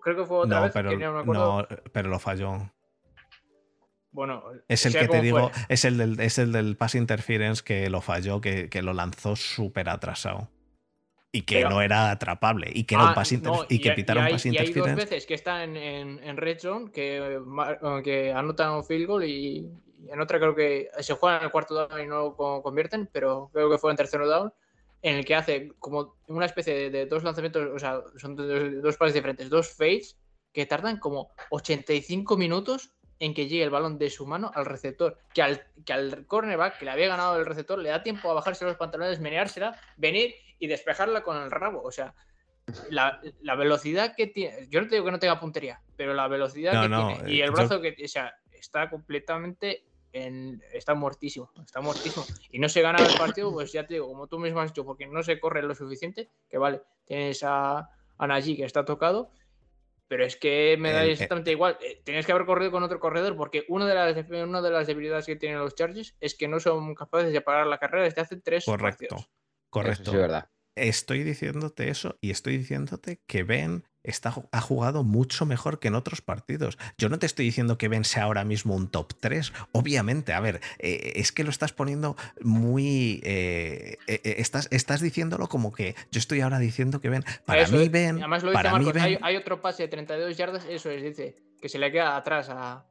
Creo que fue otra no, vez pero, que no no, pero lo falló. Bueno, Es el que te digo, es el, del, es el del pass interference que lo falló, que, que lo lanzó súper atrasado. y que no era atrapable y que era un Ah, inter- no, y que hay- pitara un hay- y dos interference. veces que está en, en, en Red Zone que, que anotan un field goal y, y en otra creo que se juega en el cuarto down y no lo co- convierten, pero creo que fue en tercero down, en el que hace como una especie de, de dos lanzamientos, o sea, son dos, dos pases diferentes, dos fades que tardan como 85 minutos en que llegue el balón de su mano al receptor, que al, que al cornerback que le había ganado el receptor le da tiempo a bajarse los pantalones, meneársela, venir y despejarla con el rabo. O sea, la, la velocidad que tiene, yo no te digo que no tenga puntería, pero la velocidad No, que no, tiene eh, y el yo- brazo que, o sea, está completamente en, está muertísimo, está muertísimo. Y no se gana el partido, pues ya te digo, como tú mismo has dicho, porque no se corre lo suficiente, que vale, tienes a, a Najee que está tocado, pero es que me da eh, exactamente igual. Eh, Tienes que haber corrido con otro corredor, porque una de las, una de las debilidades que tienen los Chargers es que no son capaces de parar la carrera desde hace tres Correcto. partidos. Correcto. Eso sí es verdad. Estoy diciéndote eso y estoy diciéndote que Ben está, ha jugado mucho mejor que en otros partidos. Yo no te estoy diciendo que Ben sea ahora mismo un top 3. Obviamente, a ver, eh, es que lo estás poniendo muy... eh, eh, estás, estás diciéndolo como que yo estoy ahora diciendo que Ben... Para Eso mí es. Ben... Además lo dice para mí Marcos, hay, Ben... hay otro pase de 32 yardas, eso es, dice, que se le queda atrás a,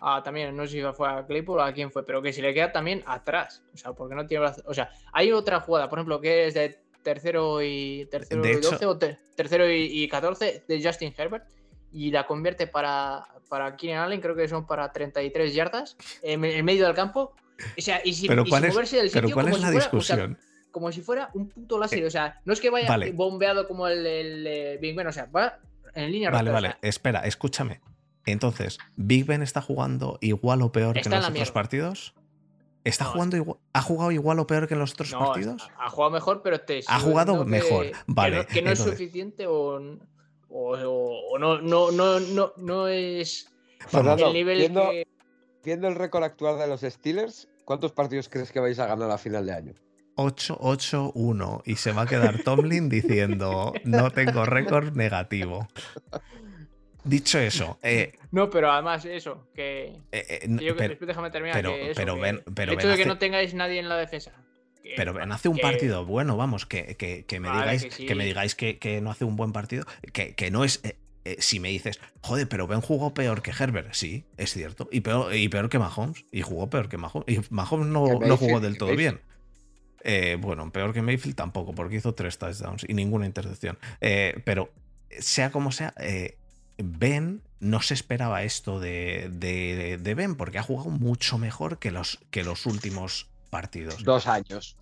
a también, no sé si fue a Claypool o a quién fue, pero que se le queda también atrás. O sea, porque no tiene O sea, hay otra jugada, por ejemplo, que es de tercero y tercero De y hecho- 12 o te- tercero y, y 14 de Justin Herbert y la convierte para, para Keenan Allen, creo que son para 33 yardas en, en medio del campo. O sea, y sin, Pero y ¿cuál sin es- moverse del Pero sitio ¿cuál como es si la fuera- o sea, como si fuera un puto láser. O sea, no es que vaya vale. bombeado como el, el, eh, Big Ben, o sea, va en línea Vale, recta, o vale, sea, espera, escúchame. Entonces, ¿Big Ben está jugando igual o peor que Está en en los otros mierda. partidos? ¿Está No, jugando igual, ¿Ha jugado igual o peor que en los otros no, partidos? Ha jugado mejor, pero te Ha jugado que- mejor, que vale, no- Que no, es suficiente o, o, o- o no, no, no, no, no es Fernando, el nivel viendo, que. viendo el récord actual de los Steelers, ¿cuántos partidos crees que vais a ganar a final de año? 8-8-1 y se va a quedar Tomlin diciendo no tengo récord negativo. [LAUGHS] Dicho eso, [LAUGHS] eh, No, pero además eso, que. eh, eh, que yo- pero, déjame terminar. pero- que eso, pero que ven- pero el hecho de que hace- no tengáis nadie en la defensa. que- pero Ben hace un que- partido bueno, vamos, que, que- que me Vale, digáis que sí. que me digáis que, que no hace un buen partido, que, que no es. eh, eh, si me dices, joder, pero Ben jugó peor que Herbert, sí, es cierto. Y peor, y peor que Mahomes. Y jugó peor que Mahomes. Y Mahomes no, no jugó del todo bien. Eh, bueno, peor que Mayfield tampoco, porque hizo tres touchdowns y ninguna intercepción. Eh, pero sea como sea, eh, Ben no se esperaba esto de, de- de Ben, porque ha jugado mucho mejor que los, que los últimos partidos. Dos años.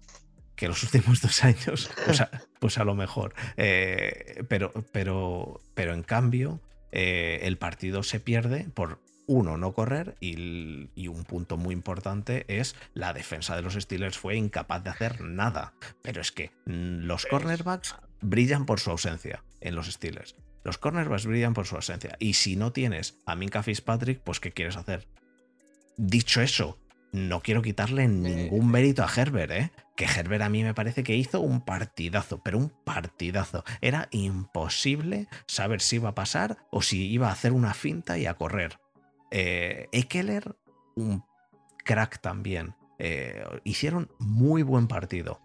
Que los últimos dos años, pues a, pues a lo mejor. Eh, pero, pero, pero en cambio, eh, el partido se pierde por uno, no correr, y, y un punto muy importante es la defensa de los Steelers fue incapaz de hacer nada. Pero es que mm, los cornerbacks brillan por su ausencia en los Steelers. Los cornerbacks brillan por su ausencia. Y si no tienes a Minka Fitzpatrick, pues ¿qué quieres hacer? Dicho eso, no quiero quitarle ningún mérito a Herbert, ¿eh? Que Herbert a mí me parece que hizo un partidazo, pero un partidazo. Era imposible saber si iba a pasar o si iba a hacer una finta y a correr. Eh, Ekeler, un crack también. Eh, hicieron muy buen partido,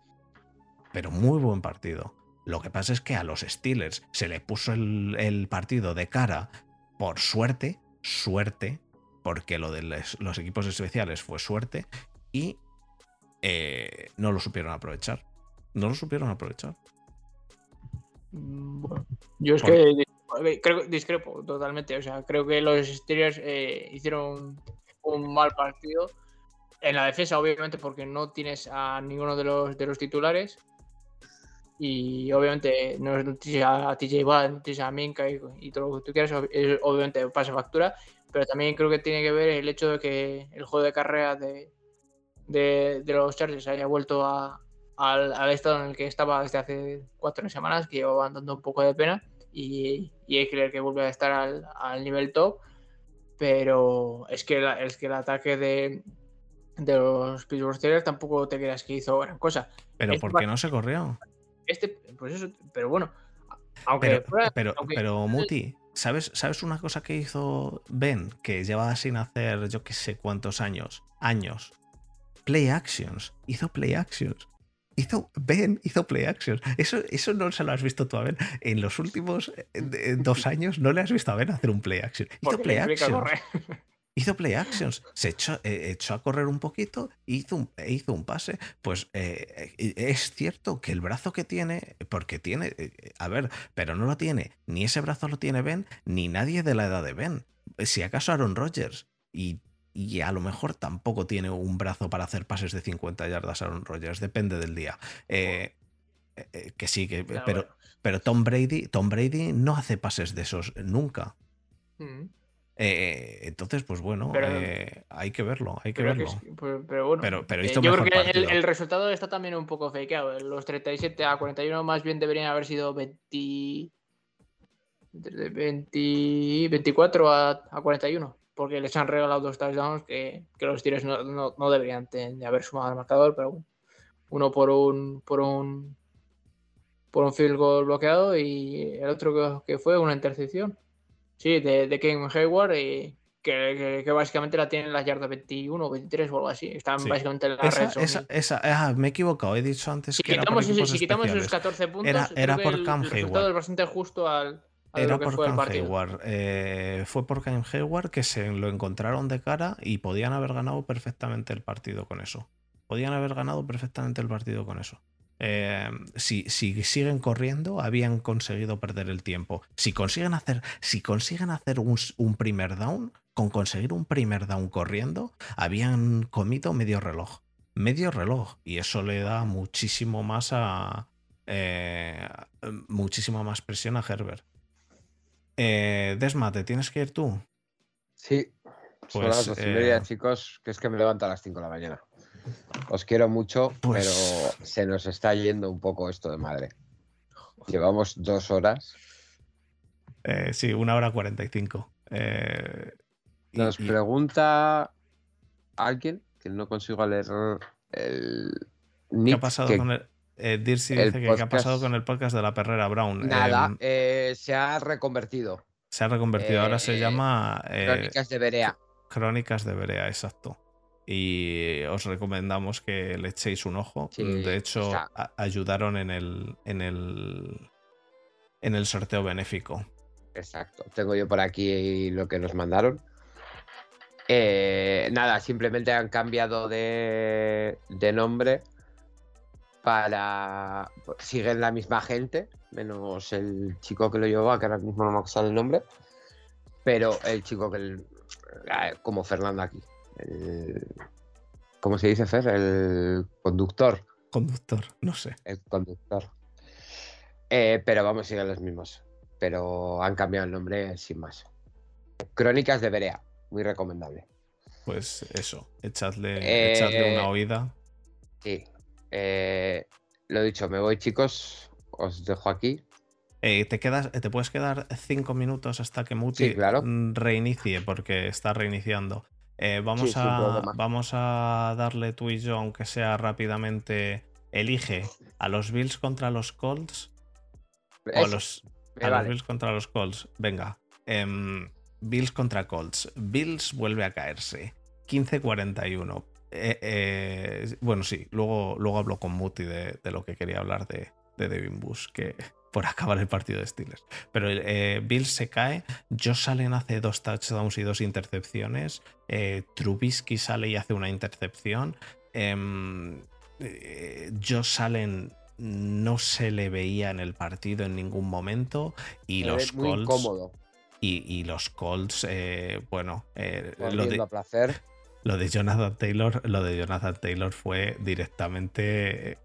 pero muy buen partido. Lo que pasa es que a los Steelers se le puso el, el partido de cara por suerte, suerte, porque lo de les- los equipos especiales fue suerte, y eh, no lo supieron aprovechar. No lo supieron aprovechar. Mm, Bueno, yo es Por- que dis- creo, discrepo totalmente. O sea, creo que los Steelers eh, hicieron un mal partido. En la defensa, obviamente, porque no tienes a ninguno de los, de los titulares. Y obviamente no no tienes a TJ Watt, no tienes a Minka y, y todo lo que tú quieras. ob- es- Obviamente pasa factura. Pero también creo que tiene que ver el hecho de que el juego de carrera de, de, de los Chargers haya vuelto a, al, al estado en el que estaba desde hace cuatro semanas, que llevaban dando un poco de pena, y, y hay que creer que vuelve a estar al, al nivel top, pero es que, la- es que el ataque de, de los Pittsburgh Steelers tampoco te creas que hizo gran cosa. Pero Este ¿por qué no se corrió? Este, pues pero bueno, aunque Pero, fuera- pero, aunque- pero Muti, ¿sabes, ¿sabes una cosa que hizo Ben? Que llevaba sin hacer yo qué sé cuántos años. Años. Play actions. Hizo play actions. Hizo, Ben hizo play action. Eso, eso no se lo has visto tú a Ben. En los últimos eh, dos años no le has visto a Ben hacer un play action. Hizo Porque play le implica action. [LAUGHS] Hizo play actions. Se echó, eh, echó a correr un poquito, hizo un, e hizo un pase. Pues eh, eh, es cierto que el brazo que tiene, porque tiene, eh, a ver, pero no lo tiene, ni ese brazo lo tiene Ben, ni nadie de la edad de Ben. Si acaso Aaron Rodgers. Y, y a lo mejor tampoco tiene un brazo para hacer pases de 50 yardas Aaron Rodgers, depende del día. Que sí, que, Ya, pero, bueno. pero Tom Brady, Tom Brady no hace pases de esos nunca. Mm. Eh, entonces, pues bueno, Pero- eh, hay que verlo, hay que verlo. es- pero- pero bueno, Pero- pero eh, hizo yo creo que el, resultado está también un poco fakeado. Los 37 a 41 más bien deberían haber sido 20, de 20 24 a, a 41. Porque les han regalado dos touchdowns que, que los tiros no, no- no deberían de haber sumado al marcador, pero bueno. Uno por un por un por un field goal bloqueado y el otro que, que fue una intercepción. Sí, de, de Ken Hayward y que, que- que básicamente la tienen en las yardas 21 23 o algo así. Están Sí. básicamente en la Esa, red esa, esa- ah, me he equivocado, he dicho antes Si que era por quitamos, ese- equipos si quitamos esos especiales. 14 puntos, Era- era por el, Cam el Hayward. es bastante justo al, Era por fue Cam. Hayward. eh, fue por Cam Hayward que se lo encontraron de cara y podían haber ganado perfectamente el partido con eso. Podían haber ganado perfectamente el partido con eso. Eh, si, si siguen corriendo, habían conseguido perder el tiempo. Si consiguen hacer, si consiguen hacer un, primer down, con conseguir un primer down corriendo, habían comido medio reloj. Medio reloj. Y eso le da muchísimo más a. eh, muchísima más presión a Herbert. Eh, Desma, ¿te tienes que ir tú? Sí, son Pues, las dos y media, eh, chicos, que es que me levanto a las 5 de la mañana. Os quiero mucho, Pues- pero se nos está yendo un poco esto de madre. Llevamos dos horas. Eh, sí, una hora cuarenta y cinco. Eh, Nos y- pregunta alguien que no consigo leer el ¿Qué ha pasado que- con el. Eh, dice que qué ha pasado podcast- con el podcast de la perrera Brown. Nada, Em, eh, se ha reconvertido. se ha reconvertido. Ahora se llama Crónicas de Berea. Crónicas de Berea, exacto. Y os recomendamos que le echéis un ojo. Sí, de hecho, a- ayudaron en el, en el. En el sorteo benéfico. Exacto. Tengo yo por aquí lo que nos mandaron. Eh, nada, simplemente han cambiado de, de nombre para... Siguen la misma gente, menos el chico que lo llevaba, que ahora mismo no me sale el nombre, pero el chico que... el- eh, como Fernando aquí. El- ¿Cómo se dice, Fer? El conductor. Conductor, no sé. El conductor. Eh, pero vamos, siguen los mismos. Pero han cambiado el nombre sin más. Crónicas de Berea. Muy recomendable. Pues eso, echadle, Eh, echadle una oída. Sí. Eh, lo dicho, me voy, chicos. Os dejo aquí. Eh, te, quedas, te puedes quedar cinco minutos hasta que Muti Sí, claro. reinicie, porque está reiniciando. Eh, vamos, Sí, a, vamos a darle tú y yo, aunque sea rápidamente, elige a los Bills contra los Colts o a Eso, los, a los. Bills contra los Colts. Venga. em, Bills contra Colts. Bills vuelve a caerse. 15-41. Eh, eh, bueno, sí, luego, luego hablo con Muti de, de lo que quería hablar de, de Devin Bush, que por acabar el partido de Steelers. Pero eh, Bills se cae, Josh Allen hace dos touchdowns y dos intercepciones, eh, Trubisky sale y hace una intercepción, em, eh, Josh Allen no se le veía en el partido en ningún momento y los muy Colts incómodo. y, y los Colts eh, bueno eh, lo, de, a placer. lo de Jonathan Taylor lo de Jonathan Taylor fue directamente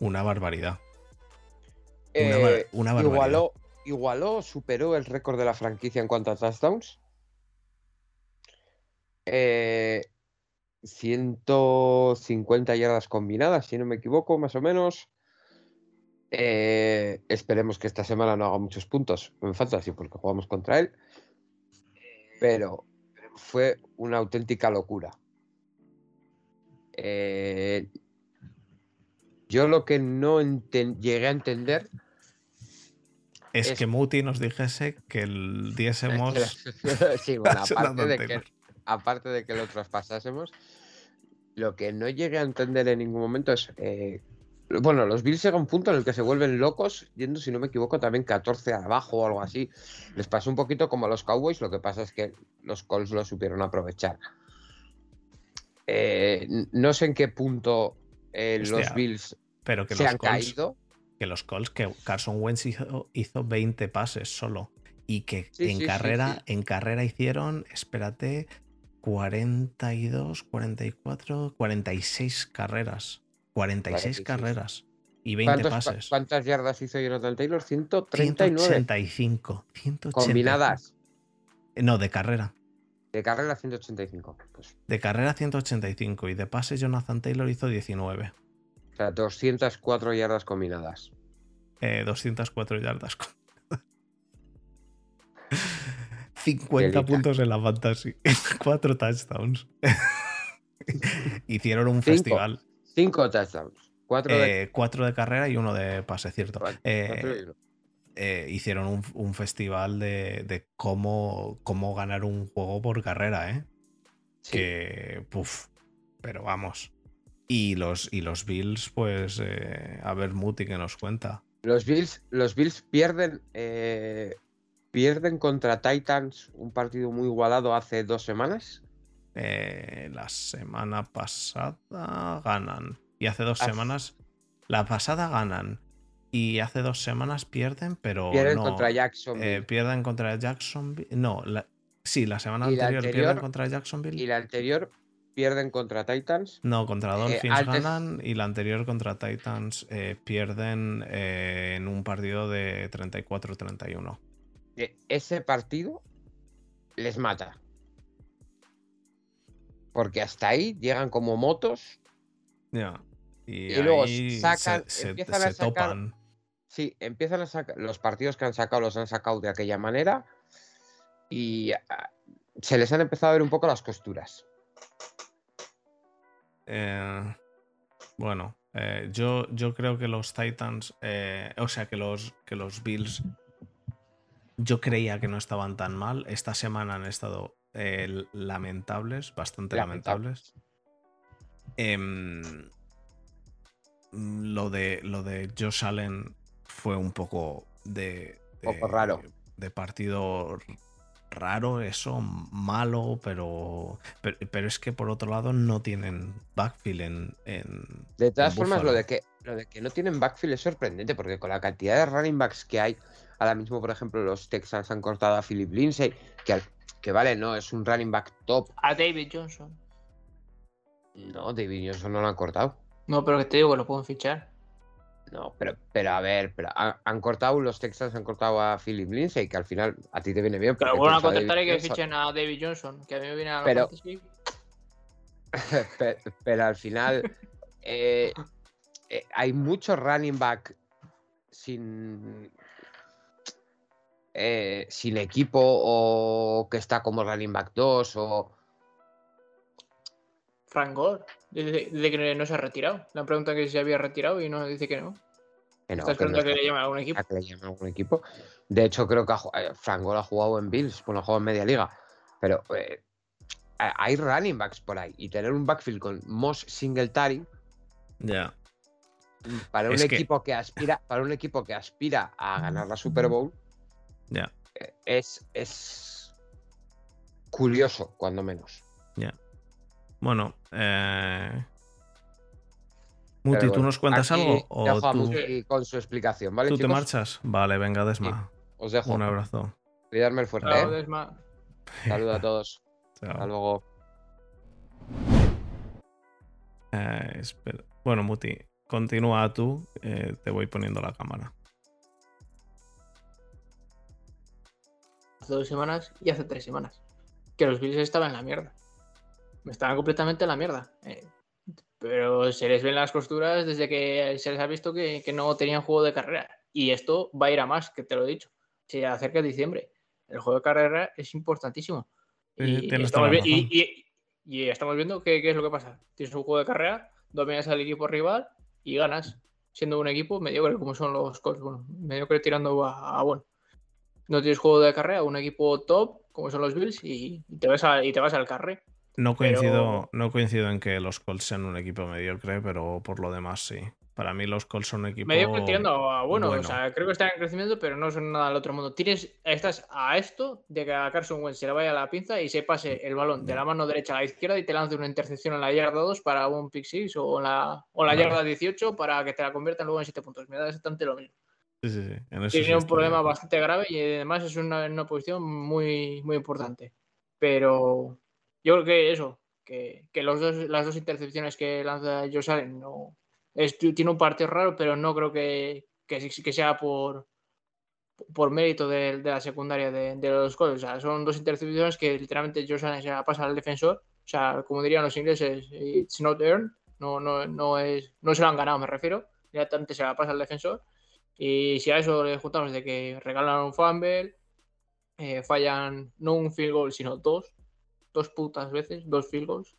una barbaridad Eh, una igualó, igualó, superó el récord de la franquicia en cuanto a touchdowns. Eh, 150 yardas combinadas, si no me equivoco, más o menos. Eh, esperemos que esta semana no haga muchos puntos en fantasy porque jugamos contra él. Pero fue una auténtica locura. Eh, yo lo que no llegué a entender es, Es- que Muti nos dijese que el diésemos [LAUGHS] sí, bueno, [LAUGHS] aparte de, que, aparte de que lo traspasásemos, lo que no llegué a entender en ningún momento es eh, Bueno, los Bills llega a un punto en el que se vuelven locos, yendo, si no me equivoco, también 14 abajo o algo así. Les pasó un poquito como a los Cowboys, lo que pasa es que los Colts lo supieron aprovechar. Eh, no sé en qué punto eh, los Bills Pero que se los han Colts, caído. Que los Colts, que Carson Wentz hizo, hizo 20 pases solo. Y que Sí, en sí, carrera, sí. en carrera hicieron, espérate, 42, 44, 46 carreras. 46 46. carreras. Y 20 ¿Cuántos- cua- pases. ¿Cuántas yardas hizo Jonathan Taylor? 139 185. 185. combinadas. No, de carrera. De carrera 185. Pues, De carrera 185 y de pases Jonathan Taylor hizo 19. O sea, 204 yardas combinadas. Eh, 204 yardas. 50 [LAUGHS] Delita. puntos en la fantasy. [LAUGHS] 4 touchdowns. [LAUGHS] Hicieron un Cinco. festival. 5 touchdowns. 4 de. Eh, cuatro de carrera y uno de pase, cierto. cuatro- Eh, eh, hicieron un, un festival de, de cómo, cómo ganar un juego por carrera, ¿eh? Sí. Que, puf, pero vamos. Y los, y los Bills, pues, eh, a ver, Muti que nos cuenta. Los Bills, los Bills pierden, eh, pierden contra Titans un partido muy igualado hace dos semanas. Eh, la semana pasada ganan. Y hace dos Hace- semanas. La pasada ganan. Y hace dos semanas pierden, pero. Pierden no, contra Jacksonville. pierden contra Jacksonville. No, la- sí, la semana la anterior, pierden anterior- contra Jacksonville. y la anterior pierden contra Titans. No, contra Dolphins antes- ganan y la anterior contra Titans eh, pierden eh, en un partido de 34-31. Eh, Ese partido les mata. Porque hasta ahí llegan como motos. Ya. Y, Y luego sacan- se, empiezan se a sacar- topan. Sí, empiezan a sacar. Los partidos que han sacado los han sacado de aquella manera. Y ah, se les han empezado a ver un poco las costuras. Eh, bueno, eh, yo, yo creo que los Titans, eh, o sea, que los, que los Bills, yo creía que no estaban tan mal. Esta semana han estado lamentables, bastante lamentables. Em, lo, de, lo de Josh Allen fue un poco de, de- Poco raro. De partido raro, eso, malo, pero, pero, pero es que por otro lado no tienen backfield en, en- De todas en formas, lo de, que, lo de que no tienen backfield es sorprendente, porque con la cantidad de running backs que hay, ahora mismo, por ejemplo, los Texans han cortado a Philip Lindsay, que, al- que vale, no, es un running back top. A David Johnson. No, David Johnson no lo han cortado. No, pero que te digo que lo pueden fichar. No, pero, pero a ver, pero han, han cortado, los Texans han cortado a Philip Lindsay, que al final a ti te viene bien. Pero bueno a David que fichen a David Johnson, que a mí me viene a la Pero- [LAUGHS] pero, al final [LAUGHS] eh, eh, hay mucho running back sin eh, sin equipo o que está como running back 2 o Frank Gore. Dice, dice que no se ha retirado. Le han preguntado que si se había retirado y no dice que no. que no, Está que no esperando a que le llamen a algún equipo. a que le llamen a algún equipo. De hecho, creo que ju- eh, ha jugado en Bills, bueno, ha jugado en media liga. Pero eh, ha- hay running backs por ahí. Y tener un backfield con Moss Singletary Ya. para un Es equipo que aspira, para un equipo que aspira a ganar la Super Bowl, Ya. eh, es, es curioso, cuando menos. Bueno, eh... Muti, ¿tú bueno, nos cuentas aquí algo? ¿O dejo a tú, Muti con su explicación, ¿vale? tú te marchas? Vale, venga, Desma. Os dejo. Un abrazo. Cuidarme el fuerte, Chao, ¿eh? Desma. Saludos a todos. [LAUGHS] Chao. Hasta luego. Eh, espera. Bueno, Muti, continúa tú. eh, te voy poniendo la cámara. Hace dos semanas y hace tres semanas. Que los Bills estaban en la mierda. Estaban completamente en la mierda. eh. Pero se les ven las costuras desde que se les ha visto que, que no tenían juego de carrera. Y esto va a ir a más, que te lo he dicho. Se acerca diciembre. El juego de carrera es importantísimo. Y, estamos, toda la vi- y- razón. y- y estamos viendo qué, qué es lo que pasa. Tienes un juego de carrera, dominas al equipo rival y ganas. Siendo un equipo mediocre como son los Colts. Bueno, mediocre tirando a, a bueno. No tienes juego de carrera, un equipo top como son los Bills y, y te, vas a- y te vas al carré. No coincido, pero- no coincido en que los Colts sean un equipo mediocre, pero por lo demás sí. Para mí los Colts son un equipo. Medio que tirando a bueno, bueno. o sea, creo que están en crecimiento, pero no son nada al otro mundo. Tienes, estás a esto de que a Carson Wentz se le vaya la pinza y se pase el balón de la mano derecha a la izquierda y te lance una intercepción en la yarda 2 para un pick 6 o la, o la Vale. yarda 18 para que te la conviertan luego en 7 puntos. Me da exactamente lo mismo. Sí, sí, sí. En eso sí Tiene un problema bastante grave y además es una, una posición muy, muy importante. Pero yo creo que eso, que, que los dos, las dos intercepciones que lanza Josh Allen no, tiene un partido raro, pero no creo que, que sea por, por mérito de, de la secundaria de, de los Colts. O sea, son dos intercepciones que literalmente Josh Allen se la pasa al defensor. O sea, como dirían los ingleses, it's not earned. No, no, no, es, no se lo han ganado, me refiero. Directamente se la pasa al defensor. Y si a eso le juntamos de que regalan un fumble, eh, fallan no un field goal, sino dos, dos putas veces, dos field goals,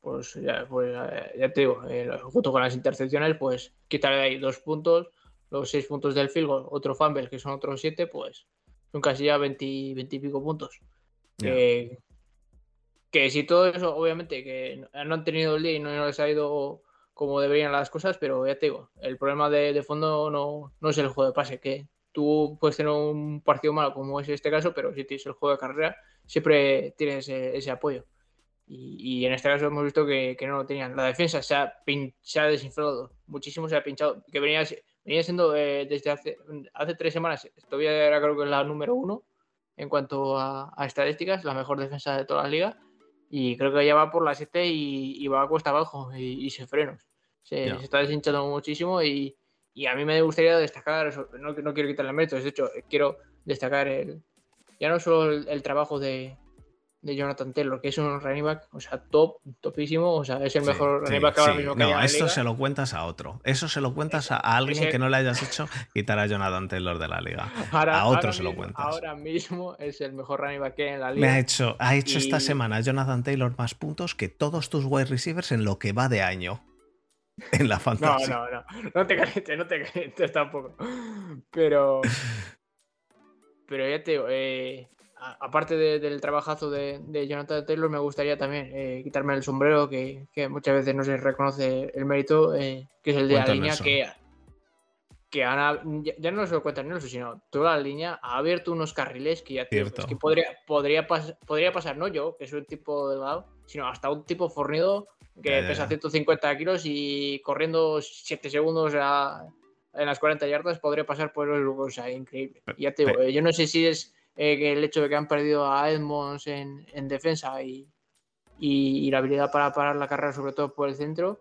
pues ya, pues, eh, ya te digo, eh, junto con las intercepciones, pues quitarle ahí dos puntos, los seis puntos del field goal, otro fumble, que son otros siete, pues son casi ya 20, 20 y pico puntos. Ya. Que, que si todo eso, obviamente, que no- no han tenido el día y no les ha ido como deberían las cosas, pero ya te digo, el problema de, de fondo no, no es el juego de pase, que tú puedes tener un partido malo como es este caso, pero si tienes el juego de carrera, siempre tienes ese, ese apoyo. Y, y en este caso hemos visto que, que no lo tenían. La defensa se ha, pin- se ha desinflado muchísimo, se ha pinchado, que venía, venía siendo eh, desde hace, hace tres semanas, todavía era creo que la número uno en cuanto a, a estadísticas, la mejor defensa de toda la liga. Y creo que ya va por la 7 y, y va a cuesta abajo y, y sin frenos. Se, Ya. se está deshinchando muchísimo y, y a mí me gustaría destacar, eso, no, no quiero quitarle méritos, de hecho, quiero destacar el, ya no solo el, el trabajo de, de Jonathan Taylor, que es un running back, o sea, top, topísimo, o sea, es el Sí, mejor sí, running back ahora sí. mismo que No, esto liga. se lo cuentas a otro. Eso se lo cuentas a, a alguien Ese- que no le hayas hecho quitar a Jonathan Taylor de la liga. [LAUGHS] Ahora- a otro ahora se lo mismo- cuentas. Ahora mismo es el mejor running back que hay en la liga. Me ha hecho, ha hecho esta Y- semana Jonathan Taylor más puntos que todos tus wide receivers en lo que va de año. En la No, fantasy. no, no. No te calientes, no te calientes tampoco. Pero. Pero ya te digo, eh, aparte de- del trabajazo de, de Jonathan Taylor, me gustaría también eh, quitarme el sombrero, que, que muchas veces no se reconoce el mérito, eh, que es el de la línea Nelson. que. Que han ya, ya no solo cuenta Nelson, sino toda la línea ha abierto unos carriles que ya Cierto. es que podría, podría, pas- podría pasar, no yo, que soy un tipo delgado, sino hasta un tipo fornido que Ya, pesa ya. 150 kilos y corriendo 7 segundos a- en las 40 yardas podría pasar por lugar, o sea, increíble. Y ya te digo, eh, yo no sé si es eh, que el hecho de que han perdido a Edmonds en, en defensa y, y- y la habilidad para parar la carrera, sobre todo por el centro,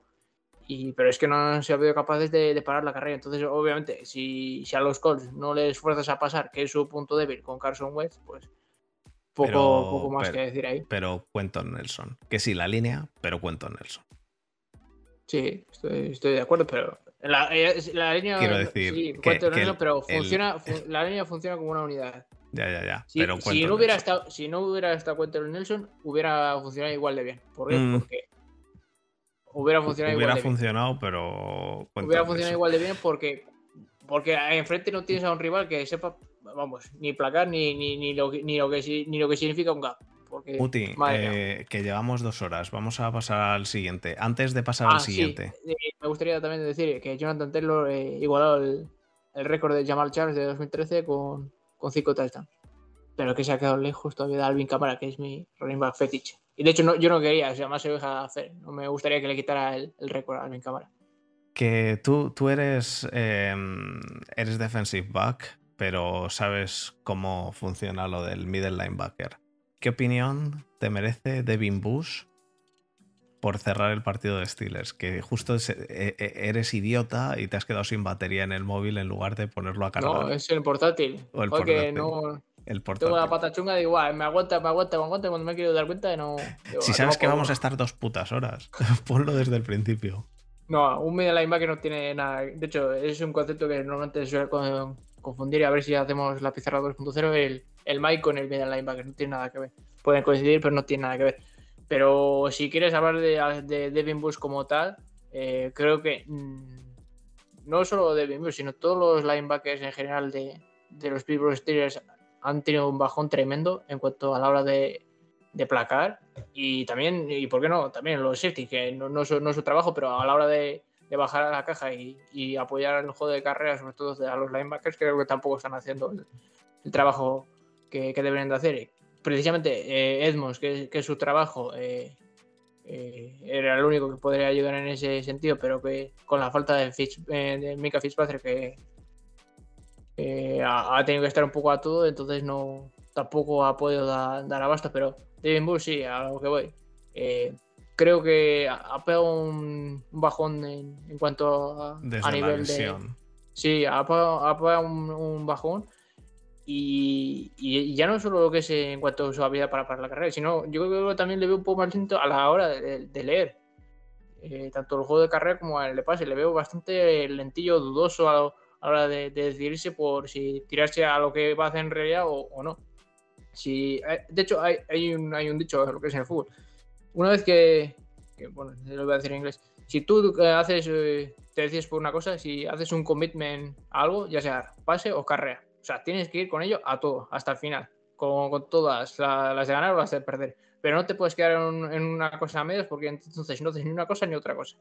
y, pero es que no han sido capaces de, de parar la carrera. Entonces, obviamente, si, si a los Colts no les fuerzas a pasar, que es su punto débil con Carson Wentz, pues poco, Pero- poco más pero- que decir ahí. Pero Quentin Nelson. Que sí, la línea, pero Quentin Nelson. Sí, estoy, estoy de acuerdo, pero la, eh, la línea. Quiero decir sí, que- que el- pero el- funciona, fu- la línea funciona como una unidad. Ya, ya, ya. Si, pero si no hubiera Nelson. estado, si no hubiera estado Quentin Nelson, hubiera funcionado igual de bien. ¿Por qué? Mm. Porque hubiera funcionado Hubiera igual de bien. funcionado, pero. Hubiera funcionado Nelson. igual de bien porque, porque enfrente no tienes a un rival que sepa, vamos, ni placar ni, ni, ni, lo, que- ni, lo, que, ni lo que significa un gap. Porque, Uti, eh, que llevamos dos horas. Vamos a pasar al siguiente. Antes de pasar Ah, al sí, siguiente. eh, me gustaría también decir que Jonathan Taylor eh, igualó el, el récord de Jamal Charles de 2013 con, con cinco touchdowns. Pero que se ha quedado lejos todavía de Alvin Kamara, que es mi running back fetiche. Y de hecho no, yo no quería, o sea, más se deja hacer. No me gustaría que le quitara el, el récord a Alvin Kamara. Que tú, tú eres, eh, eres defensive back, pero sabes cómo funciona lo del middle linebacker. ¿Qué opinión te merece Devin Bush por cerrar el partido de Steelers? Que justo se- e- e- eres idiota y te has quedado sin batería en el móvil en lugar de ponerlo a cargar. No, es el portátil. O el Porque portátil. no el tengo la portátil. pata chunga, digo, "Guau, me aguanta, me aguanta, me aguanta. Cuando me he querido dar cuenta, no. digo, Si "Ah, sabes que vamos a culo". estar dos putas horas, [LAUGHS] ponlo desde el principio. No, un media linebacker no tiene nada. De hecho, es un concepto que normalmente suele con- confundir. A ver si hacemos la pizarra 2.0. El, el Mike con el media linebacker no tiene nada que ver. Pueden coincidir, pero no tiene nada que ver. Pero si quieres hablar de, de Devin Bush como tal, eh, creo que mm, no solo Devin Bush, sino todos los linebackers en general de, de los Pittsburgh Steelers han tenido un bajón tremendo en cuanto a la hora de, de placar. Y también, y por qué no, también los safety, que no, no, su- es su trabajo, pero a la hora de, bajar a la caja y, apoyar el juego de carrera, sobre todo a los linebackers, creo que tampoco están haciendo el, trabajo que, deberían de hacer. Precisamente eh, Edmonds, que, es su trabajo, eh, eh, era el único que podría ayudar en ese sentido, pero que con la falta de, de Mika Fitzpatrick que ha, tenido que estar un poco a todo, entonces no tampoco ha podido dar abasto, pero David Bull sí, a lo que voy. Eh, creo que ha pegado un, bajón en, cuanto a, nivel de. Sí, ha pegado, un, bajón. Y, ya no solo lo que es en cuanto a su habilidad para parar la carrera, sino yo creo que también le veo un poco más lento a la hora de, leer. Eh, tanto el juego de carrera como el de pase. Le veo bastante lentillo, dudoso a, la hora de, decidirse por si tirarse a lo que va a hacer en realidad o, no. Si, eh, de hecho, hay, hay, un, hay un dicho, lo que es en el fútbol una vez que, bueno, lo voy a decir en inglés, si tú eh, haces, eh, te decides por una cosa, si haces un commitment a algo, ya sea pase o carrera, o sea, tienes que ir con ello a todo, hasta el final, con, todas las de ganar o las de perder. Pero no te puedes quedar en, una cosa a medios porque entonces no haces ni una cosa ni otra cosa.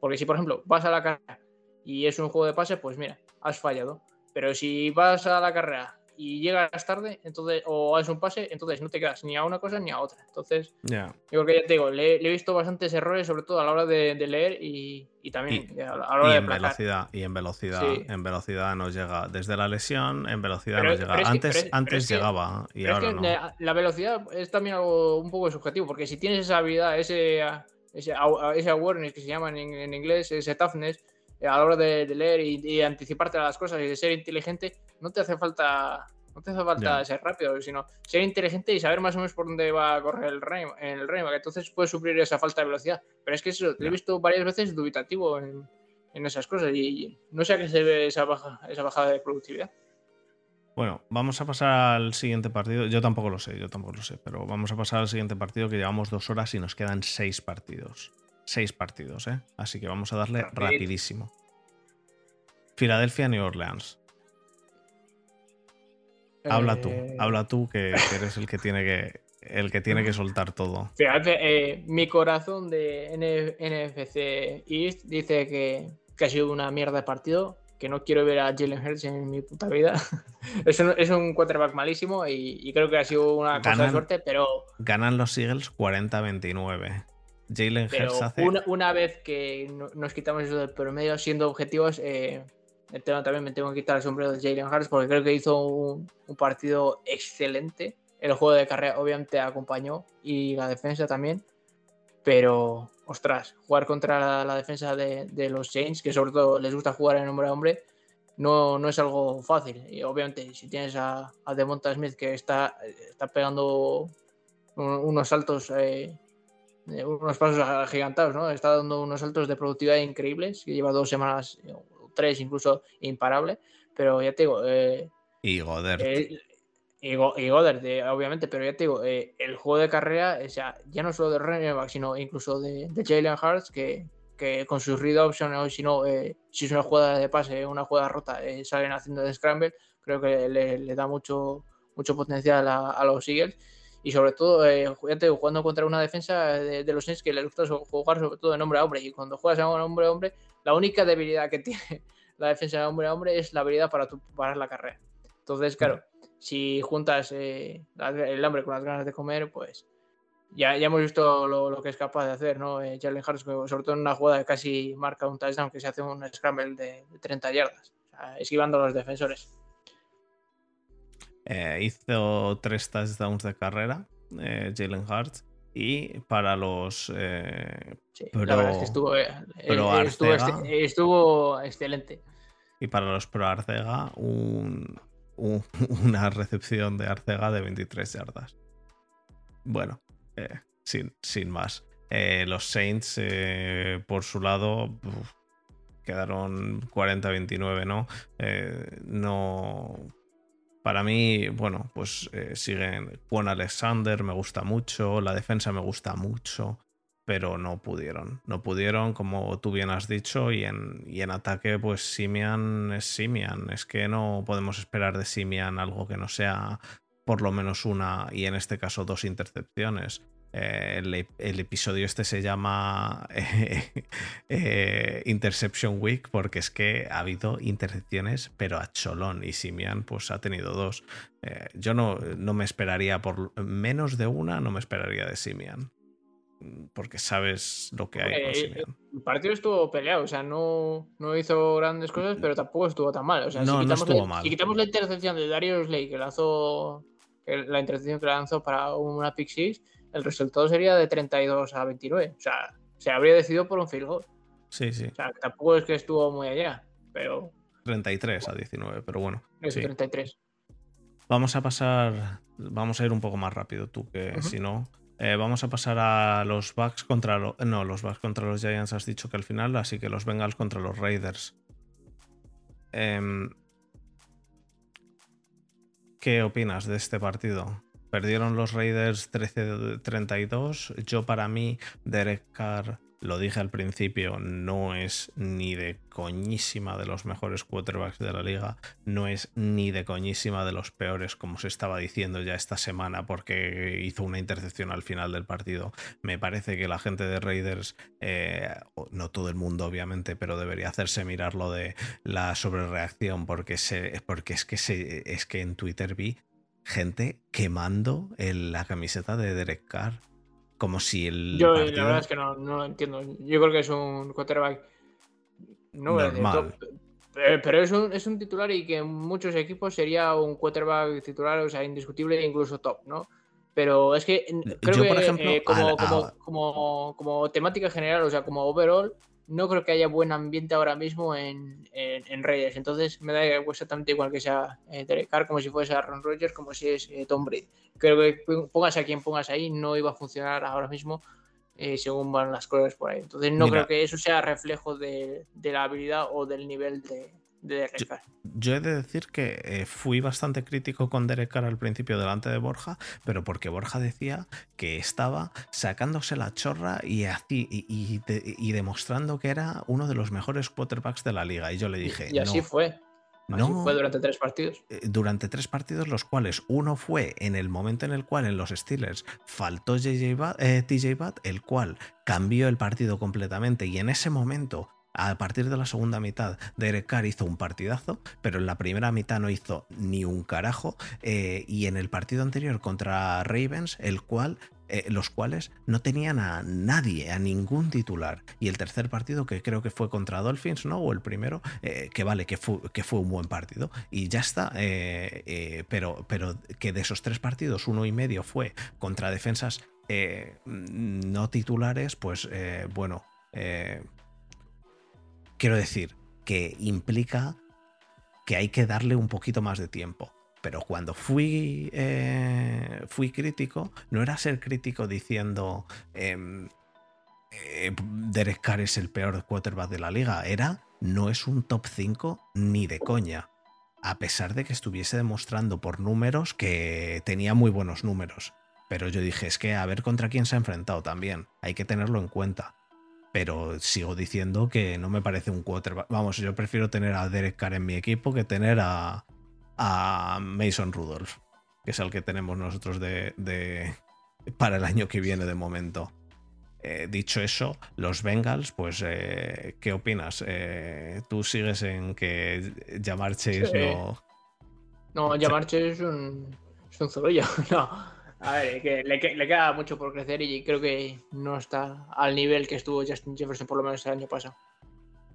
Porque si, por ejemplo, vas a la carrera y es un juego de pase, pues mira, has fallado. Pero si vas a la carrera y llegas tarde, entonces, o haces un pase, entonces no te quedas ni a una cosa ni a otra. Entonces, yo creo que ya te digo, le, he visto bastantes errores, sobre todo a la hora de, leer y, también a la hora y de en velocidad Y en velocidad, en velocidad nos llega, desde la lesión, en velocidad nos llega. antes antes llegaba y ahora no. La velocidad es también algo un poco subjetivo, porque si tienes esa habilidad, ese, ese, ese awareness que se llama en, en inglés, ese toughness, a la hora de, leer y, anticiparte a las cosas y de ser inteligente, no te hace falta no te hace falta ser rápido, sino ser inteligente y saber más o menos por dónde va a correr el rey, en el que entonces puedes suplir esa falta de velocidad. Pero es que eso, lo he visto varias veces dubitativo en, esas cosas y no sé a qué se ve esa, baja, esa bajada de productividad. Bueno, vamos a pasar al siguiente partido. Yo tampoco lo sé, yo tampoco lo sé, pero vamos a pasar al siguiente partido que llevamos dos horas y nos quedan seis partidos seis partidos, ¿eh? Así que vamos a darle rapidísimo. Filadelfia, New Orleans. Habla tú, eh, habla tú que, eres el que tiene que el que tiene que soltar todo. Fíjate, eh, mi corazón de NFC East dice que, ha sido una mierda de partido, que no quiero ver a Jalen Hurts en mi puta vida. [LAUGHS] es, un, es, un, quarterback malísimo y, creo que ha sido una cosa de suerte, pero... Ganan los Eagles 40-29. Jalen Hurts hace... Una, vez que nos quitamos eso del promedio, siendo objetivos, eh, también me tengo que quitar el sombrero de Jalen Hurts porque creo que hizo un, partido excelente. El juego de carrera obviamente acompañó y la defensa también. Pero, ostras, jugar contra la, defensa de, los Saints, que sobre todo les gusta jugar en hombre a hombre, no, no es algo fácil. Y obviamente, si tienes a, a Demonta Smith que está, está pegando unos saltos eh, unos pasos agigantados, ¿no? Está dando unos saltos de productividad increíbles, que lleva dos semanas, tres incluso, imparable, pero ya te digo... Eh, y Goddard. Eh, y, Goddard, obviamente, pero ya te digo, eh, el juego de carrera, o sea, ya no solo de running sino incluso de, Jalen Hurts, que, con sus read options, si no, si es una jugada de pase, una jugada rota, salen haciendo de scramble, creo que le, da mucho, mucho potencial a, a los Eagles y sobre todo eh, jugando contra una defensa de, los Nets que les gusta jugar sobre todo en hombre a hombre. Y cuando juegas en hombre a hombre la única debilidad que [LAUGHS] tiene la defensa de hombre a hombre es la habilidad para parar la carrera. Entonces claro si juntas eh, el hambre con las ganas de comer pues ya, ya hemos visto lo, que es capaz de hacer ¿no? Eh, Jalen Harris sobre todo en una jugada que casi marca un touchdown que se hace un scramble de, 30 yardas esquivando a los defensores eh, hizo tres touchdowns de carrera, eh, Jalen Hurts. Y para los. Eh, la verdad es que estuvo, estuvo, excelente. Y para los Pro Arcega, [LAUGHS] una recepción de Arcega de 23 yardas. Bueno, sin, sin, más. los Saints, por su lado, quedaron 40-29, ¿no? no para mí, bueno, pues eh, siguen Juan Alexander, me gusta mucho, la defensa me gusta mucho, pero no pudieron. No pudieron, como tú bien has dicho, y en, y en ataque, pues Simian es Simian. Es que no podemos esperar de Simian algo que no sea por lo menos una, y en este caso dos intercepciones. Eh, el, el, episodio este se llama [LAUGHS] eh, Interception Week porque es que ha habido intercepciones, pero a cholón. Y Simian pues ha tenido dos. yo no, no me esperaría por menos de una, no me esperaría de Simian porque sabes lo que hay. el partido estuvo peleado, o sea, no, no, hizo grandes cosas, pero tampoco estuvo tan mal. O sea, no, si, quitamos estuvo la, mal. si quitamos la intercepción de Darius Lake que lanzó la intercepción que lanzó para una pick six, el resultado sería de 32 a 29. O sea, se habría decidido por un field goal. Sí, sí. O sea, tampoco es que estuvo muy allá, pero. 33 a 19, pero bueno. Sí. 33. Vamos a pasar. Vamos a ir un poco más rápido, tú, que uh -huh. si no. Eh, vamos a pasar a los Bucks contra los. No, los Bucks contra los Giants has dicho que al final, así que los Bengals contra los Raiders. Eh, ¿Qué opinas de este partido? Perdieron los Raiders 13-32. Yo, para mí, Derek Carr, lo dije al principio, no es ni de coñísima de los mejores quarterbacks de la liga, no es ni de coñísima de los peores, como se estaba diciendo ya esta semana, porque hizo una intercepción al final del partido. Me parece que la gente de Raiders, eh, no todo el mundo obviamente, pero debería hacerse mirar lo de la sobrereacción, porque, se, porque es, que se, es que en Twitter vi gente quemando el, la camiseta de Derek Carr. Como si el. Yo, partido... la verdad es que no, no, lo entiendo. Yo creo que es un quarterback. No Normal. Pero es un, es un titular y que en muchos equipos sería un quarterback titular, o sea, indiscutible e incluso top, ¿no? Pero es que creo Yo, que por ejemplo, eh, como, como, como temática general, o sea, como overall, no creo que haya buen ambiente ahora mismo en, en, en Raiders. Entonces me da exactamente igual que sea eh, Derek Carr, como si fuese Aaron Rodgers, como si es eh, Tom Brady. Creo que pongas a quien pongas ahí, no iba a funcionar ahora mismo eh, según van las cosas por ahí. Entonces no Mira. creo que eso sea reflejo de, de la habilidad o del nivel de, de Derek Carr. Yo he de decir que eh, fui bastante crítico con Derek Carr al principio delante de Borja, pero porque Borja decía que estaba sacándose la chorra y, así- y, y de- y demostrando que era uno de los mejores quarterbacks de la liga. Y yo le dije, y así no, fue. Así no, fue durante tres partidos. eh, durante tres partidos, los cuales uno fue en el momento en el cual en los Steelers faltó JJ Watt- eh, TJ Watt, el cual cambió el partido completamente y en ese momento, a partir de la segunda mitad, Derek Carr hizo un partidazo, pero en la primera mitad no hizo ni un carajo eh, y en el partido anterior contra Ravens, el cual... eh, los cuales no tenían a nadie, a ningún titular. Y el tercer partido, que creo que fue contra Dolphins, ¿no? O el primero, eh, que vale, que fue, que fue un buen partido. Y ya está. pero, pero que de esos tres partidos, uno y medio fue contra defensas no titulares, pues bueno, quiero decir que implica que hay que darle un poquito más de tiempo. Pero cuando fui, eh, fui crítico, no era ser crítico diciendo em, eh, Derek Carr es el peor quarterback de la liga. Era, no es un top 5 ni de coña. A pesar de que estuviese demostrando por números que tenía muy buenos números. Pero yo dije, es que a ver contra quién se ha enfrentado también. Hay que tenerlo en cuenta. Pero sigo diciendo que no me parece un quarterback. Vamos, yo prefiero tener a Derek Carr en mi equipo que tener a, a Mason Rudolph, que es el que tenemos nosotros de, de- para el año que viene de momento. Eh, dicho eso, los Bengals, pues, eh, ¿qué opinas? Eh, ¿Tú sigues en que llamar Chase Sí. no... No, Yamarche es un, es un zorrillo. [LAUGHS] No. A ver, que le, le queda mucho por crecer y creo que no está al nivel que estuvo Justin Jefferson por lo menos el año pasado.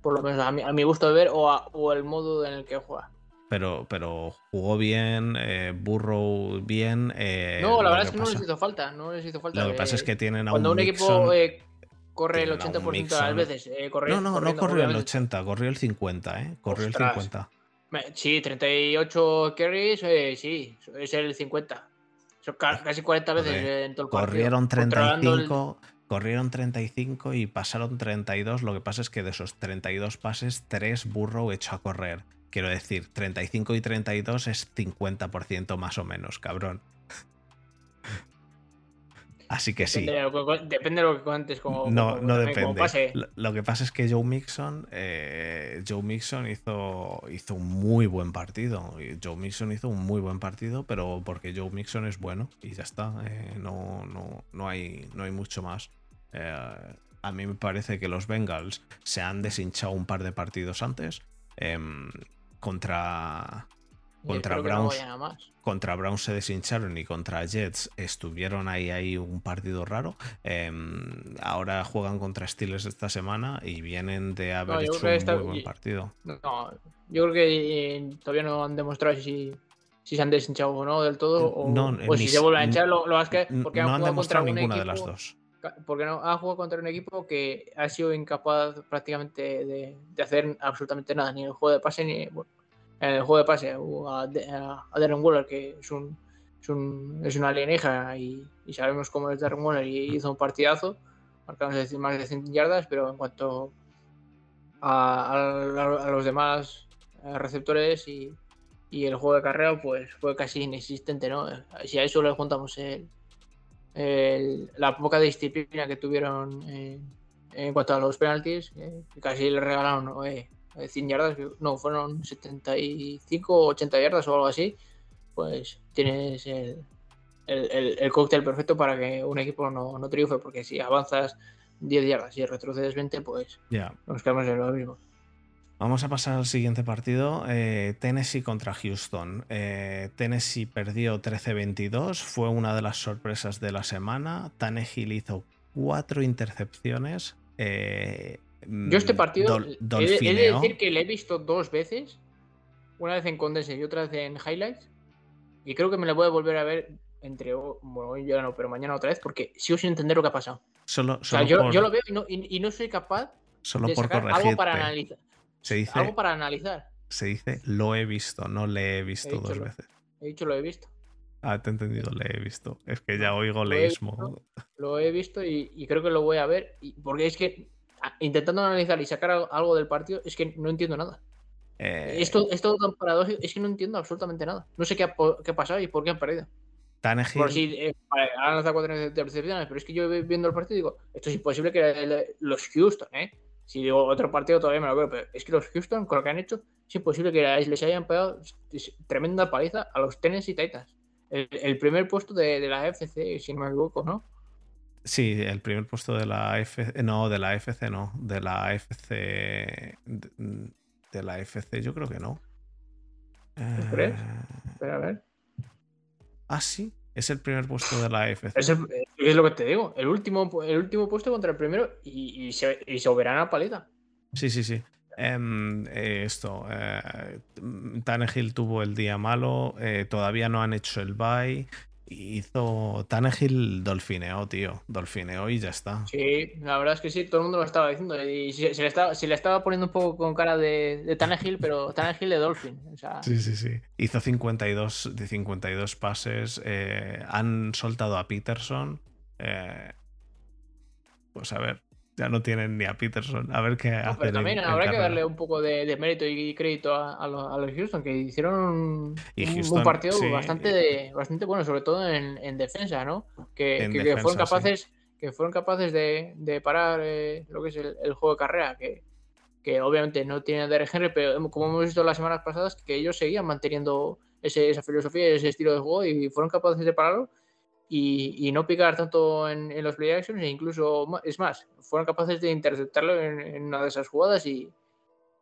Por lo menos a mi, a mi gusto de ver o, a- o el modo en el que juega. Pero, pero jugó bien, eh, Burrow bien. eh, no, la verdad es que no pasa- les hizo falta. No les hizo falta. Lo que pasa Eh, es que tienen a cuando un equipo eh, corre el tienen a un 80% de las veces, eh, corre- No, no, no corrió el obviamente. 80, corrió el 50, ¿eh? Corrió Ostras. el 50. Me- Sí, 38 carries, eh, sí, es el 50. Son casi 40 veces eh, en todo el partido. Corrieron el- 35, corrieron 35 y pasaron 32. Lo que pasa es que de esos 32 pases, 3 Burrow echó a correr. Quiero decir, 35 y 32 es 50% más o menos, cabrón. Así que sí. Depende de lo que, depende de lo que cuentes como. No, como- no como depende. pase. Lo, lo que pasa es que Joe Mixon, eh, Joe Mixon hizo, hizo un muy buen partido. Joe Mixon hizo un muy buen partido, pero porque Joe Mixon es bueno y ya está. eh, no, no, no, hay, no hay mucho más. Eh, a mí me parece que los Bengals se han deshinchado un par de partidos antes. em, contra, contra no Contra Browns se deshincharon y contra Jets estuvieron ahí, ahí un partido raro. Em, ahora juegan contra Steelers esta semana y vienen de haber yo hecho un muy buen partido. No, yo creo que eh, todavía no han demostrado si, si se han deshinchado o no del todo. O, No, o si se vuelven a hinchar. Lo, lo más que, porque no han han demostrado un ninguna equipo, de las dos. Porque no ha jugado contra un equipo que ha sido incapaz prácticamente de, de hacer absolutamente nada, ni el juego de pase ni bueno, en el juego de pase a, Darren Waller, que es un es un es una alienígena y, sabemos cómo es Darren Waller y hizo un partidazo, marcamos más de 100 yardas, pero en cuanto a, los demás eh, receptores y, el juego de carrera, pues fue casi inexistente, ¿no? Si a eso le juntamos el, la poca disciplina que tuvieron en, en cuanto a los penaltis, eh, casi le regalaron eh, 100 yardas, no, fueron 75 o 80 yardas o algo así, pues tienes el, el, el- el cóctel perfecto para que un equipo no, no triunfe, porque si avanzas 10 yardas y retrocedes 20, pues Ya. nos quedamos en lo mismo. Vamos a pasar al siguiente partido. eh, Tennessee contra Houston. Eh, Tennessee perdió 13-22. Fue una de las sorpresas de la semana. Tannehill hizo cuatro intercepciones. eh, Yo este mm, partido dol- he de- he de decir que le he visto dos veces, una vez en Condense y otra vez en Highlights, y creo que me la voy a volver a ver entre, bueno, hoy ya no, pero mañana otra vez, porque sigo sin entender lo que ha pasado. Solo, O sea, solo yo, por, yo lo veo y no, y- y no soy capaz solo de por sacar algo para analizar. Se dice, Algo para analizar. se dice lo he visto, no le he visto He dos lo- veces. He dicho lo he visto. Ah, te he entendido, le he visto. Es que ya oigo Lo he leísmo. visto. Lo he visto y, y creo que lo voy a ver, porque es que intentando analizar y sacar algo, del partido, es que no entiendo nada. Eh, Es todo, es todo tan paradójico, es que no entiendo absolutamente nada. No sé qué ha, qué ha pasado y por qué han perdido. Tannehill- Por si eh, han lanzado cuatro intercepciones, pero es que yo viendo el partido digo, esto es imposible que el- los Houston, ¿eh? Si digo otro partido todavía me lo veo, pero es que los Houston, con lo que han hecho, es imposible que les hayan pegado tremenda paliza a los Tennessee Titans. El, el primer puesto de, de la FC, si no me equivoco, ¿no? Sí, el primer puesto de la FC. No, de la FC no. De la FC. De, de la FC, yo creo que no. ¿Tú crees? Eh, Pero a ver. ah, sí. Es el primer puesto de la FC. Es, el- es lo que te digo. El último, el último puesto contra el primero y, y, se, y soberana paliza. Sí, sí, sí. Em, eh, esto. Eh, Tannehill tuvo el día malo. eh, todavía no han hecho el bye. Hizo. Tannehill dolfineó, tío. Dolfineó y ya está. Sí, la verdad es que sí, todo el mundo lo estaba diciendo. Y se, se le, estaba, se le estaba poniendo un poco con cara de, de Tannehill, pero Tannehill de Dolphin. O sea, Sí, sí, sí. Hizo 52 de 52 pases. eh, han soltado a Peterson. eh, pues a ver, ya no tienen ni a Peterson. A ver qué no, pero también en- en habrá que darle un poco de, de mérito y crédito a, a los, a los Houston, que hicieron un, Y un- un Houston, partido sí. bastante, de- bastante bueno, sobre todo en, en defensa, ¿no? Que, fueron sí. capaces, que fueron capaces de, de parar eh, lo que es el, el juego de carrera, que, que obviamente no tienen de Henry, pero como hemos visto las semanas pasadas, que ellos seguían manteniendo ese- esa filosofía y ese estilo de juego y fueron capaces de pararlo y, y no picar tanto en, en los play actions e incluso, es más, fueron capaces de interceptarlo en, en una de esas jugadas y,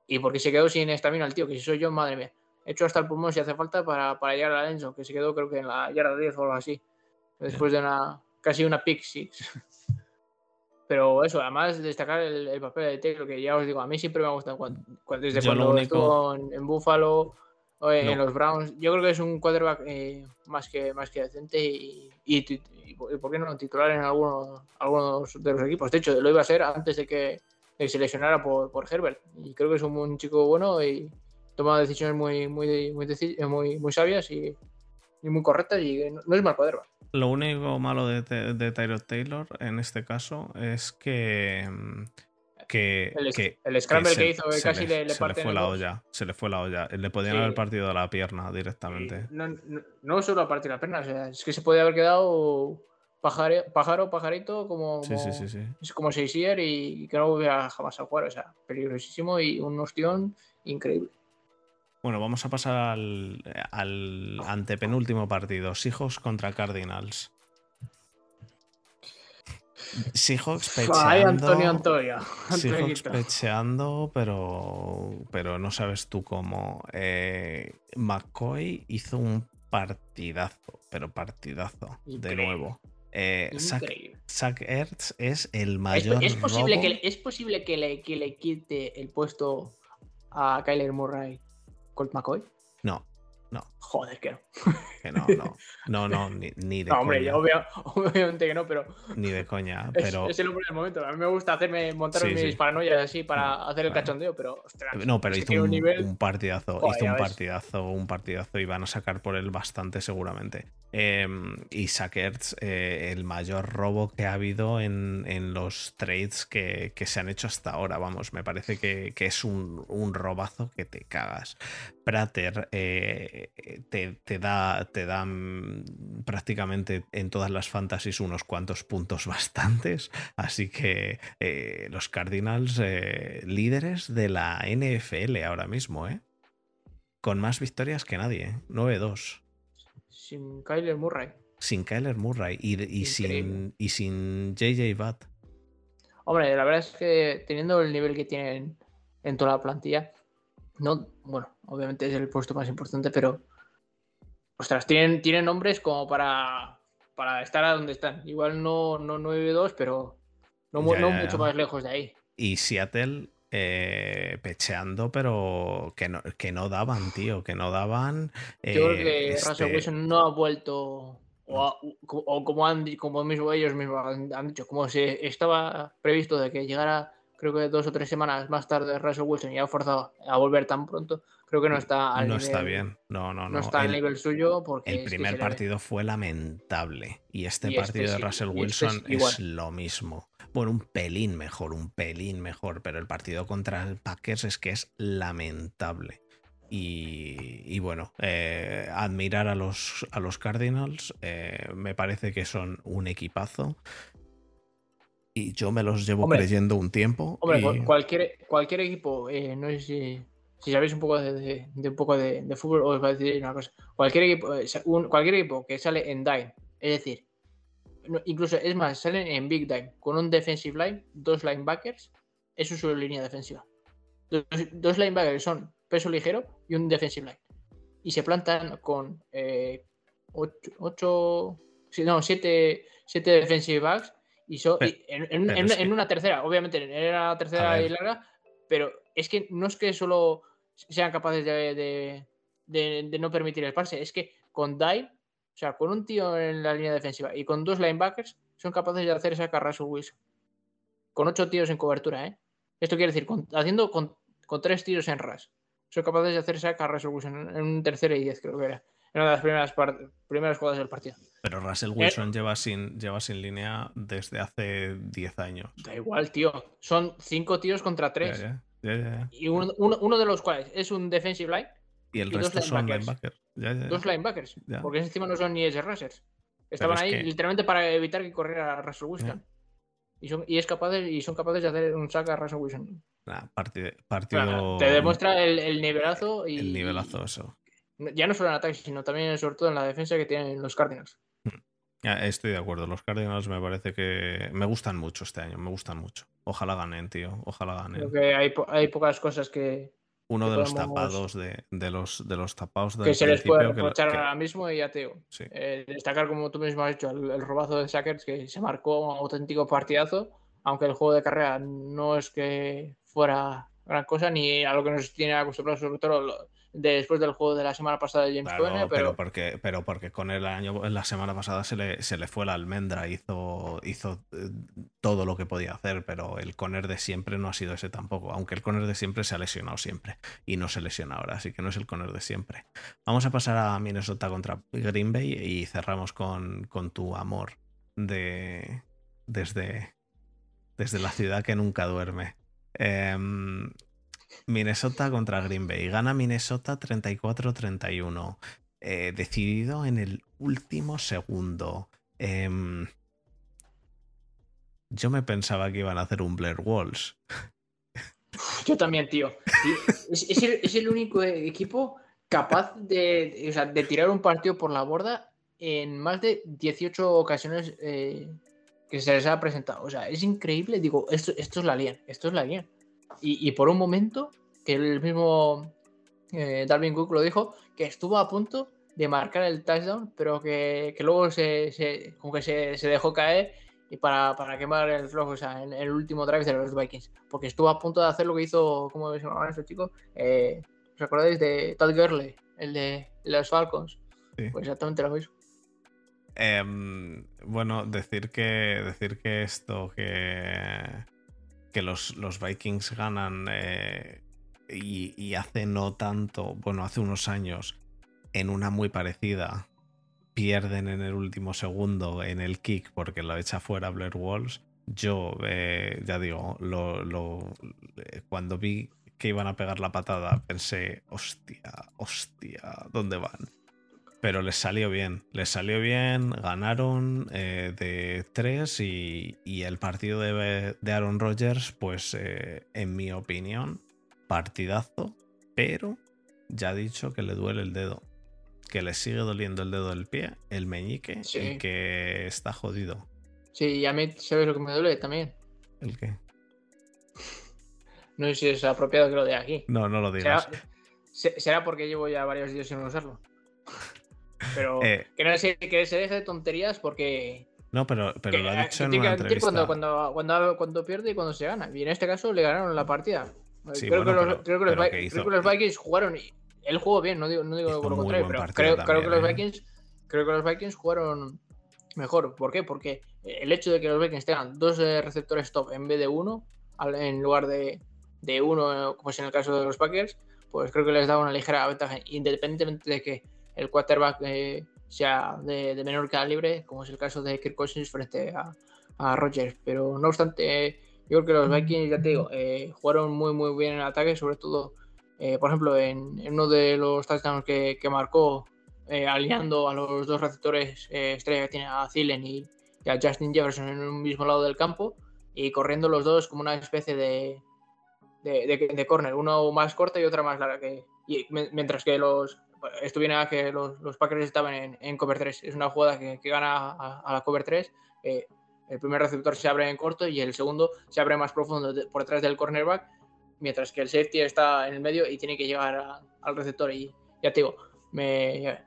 y porque se quedó sin estamina el tío, que si soy yo, madre mía. He hecho hasta el pulmón si hace falta para, para llegar a la Enzo, que se quedó creo que en la yarda 10 o algo así. Después de una casi una pick six. [LAUGHS] Pero eso, además destacar el, el papel de Taylor, que ya os digo, a mí siempre me ha gustado cuando, cuando- desde Yo cuando único- estuvo en, en Buffalo en, No. los Browns. Yo creo que es un quarterback eh, más, que, más que decente y, y, y y por qué no titular en algunos, algunos de los equipos. De hecho, lo iba a ser antes de que, de que se lesionara por, por Herbert. Y creo que es un, un chico bueno y toma decisiones muy, muy, muy, deci- muy, muy sabias y, y muy correctas y no, no es mal quarterback. Lo único malo de, Te- de Tyrod Taylor en este caso es que. Que, El, que- el scramble que, hizo se casi le, le, se le fue la olla. Se le fue la olla. Le podían Sí. haber partido la pierna directamente. No, no, no solo a partir la pierna, o sea, es que se podía haber quedado pájaro, pájaro, pajarito, como, Sí, sí, sí, sí. es como y que no volverá jamás a jugar. O sea, peligrosísimo y un ostión increíble. Bueno, vamos a pasar al, al antepenúltimo partido. Seahawks contra Cardinals. Seahawks Ay, pecheando. Antonio, Antonio. Seahawks Antonito. pecheando, pero, pero no sabes tú cómo. Eh, McCoy hizo un partidazo, pero partidazo, de Increíble. nuevo. Eh, Zach, Ertz es el Es, mayor es posible, robo- que, es posible que, le, que le quite el puesto a Kyler Murray Colt McCoy. No, Joder, que no. que no, no. No, no, ni, ni de [LAUGHS] No, hombre, coña. obvia- obviamente que no, pero Ni de coña. es, Pero, es el hombre del momento. A mí me gusta hacerme montar Sí, mis sí. paranoias así para hacer el cachondeo, pero ostras, No, pero hizo un, nivel. un partidazo, Joder, hizo un partidazo, un partidazo y van a sacar por él bastante seguramente. Eh, y Sackers, eh, el mayor robo que ha habido en, en los trades que, que se han hecho hasta ahora, vamos, me parece que, que es un, un robazo que te cagas. Prater eh, te, te da, te da mm, prácticamente en todas las fantasies unos cuantos puntos [LAUGHS] bastantes, así que eh, los Cardinals eh, líderes de la NFL ahora mismo, ¿eh? Con más victorias que nadie, ¿eh? 9-2. Sin Kyler Murray. Sin Kyler Murray y, y sin, y sin JJ Watt. Hombre, la verdad es que teniendo el nivel que tienen en toda la plantilla, no, bueno, obviamente es el puesto más importante, pero ostras, tienen, tienen nombres como para, para estar a donde están. Igual no, no 9-2, pero no, Ya, no ya, mucho ya. más lejos de ahí. Y Seattle eh, pecheando, pero que no, que no daban, tío, que no daban. Yo creo eh, que este, Russell Wilson no ha vuelto, o, o como, han, como mismo ellos mismos han, han dicho, como se estaba previsto de que llegara, creo que dos o tres semanas más tarde Russell Wilson y ha forzado a volver tan pronto, creo que no está al no nivel, está bien. No, no, No, no. está al El- nivel suyo porque El primer le partido fue lamentable y este Y este partido de sí, Russell este es Wilson es lo mismo. Bueno, un pelín mejor, un pelín mejor, pero el partido contra el Packers es que es lamentable. Y, y bueno, eh, admirar a los, a los Cardinals, eh, me parece que son un equipazo. Y yo me los llevo Hombre, creyendo un tiempo. Hombre, y- cualquier, cualquier equipo, eh, no sé si, si sabéis un poco de, de- de un poco de, de fútbol, os va a decir una cosa. Cualquier equipo, eh, un- cualquier equipo que sale en dime, es decir, no- incluso es más, salen en big dime con un defensive line, dos linebackers, eso es su línea defensiva. Dos, dos linebackers son peso ligero y un defensive line. Y se plantan con eh, ocho, ocho- no, siete, siete defensive backs y, so- Pero- y en, una tercera, obviamente era la tercera y larga, pero es que no es que solo sean capaces de, de- de- de no permitir el pase, es que con dive, o sea, con un tío en la línea defensiva y con dos linebackers, son capaces de hacer esa carrera Wilson. Con ocho tíos en cobertura, ¿eh? Esto quiere decir, con- haciendo con, con tres tiros en ras, son capaces de hacer esa carrera Wilson en, en un tercero y diez, creo que era. En una de las primeras, primeras jugadas del partido. Pero Russell Eh, Wilson lleva, sin, lleva sin línea desde hace 10 años. Da igual, tío. Son cinco tíos contra Ya, tres. ya, ya, ya, ya. Y uno, uno- uno de los cuales es un defensive line, Y el y dos resto son linebackers. linebackers. Ya, ya. dos linebackers. Porque encima no son ni edge rushers. Estaban es ahí que- literalmente para evitar que corriera Russell Wilson. Y, son, y, es capaz de- y son capaces de hacer un sack a Russell Wilson. Nah, parti- O sea, partido. te demuestra el, el nivelazo y. el nivelazo, eso. Ya no solo en ataque, sino también, sobre todo, en la defensa que tienen los Cardinals. Estoy de acuerdo. Los Cardinals me parece que me gustan mucho este año. Me gustan mucho. Ojalá ganen, tío. Ojalá ganen. Creo que hay, po- hay pocas cosas que, Uno que de los tapados de, de los de los tapados del que se les puede reprochar que- ahora mismo y ateo. sí. Eh, destacar, como tú mismo has dicho, el, el robazo de Sackers, que se marcó un auténtico partidazo, aunque el juego de carrera no es que fuera gran cosa, ni a lo que nos tiene acostumbrados, sobre todo lo- después del juego de la semana pasada de James Claro, Conner, pero, pero, porque, pero porque con el año, la semana pasada se le, se le fue la almendra, hizo, hizo eh, todo lo que podía hacer, pero el Conner de siempre no ha sido ese tampoco, aunque el Conner de siempre se ha lesionado siempre y no se lesiona ahora, así que no es el Conner de siempre. Vamos a pasar a Minnesota contra Green Bay y cerramos con, con tu amor de desde, desde la ciudad que nunca duerme. Em, Minnesota contra Green Bay. Gana Minnesota 34-31. Eh, decidido en el último segundo. Em, Yo me pensaba que iban a hacer un Blair Walls. Yo también, tío. Es, el único equipo capaz de, o sea, de tirar un partido por la borda en más de 18 ocasiones eh, que se les ha presentado. O sea, es increíble. Digo, esto, esto es la lien, esto es la lien. Y, y por un momento, que el mismo eh, Darwin Cook lo dijo, que estuvo a punto de marcar el touchdown, pero que, que luego se, se, como que se, se dejó caer y para, para, quemar el flojo, o sea, en, el último drive de los Vikings. Porque estuvo a punto de hacer lo que hizo, ¿cómo se llama este chico? Eh, ¿Os acordáis de Todd Gurley, el de los Falcons? Sí. Pues exactamente lo mismo. Eh, bueno, decir que decir que esto que que los, los Vikings ganan eh, y, hace no tanto, bueno, hace unos años en una muy parecida pierden en el último segundo en el kick porque lo echa fuera Blair Walls. Yo, eh, ya digo, lo, lo, cuando vi que iban a pegar la patada, pensé, hostia, hostia, ¿dónde van? Pero les salió bien, les salió bien, ganaron eh, de tres y, y, el partido de, de Aaron Rodgers, pues eh, en mi opinión, partidazo, pero ya ha dicho que le duele el dedo que le sigue doliendo el dedo del pie, el meñique, sí. y que está jodido. Sí, y a mí, ¿sabes lo que me duele también? ¿El qué? No sé si es apropiado que lo de aquí. No, no lo digas. ¿Será, será porque llevo ya varios días sin usarlo. [LAUGHS] Pero eh, que, no se, que se deje de tonterías porque. No, pero, pero que, lo ha dicho en una entrevista. Cuando, cuando, cuando, cuando, pierde y cuando se gana. Y en este caso le ganaron la partida. Sí, creo, bueno, que los, pero, creo, que los, creo, que los, Vikings jugaron él jugó bien, no digo, no digo lo contrario, pero creo, también, creo, que los Vikings, creo que los Vikings jugaron mejor. ¿Por qué? Porque el hecho de que los Vikings tengan dos receptores top en vez de uno, en lugar de, de uno, como es en el caso de los Packers, pues creo que les da una ligera ventaja, independientemente de que el quarterback eh, sea de, de, menor calibre, como es el caso de Kirk Cousins frente a, a Rodgers. Pero no obstante, yo creo que los Vikings, ya te digo, eh, jugaron muy, muy bien en ataque, sobre todo eh, por ejemplo, en, en, uno de los touchdowns que, que marcó, eh, alineando a los dos receptores eh, estrella que tiene a Thielen y, y, a Justin Jefferson en un mismo lado del campo y corriendo los dos como una especie de, de, de, de corner, uno más corta y otra más larga. Que, y, mientras que los. Esto viene a que los, los Packers estaban en, en, cover 3. Es una jugada que, que gana a, a, la cover 3. el primer receptor se abre en corto y el segundo se abre más profundo por detrás del cornerback mientras que el safety está en el medio y tiene que llegar a, al receptor. Y ya te digo, me,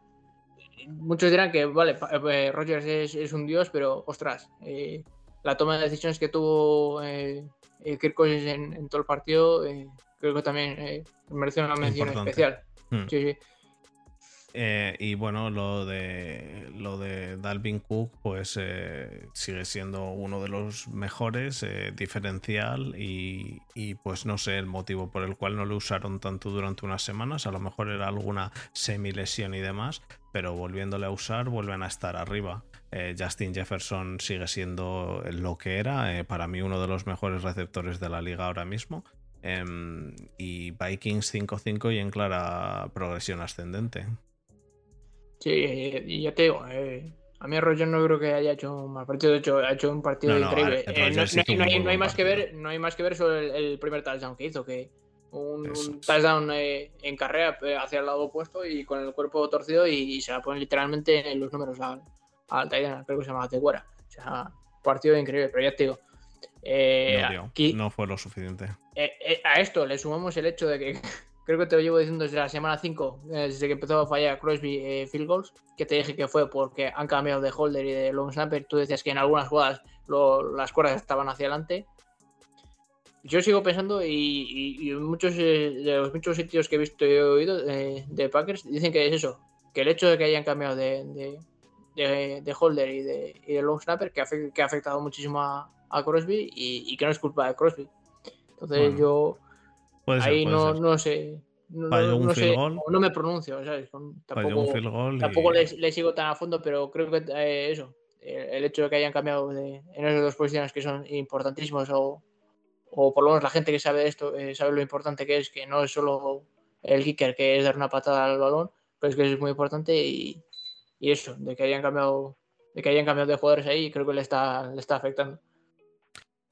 muchos dirán que, vale, eh, Rogers es, es, un dios, pero ostras, eh, la toma de decisiones que tuvo eh, Kirk Cousins en, en, todo el partido, eh, creo que también eh, merece una mención Importante. especial. Hmm. Sí, sí. Eh, y bueno, lo de lo de Dalvin Cook, pues eh, sigue siendo uno de los mejores, eh, diferencial, y, y, pues no sé el motivo por el cual no lo usaron tanto durante unas semanas. A lo mejor era alguna semilesión y demás, pero volviéndole a usar, vuelven a estar arriba. Justin Jefferson sigue siendo lo que era, para mí uno de los mejores receptores de la liga ahora mismo. Em, y Vikings 5-5 y en clara progresión ascendente. Sí, y ya te digo, eh, a mí Roger no creo que haya hecho un mal partido, de hecho ha hecho un partido no, increíble. No, eh, no, hay, más que ver, no hay más que ver sobre el, el primer touchdown que hizo, que un, un touchdown eh, en carrera eh, hacia el lado opuesto y con el cuerpo torcido y, y se la ponen literalmente en los números al, al creo que se llama Teguera. O sea, partido increíble, pero ya te digo. Eh, no, aquí, no fue lo suficiente. a esto le sumamos el hecho de que creo que te lo llevo diciendo desde la semana 5, eh, desde que empezó a fallar Crosby eh, field goals, que te dije que fue porque han cambiado de holder y de long snapper. Tú decías que en algunas jugadas lo, las cuerdas estaban hacia adelante. Yo sigo pensando, y, y, y muchos eh, de los muchos sitios que he visto y he oído de Packers dicen que es eso, que el hecho de que hayan cambiado de, de, de, de holder y de, y de long snapper, que, afect, que ha afectado muchísimo a, a Crosby y, y, que no es culpa de Crosby. Entonces bueno. yo Puede ser, Ahí puede no, ser. no sé. No, no, sé, no, me pronuncio, ¿sabes? Tampoco, tampoco le, le, sigo tan a fondo, pero creo que eh, eso, el hecho de que hayan cambiado de, en esas dos posiciones que son importantísimos, o, o por lo menos la gente que sabe esto, eh, sabe lo importante que es, que no es solo el kicker, que es dar una patada al balón, pero es que es muy importante y, y eso, de que hayan cambiado de que hayan cambiado de jugadores ahí, creo que le está, le está afectando.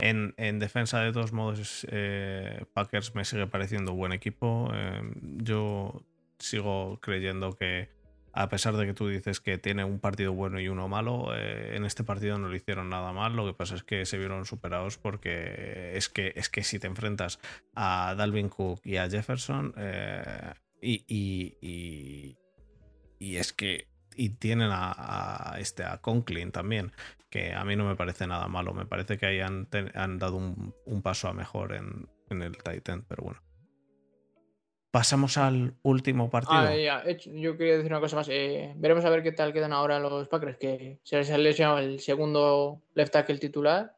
En, en defensa, de todos modos, eh, Packers me sigue pareciendo buen equipo. Eh, yo sigo creyendo que, a pesar de que tú dices que tiene un partido bueno y uno malo, eh, en este partido no lo hicieron nada mal. Lo que pasa es que se vieron superados porque es que, es que si te enfrentas a Dalvin Cook y a Jefferson, eh, y, y, y es que y tienen a, este a Conklin también, que a mí no me parece nada malo. Me parece que ahí han, han dado un, un, paso a mejor en, en, el Titan, pero bueno. Pasamos al último partido. Ah. Yo quería decir una cosa más. Eh, veremos a ver qué tal quedan ahora los Packers, que se les ha lesionado el segundo left tackle titular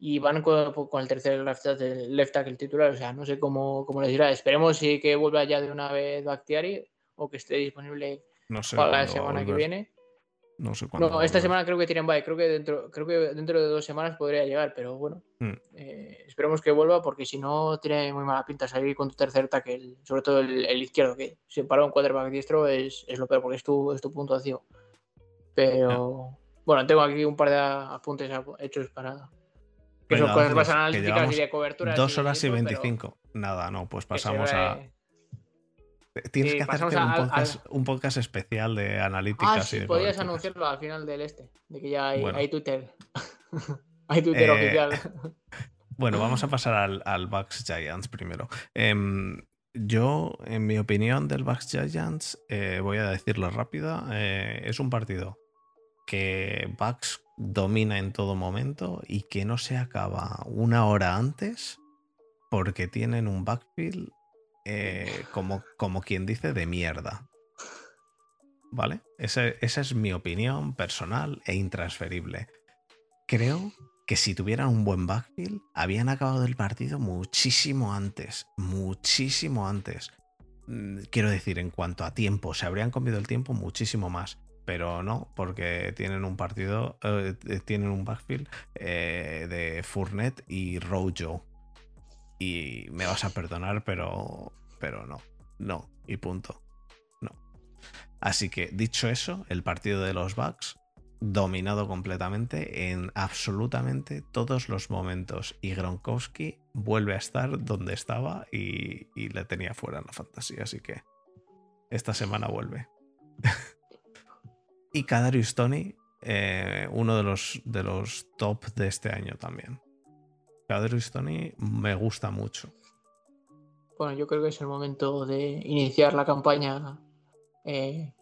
y van con, con el tercer left tackle, left titular. O sea, no sé cómo, cómo les dirá. Esperemos si que vuelva ya de una vez Bactiari o que esté disponible no sé para la semana que viene. No sé cuándo. No, esta semana creo que tienen bye. Creo que dentro, creo que dentro de dos semanas podría llegar, pero bueno. Hmm. Eh, esperemos que vuelva porque si no tiene muy mala pinta salir con tu tercer tackle, sobre todo el, el izquierdo, que si para un quarterback diestro es, es, lo peor porque es tu, es tu punto activo. Pero bueno, tengo aquí un par de apuntes hechos para. Que son cosas más analíticas y de cobertura. Dos horas y veinticinco. Nada, no, pues pasamos a. Tienes que pasamos un, podcast, un podcast especial de analíticas Ah, sí, coberturas. anunciarlo al final del este, de que ya hay, Bueno. hay Twitter. [LAUGHS] hay Twitter Eh, oficial. [LAUGHS] Bueno, vamos a pasar al, al Bucks Giants primero. Em, yo, en mi opinión del Bucks Giants, eh, voy a decirlo rápida, eh, es un partido que Bucks domina en todo momento y que no se acaba una hora antes porque tienen un backfield eh, como, como quien dice de mierda. ¿Vale? Esa es mi opinión personal e intransferible. Creo que si tuvieran un buen backfield, habían acabado el partido muchísimo antes. Muchísimo antes. Mm, Quiero decir, en cuanto a tiempo, se habrían comido el tiempo muchísimo más. Pero no, porque tienen un partido, eh, eh, tienen un backfield de Fournette y Rojo. Y me vas a perdonar, pero, pero no, no, y punto. No. Así que, dicho eso, el partido de los Bucks dominado completamente en absolutamente todos los momentos. Y Gronkowski vuelve a estar donde estaba y, y le tenía fuera en la fantasía. Así que esta semana vuelve. [LAUGHS] y Kadarius Tony, eh, uno de los, de los top de este año también. Kadarius Tony me gusta mucho. Bueno, yo creo que es el momento de iniciar la campaña eh,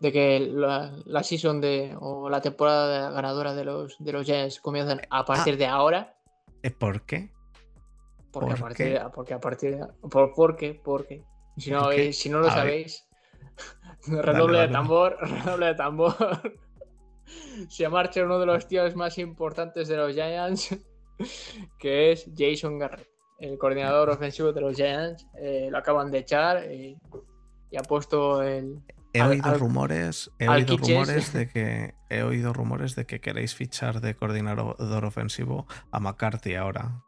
de que la, la season de, o la temporada ganadora de los, de los Giants comienzan a partir de ahora. ¿Eh, ¿Por qué? Porque, a ¿Por partir qué? de, porque a partir de, por, ¿por qué? Porque si no, si no lo A sabéis, [LAUGHS] [LAUGHS] redoble de tambor, redoble de tambor. Se marcha uno de los tíos más importantes de los Giants, que es Jason Garrett, el coordinador ofensivo de los Giants. Eh, lo acaban de echar y ha puesto el, He Al- oído al- rumores, he oído rumores de que he oído rumores de que queréis fichar de coordinador ofensivo a McCarthy ahora.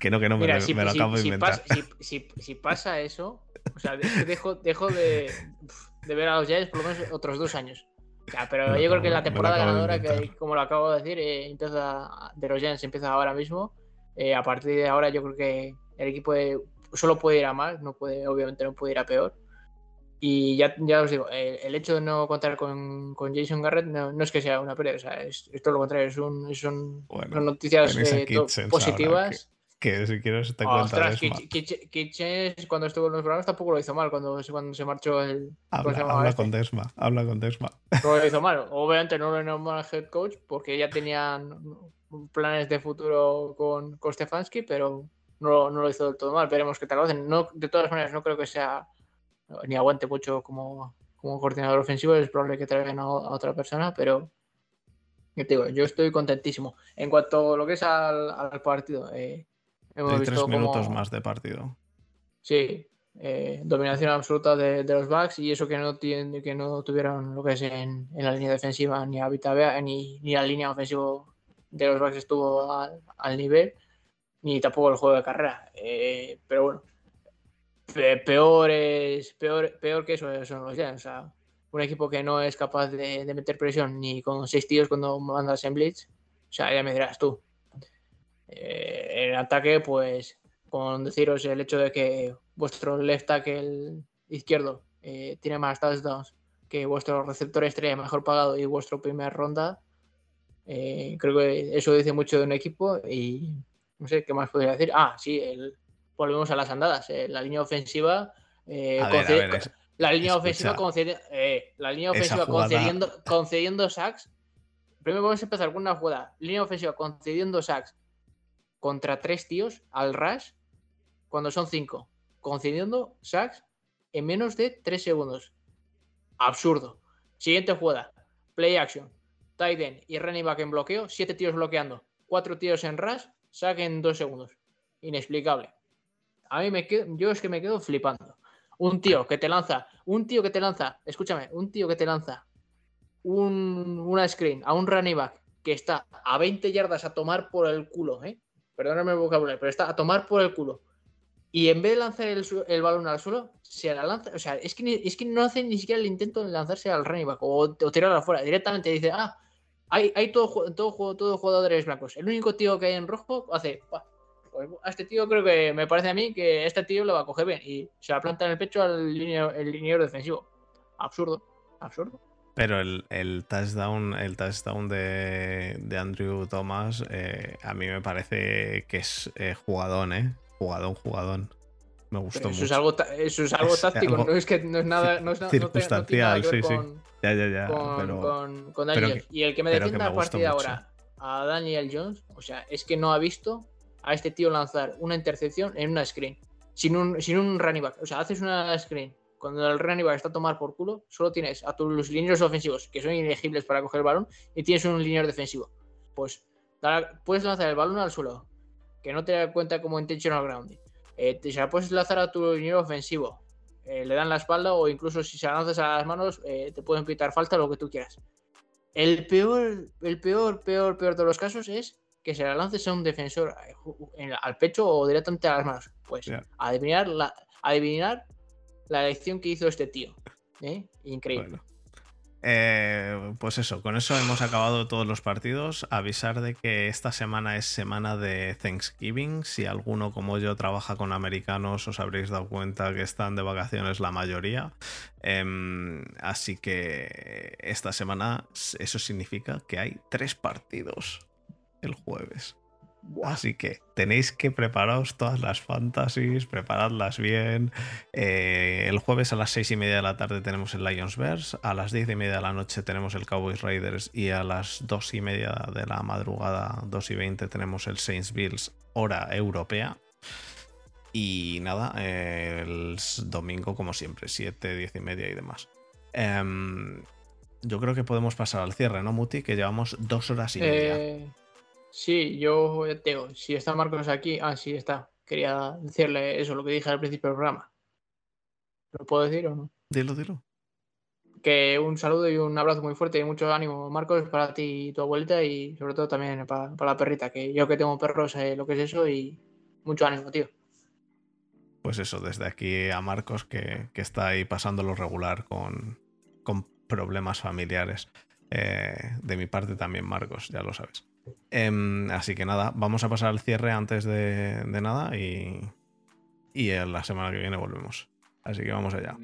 Que no, que no, me, Mira, si, me lo si- acabo de inventar. pasa, si- pasa eso, o sea, dejo de, de ver a los Giants por lo menos otros dos años. Sea, pero lo yo creo que la temporada ganadora, que como lo acabo de decir, eh, empieza de los Giants empieza ahora mismo. Eh, a partir de ahora yo creo que el equipo de- solo puede ir a más, no puede, obviamente no puede ir a peor. Y ya, ya os digo, el hecho de no contar con, con Jason Garrett no, no es que sea una pérdida, o sea, es, es todo lo contrario, es un- son, Bueno, son noticias eh, to- positivas. Que si quieres te cuento Ostras, Kitchens cuando estuvo en los Browns tampoco lo hizo mal cuando, cuando se marchó el. ¿cómo se Habla, habla este? con Desma, habla con Desma. No lo hizo mal. [LAUGHS] Obviamente no lo nombró head coach porque ya tenían planes de futuro con, con Stefanski, pero no, lo- no lo hizo del todo mal. Veremos qué tal lo hacen. No, de todas maneras, no creo que sea ni aguante mucho como, como coordinador ofensivo. Es probable que traigan a, a otra persona, pero yo te digo, yo estoy contentísimo. En cuanto a lo que es al, al partido, eh, hemos visto tres minutos más de partido. Sí, eh, dominación absoluta de, de los backs y eso que no tienen, que no tuvieron lo que es en, en la línea defensiva ni a Vita Vea, ni, ni la línea ofensiva de los backs estuvo al, al nivel, ni tampoco el juego de carrera. Eh, pero bueno, pe- peor, es, peor, peor que eso son los Giants. O sea, un equipo que no es capaz de, de meter presión ni con seis tíos cuando mandas en blitz. O sea, ya me dirás tú. Eh, en ataque, pues, con deciros el hecho de que vuestro left tackle izquierdo eh, tiene más touchdowns que vuestro receptor estrella mejor pagado y vuestro primer ronda, eh, creo que eso dice mucho de un equipo y no sé qué más podría decir. Ah, sí, el, volvemos a las andadas. la línea ofensiva. la línea ofensiva, la línea ofensiva concediendo, concediendo sacks. Primero vamos a empezar con una jugada. Línea ofensiva concediendo sacks contra tres tíos al rush cuando son cinco. Concediendo sacks en menos de tres segundos. Absurdo. Siguiente jugada. Play action. Tight end y running back en bloqueo. Siete tíos bloqueando. Cuatro tíos en rush. Sack en dos segundos. Inexplicable. A mí me quedo, yo es que me quedo flipando. Un tío que te lanza, un tío que te lanza, escúchame, un tío que te lanza un, una screen a un running back que está a 20 yardas a tomar por el culo, ¿eh? Perdóname el vocabulario, pero está a tomar por el culo. Y en vez de lanzar el, balón al suelo, se la lanza. O sea, es que, es que no hace ni siquiera el intento de lanzarse al running back o, o tirarlo afuera. Directamente dice, ah, hay, hay todo, todo, todo jugadores blancos. El único tío que hay en rojo hace. Pues a este tío creo que me parece a mí que este tío lo va a coger bien y se la planta en el pecho al liniero, el liniero defensivo. Absurdo, absurdo. Pero el, el, touchdown, el touchdown de, de Andrew Thomas eh, a mí me parece que es eh, jugadón, ¿eh? Jugadón, jugadón. Me gustó eso mucho. Es algo, eso es algo táctico, no es que no es nada. No es, circunstancial, sí, sí. Ya, ya, ya. Con, pero, con, Daniel. y el que me defienda a partir de ahora a Daniel Jones, o sea, es que no ha visto a este tío lanzar una intercepción en una screen. Sin un, sin un running back. O sea, haces una screen cuando el running back está a tomar por culo, solo tienes a tus lineros ofensivos, que son inelegibles para coger el balón, y tienes un liniero defensivo. Pues puedes lanzar el balón al suelo, que no te da cuenta como intentional grounding. Eh, te, se la puedes lanzar a tu liniero ofensivo, eh, le dan la espalda o incluso si se la lanzas a las manos, eh, te pueden pitar falta lo que tú quieras. El peor, el peor, peor, peor de los casos es que se la lances a un defensor al pecho o directamente a las manos. Pues adivinar, la, adivinar la elección que hizo este tío. ¿eh? Increíble. Eh, pues eso, con eso hemos acabado todos los partidos. Avisar de que esta semana es semana de Thanksgiving. Si alguno como yo trabaja con americanos, os habréis dado cuenta que están de vacaciones la mayoría. Em, así que esta semana eso significa que hay tres partidos el jueves. Así que tenéis que prepararos todas las fantasies, preparadlas bien. Eh, el jueves a las seis y media de la tarde tenemos el Lions Bears, a las diez y media de la noche tenemos el Cowboys Raiders y a las dos y media de la madrugada, dos y veinte, tenemos el Saints Bills, hora europea. Y nada, el domingo como siempre, siete, diez y media y demás. Em, yo creo que podemos pasar al cierre, ¿no, Muti? Que llevamos dos horas y media. Eh, Sí, yo digo, si está Marcos aquí, ah, sí está. Quería decirle eso, lo que dije al principio del programa. ¿Lo puedo decir o no? Dilo, dilo. Que un saludo y un abrazo muy fuerte y mucho ánimo, Marcos, para ti y tu abuelita y sobre todo también para, la perrita, que yo que tengo perros sé lo que es eso y mucho ánimo, tío. Pues eso, desde aquí a Marcos que, está ahí pasándolo regular con, con problemas familiares. Eh, de mi parte también, Marcos, ya lo sabes. Em, así que nada, vamos a pasar al cierre antes de, nada y, en la semana que viene volvemos. Así que vamos allá.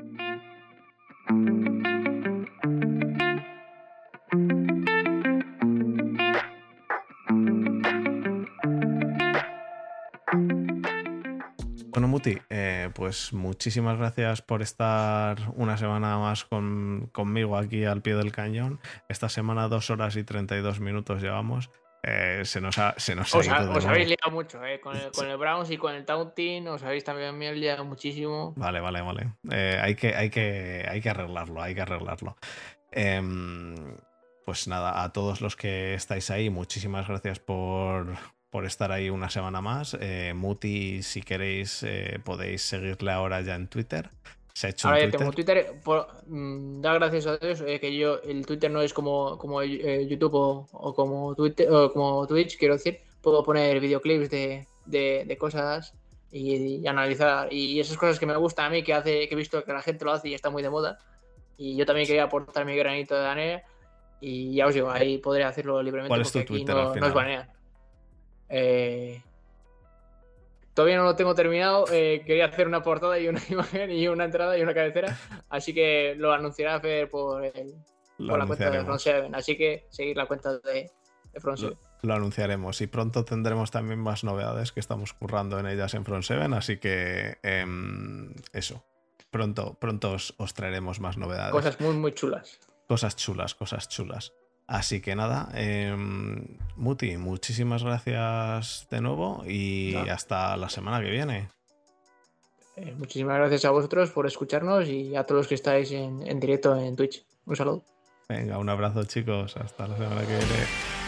Bueno, Muti, eh, pues muchísimas gracias por estar una semana más conmigo aquí al pie del cañón. Esta semana dos horas y 32 minutos llevamos. Eh, se nos ha, se nos os, os habéis liado mucho, eh, Con el, con el, Browns y con el Taunting, os habéis también liado muchísimo. Vale, vale, vale. Eh, hay, que, hay, que, hay que arreglarlo, hay que arreglarlo. Em, pues nada, a todos los que estáis ahí, muchísimas gracias por, por estar ahí una semana más. Muti, si queréis, podéis seguirle ahora ya en Twitter. Se ha hecho Ahora tengo Twitter. Mm, da gracias a Dios eh, que yo el Twitter no es como, como eh, YouTube o, como Twitter o como Twitch, quiero decir. Puedo poner videoclips de, de, cosas y, analizar. Y esas cosas que me gustan a mí, que hace, que he visto que la gente lo hace y está muy de moda. Y yo también quería aportar mi granito de arena. Y ya os digo, ahí podré hacerlo libremente ¿Cuál es tu Twitter no, al no final? os banean. Eh, todavía no lo tengo terminado. eh, quería hacer una portada y una [LAUGHS] imagen y una entrada y una cabecera. Así que lo anunciará Fer por, el- Lo por la cuenta de. Front 7. Así que seguir la cuenta de, de Front 7. Lo, lo anunciaremos y pronto tendremos también más novedades que estamos currando en ellas en Front 7, así que em, eso. Pronto, pronto os, os traeremos más novedades. Cosas muy, muy chulas. Cosas chulas, cosas chulas. Así que nada, em, Muti, muchísimas gracias de nuevo y hasta la semana que viene. Eh, muchísimas gracias a vosotros por escucharnos y a todos los que estáis en, en directo en Twitch. Un saludo. Venga, un abrazo chicos, hasta la semana que viene.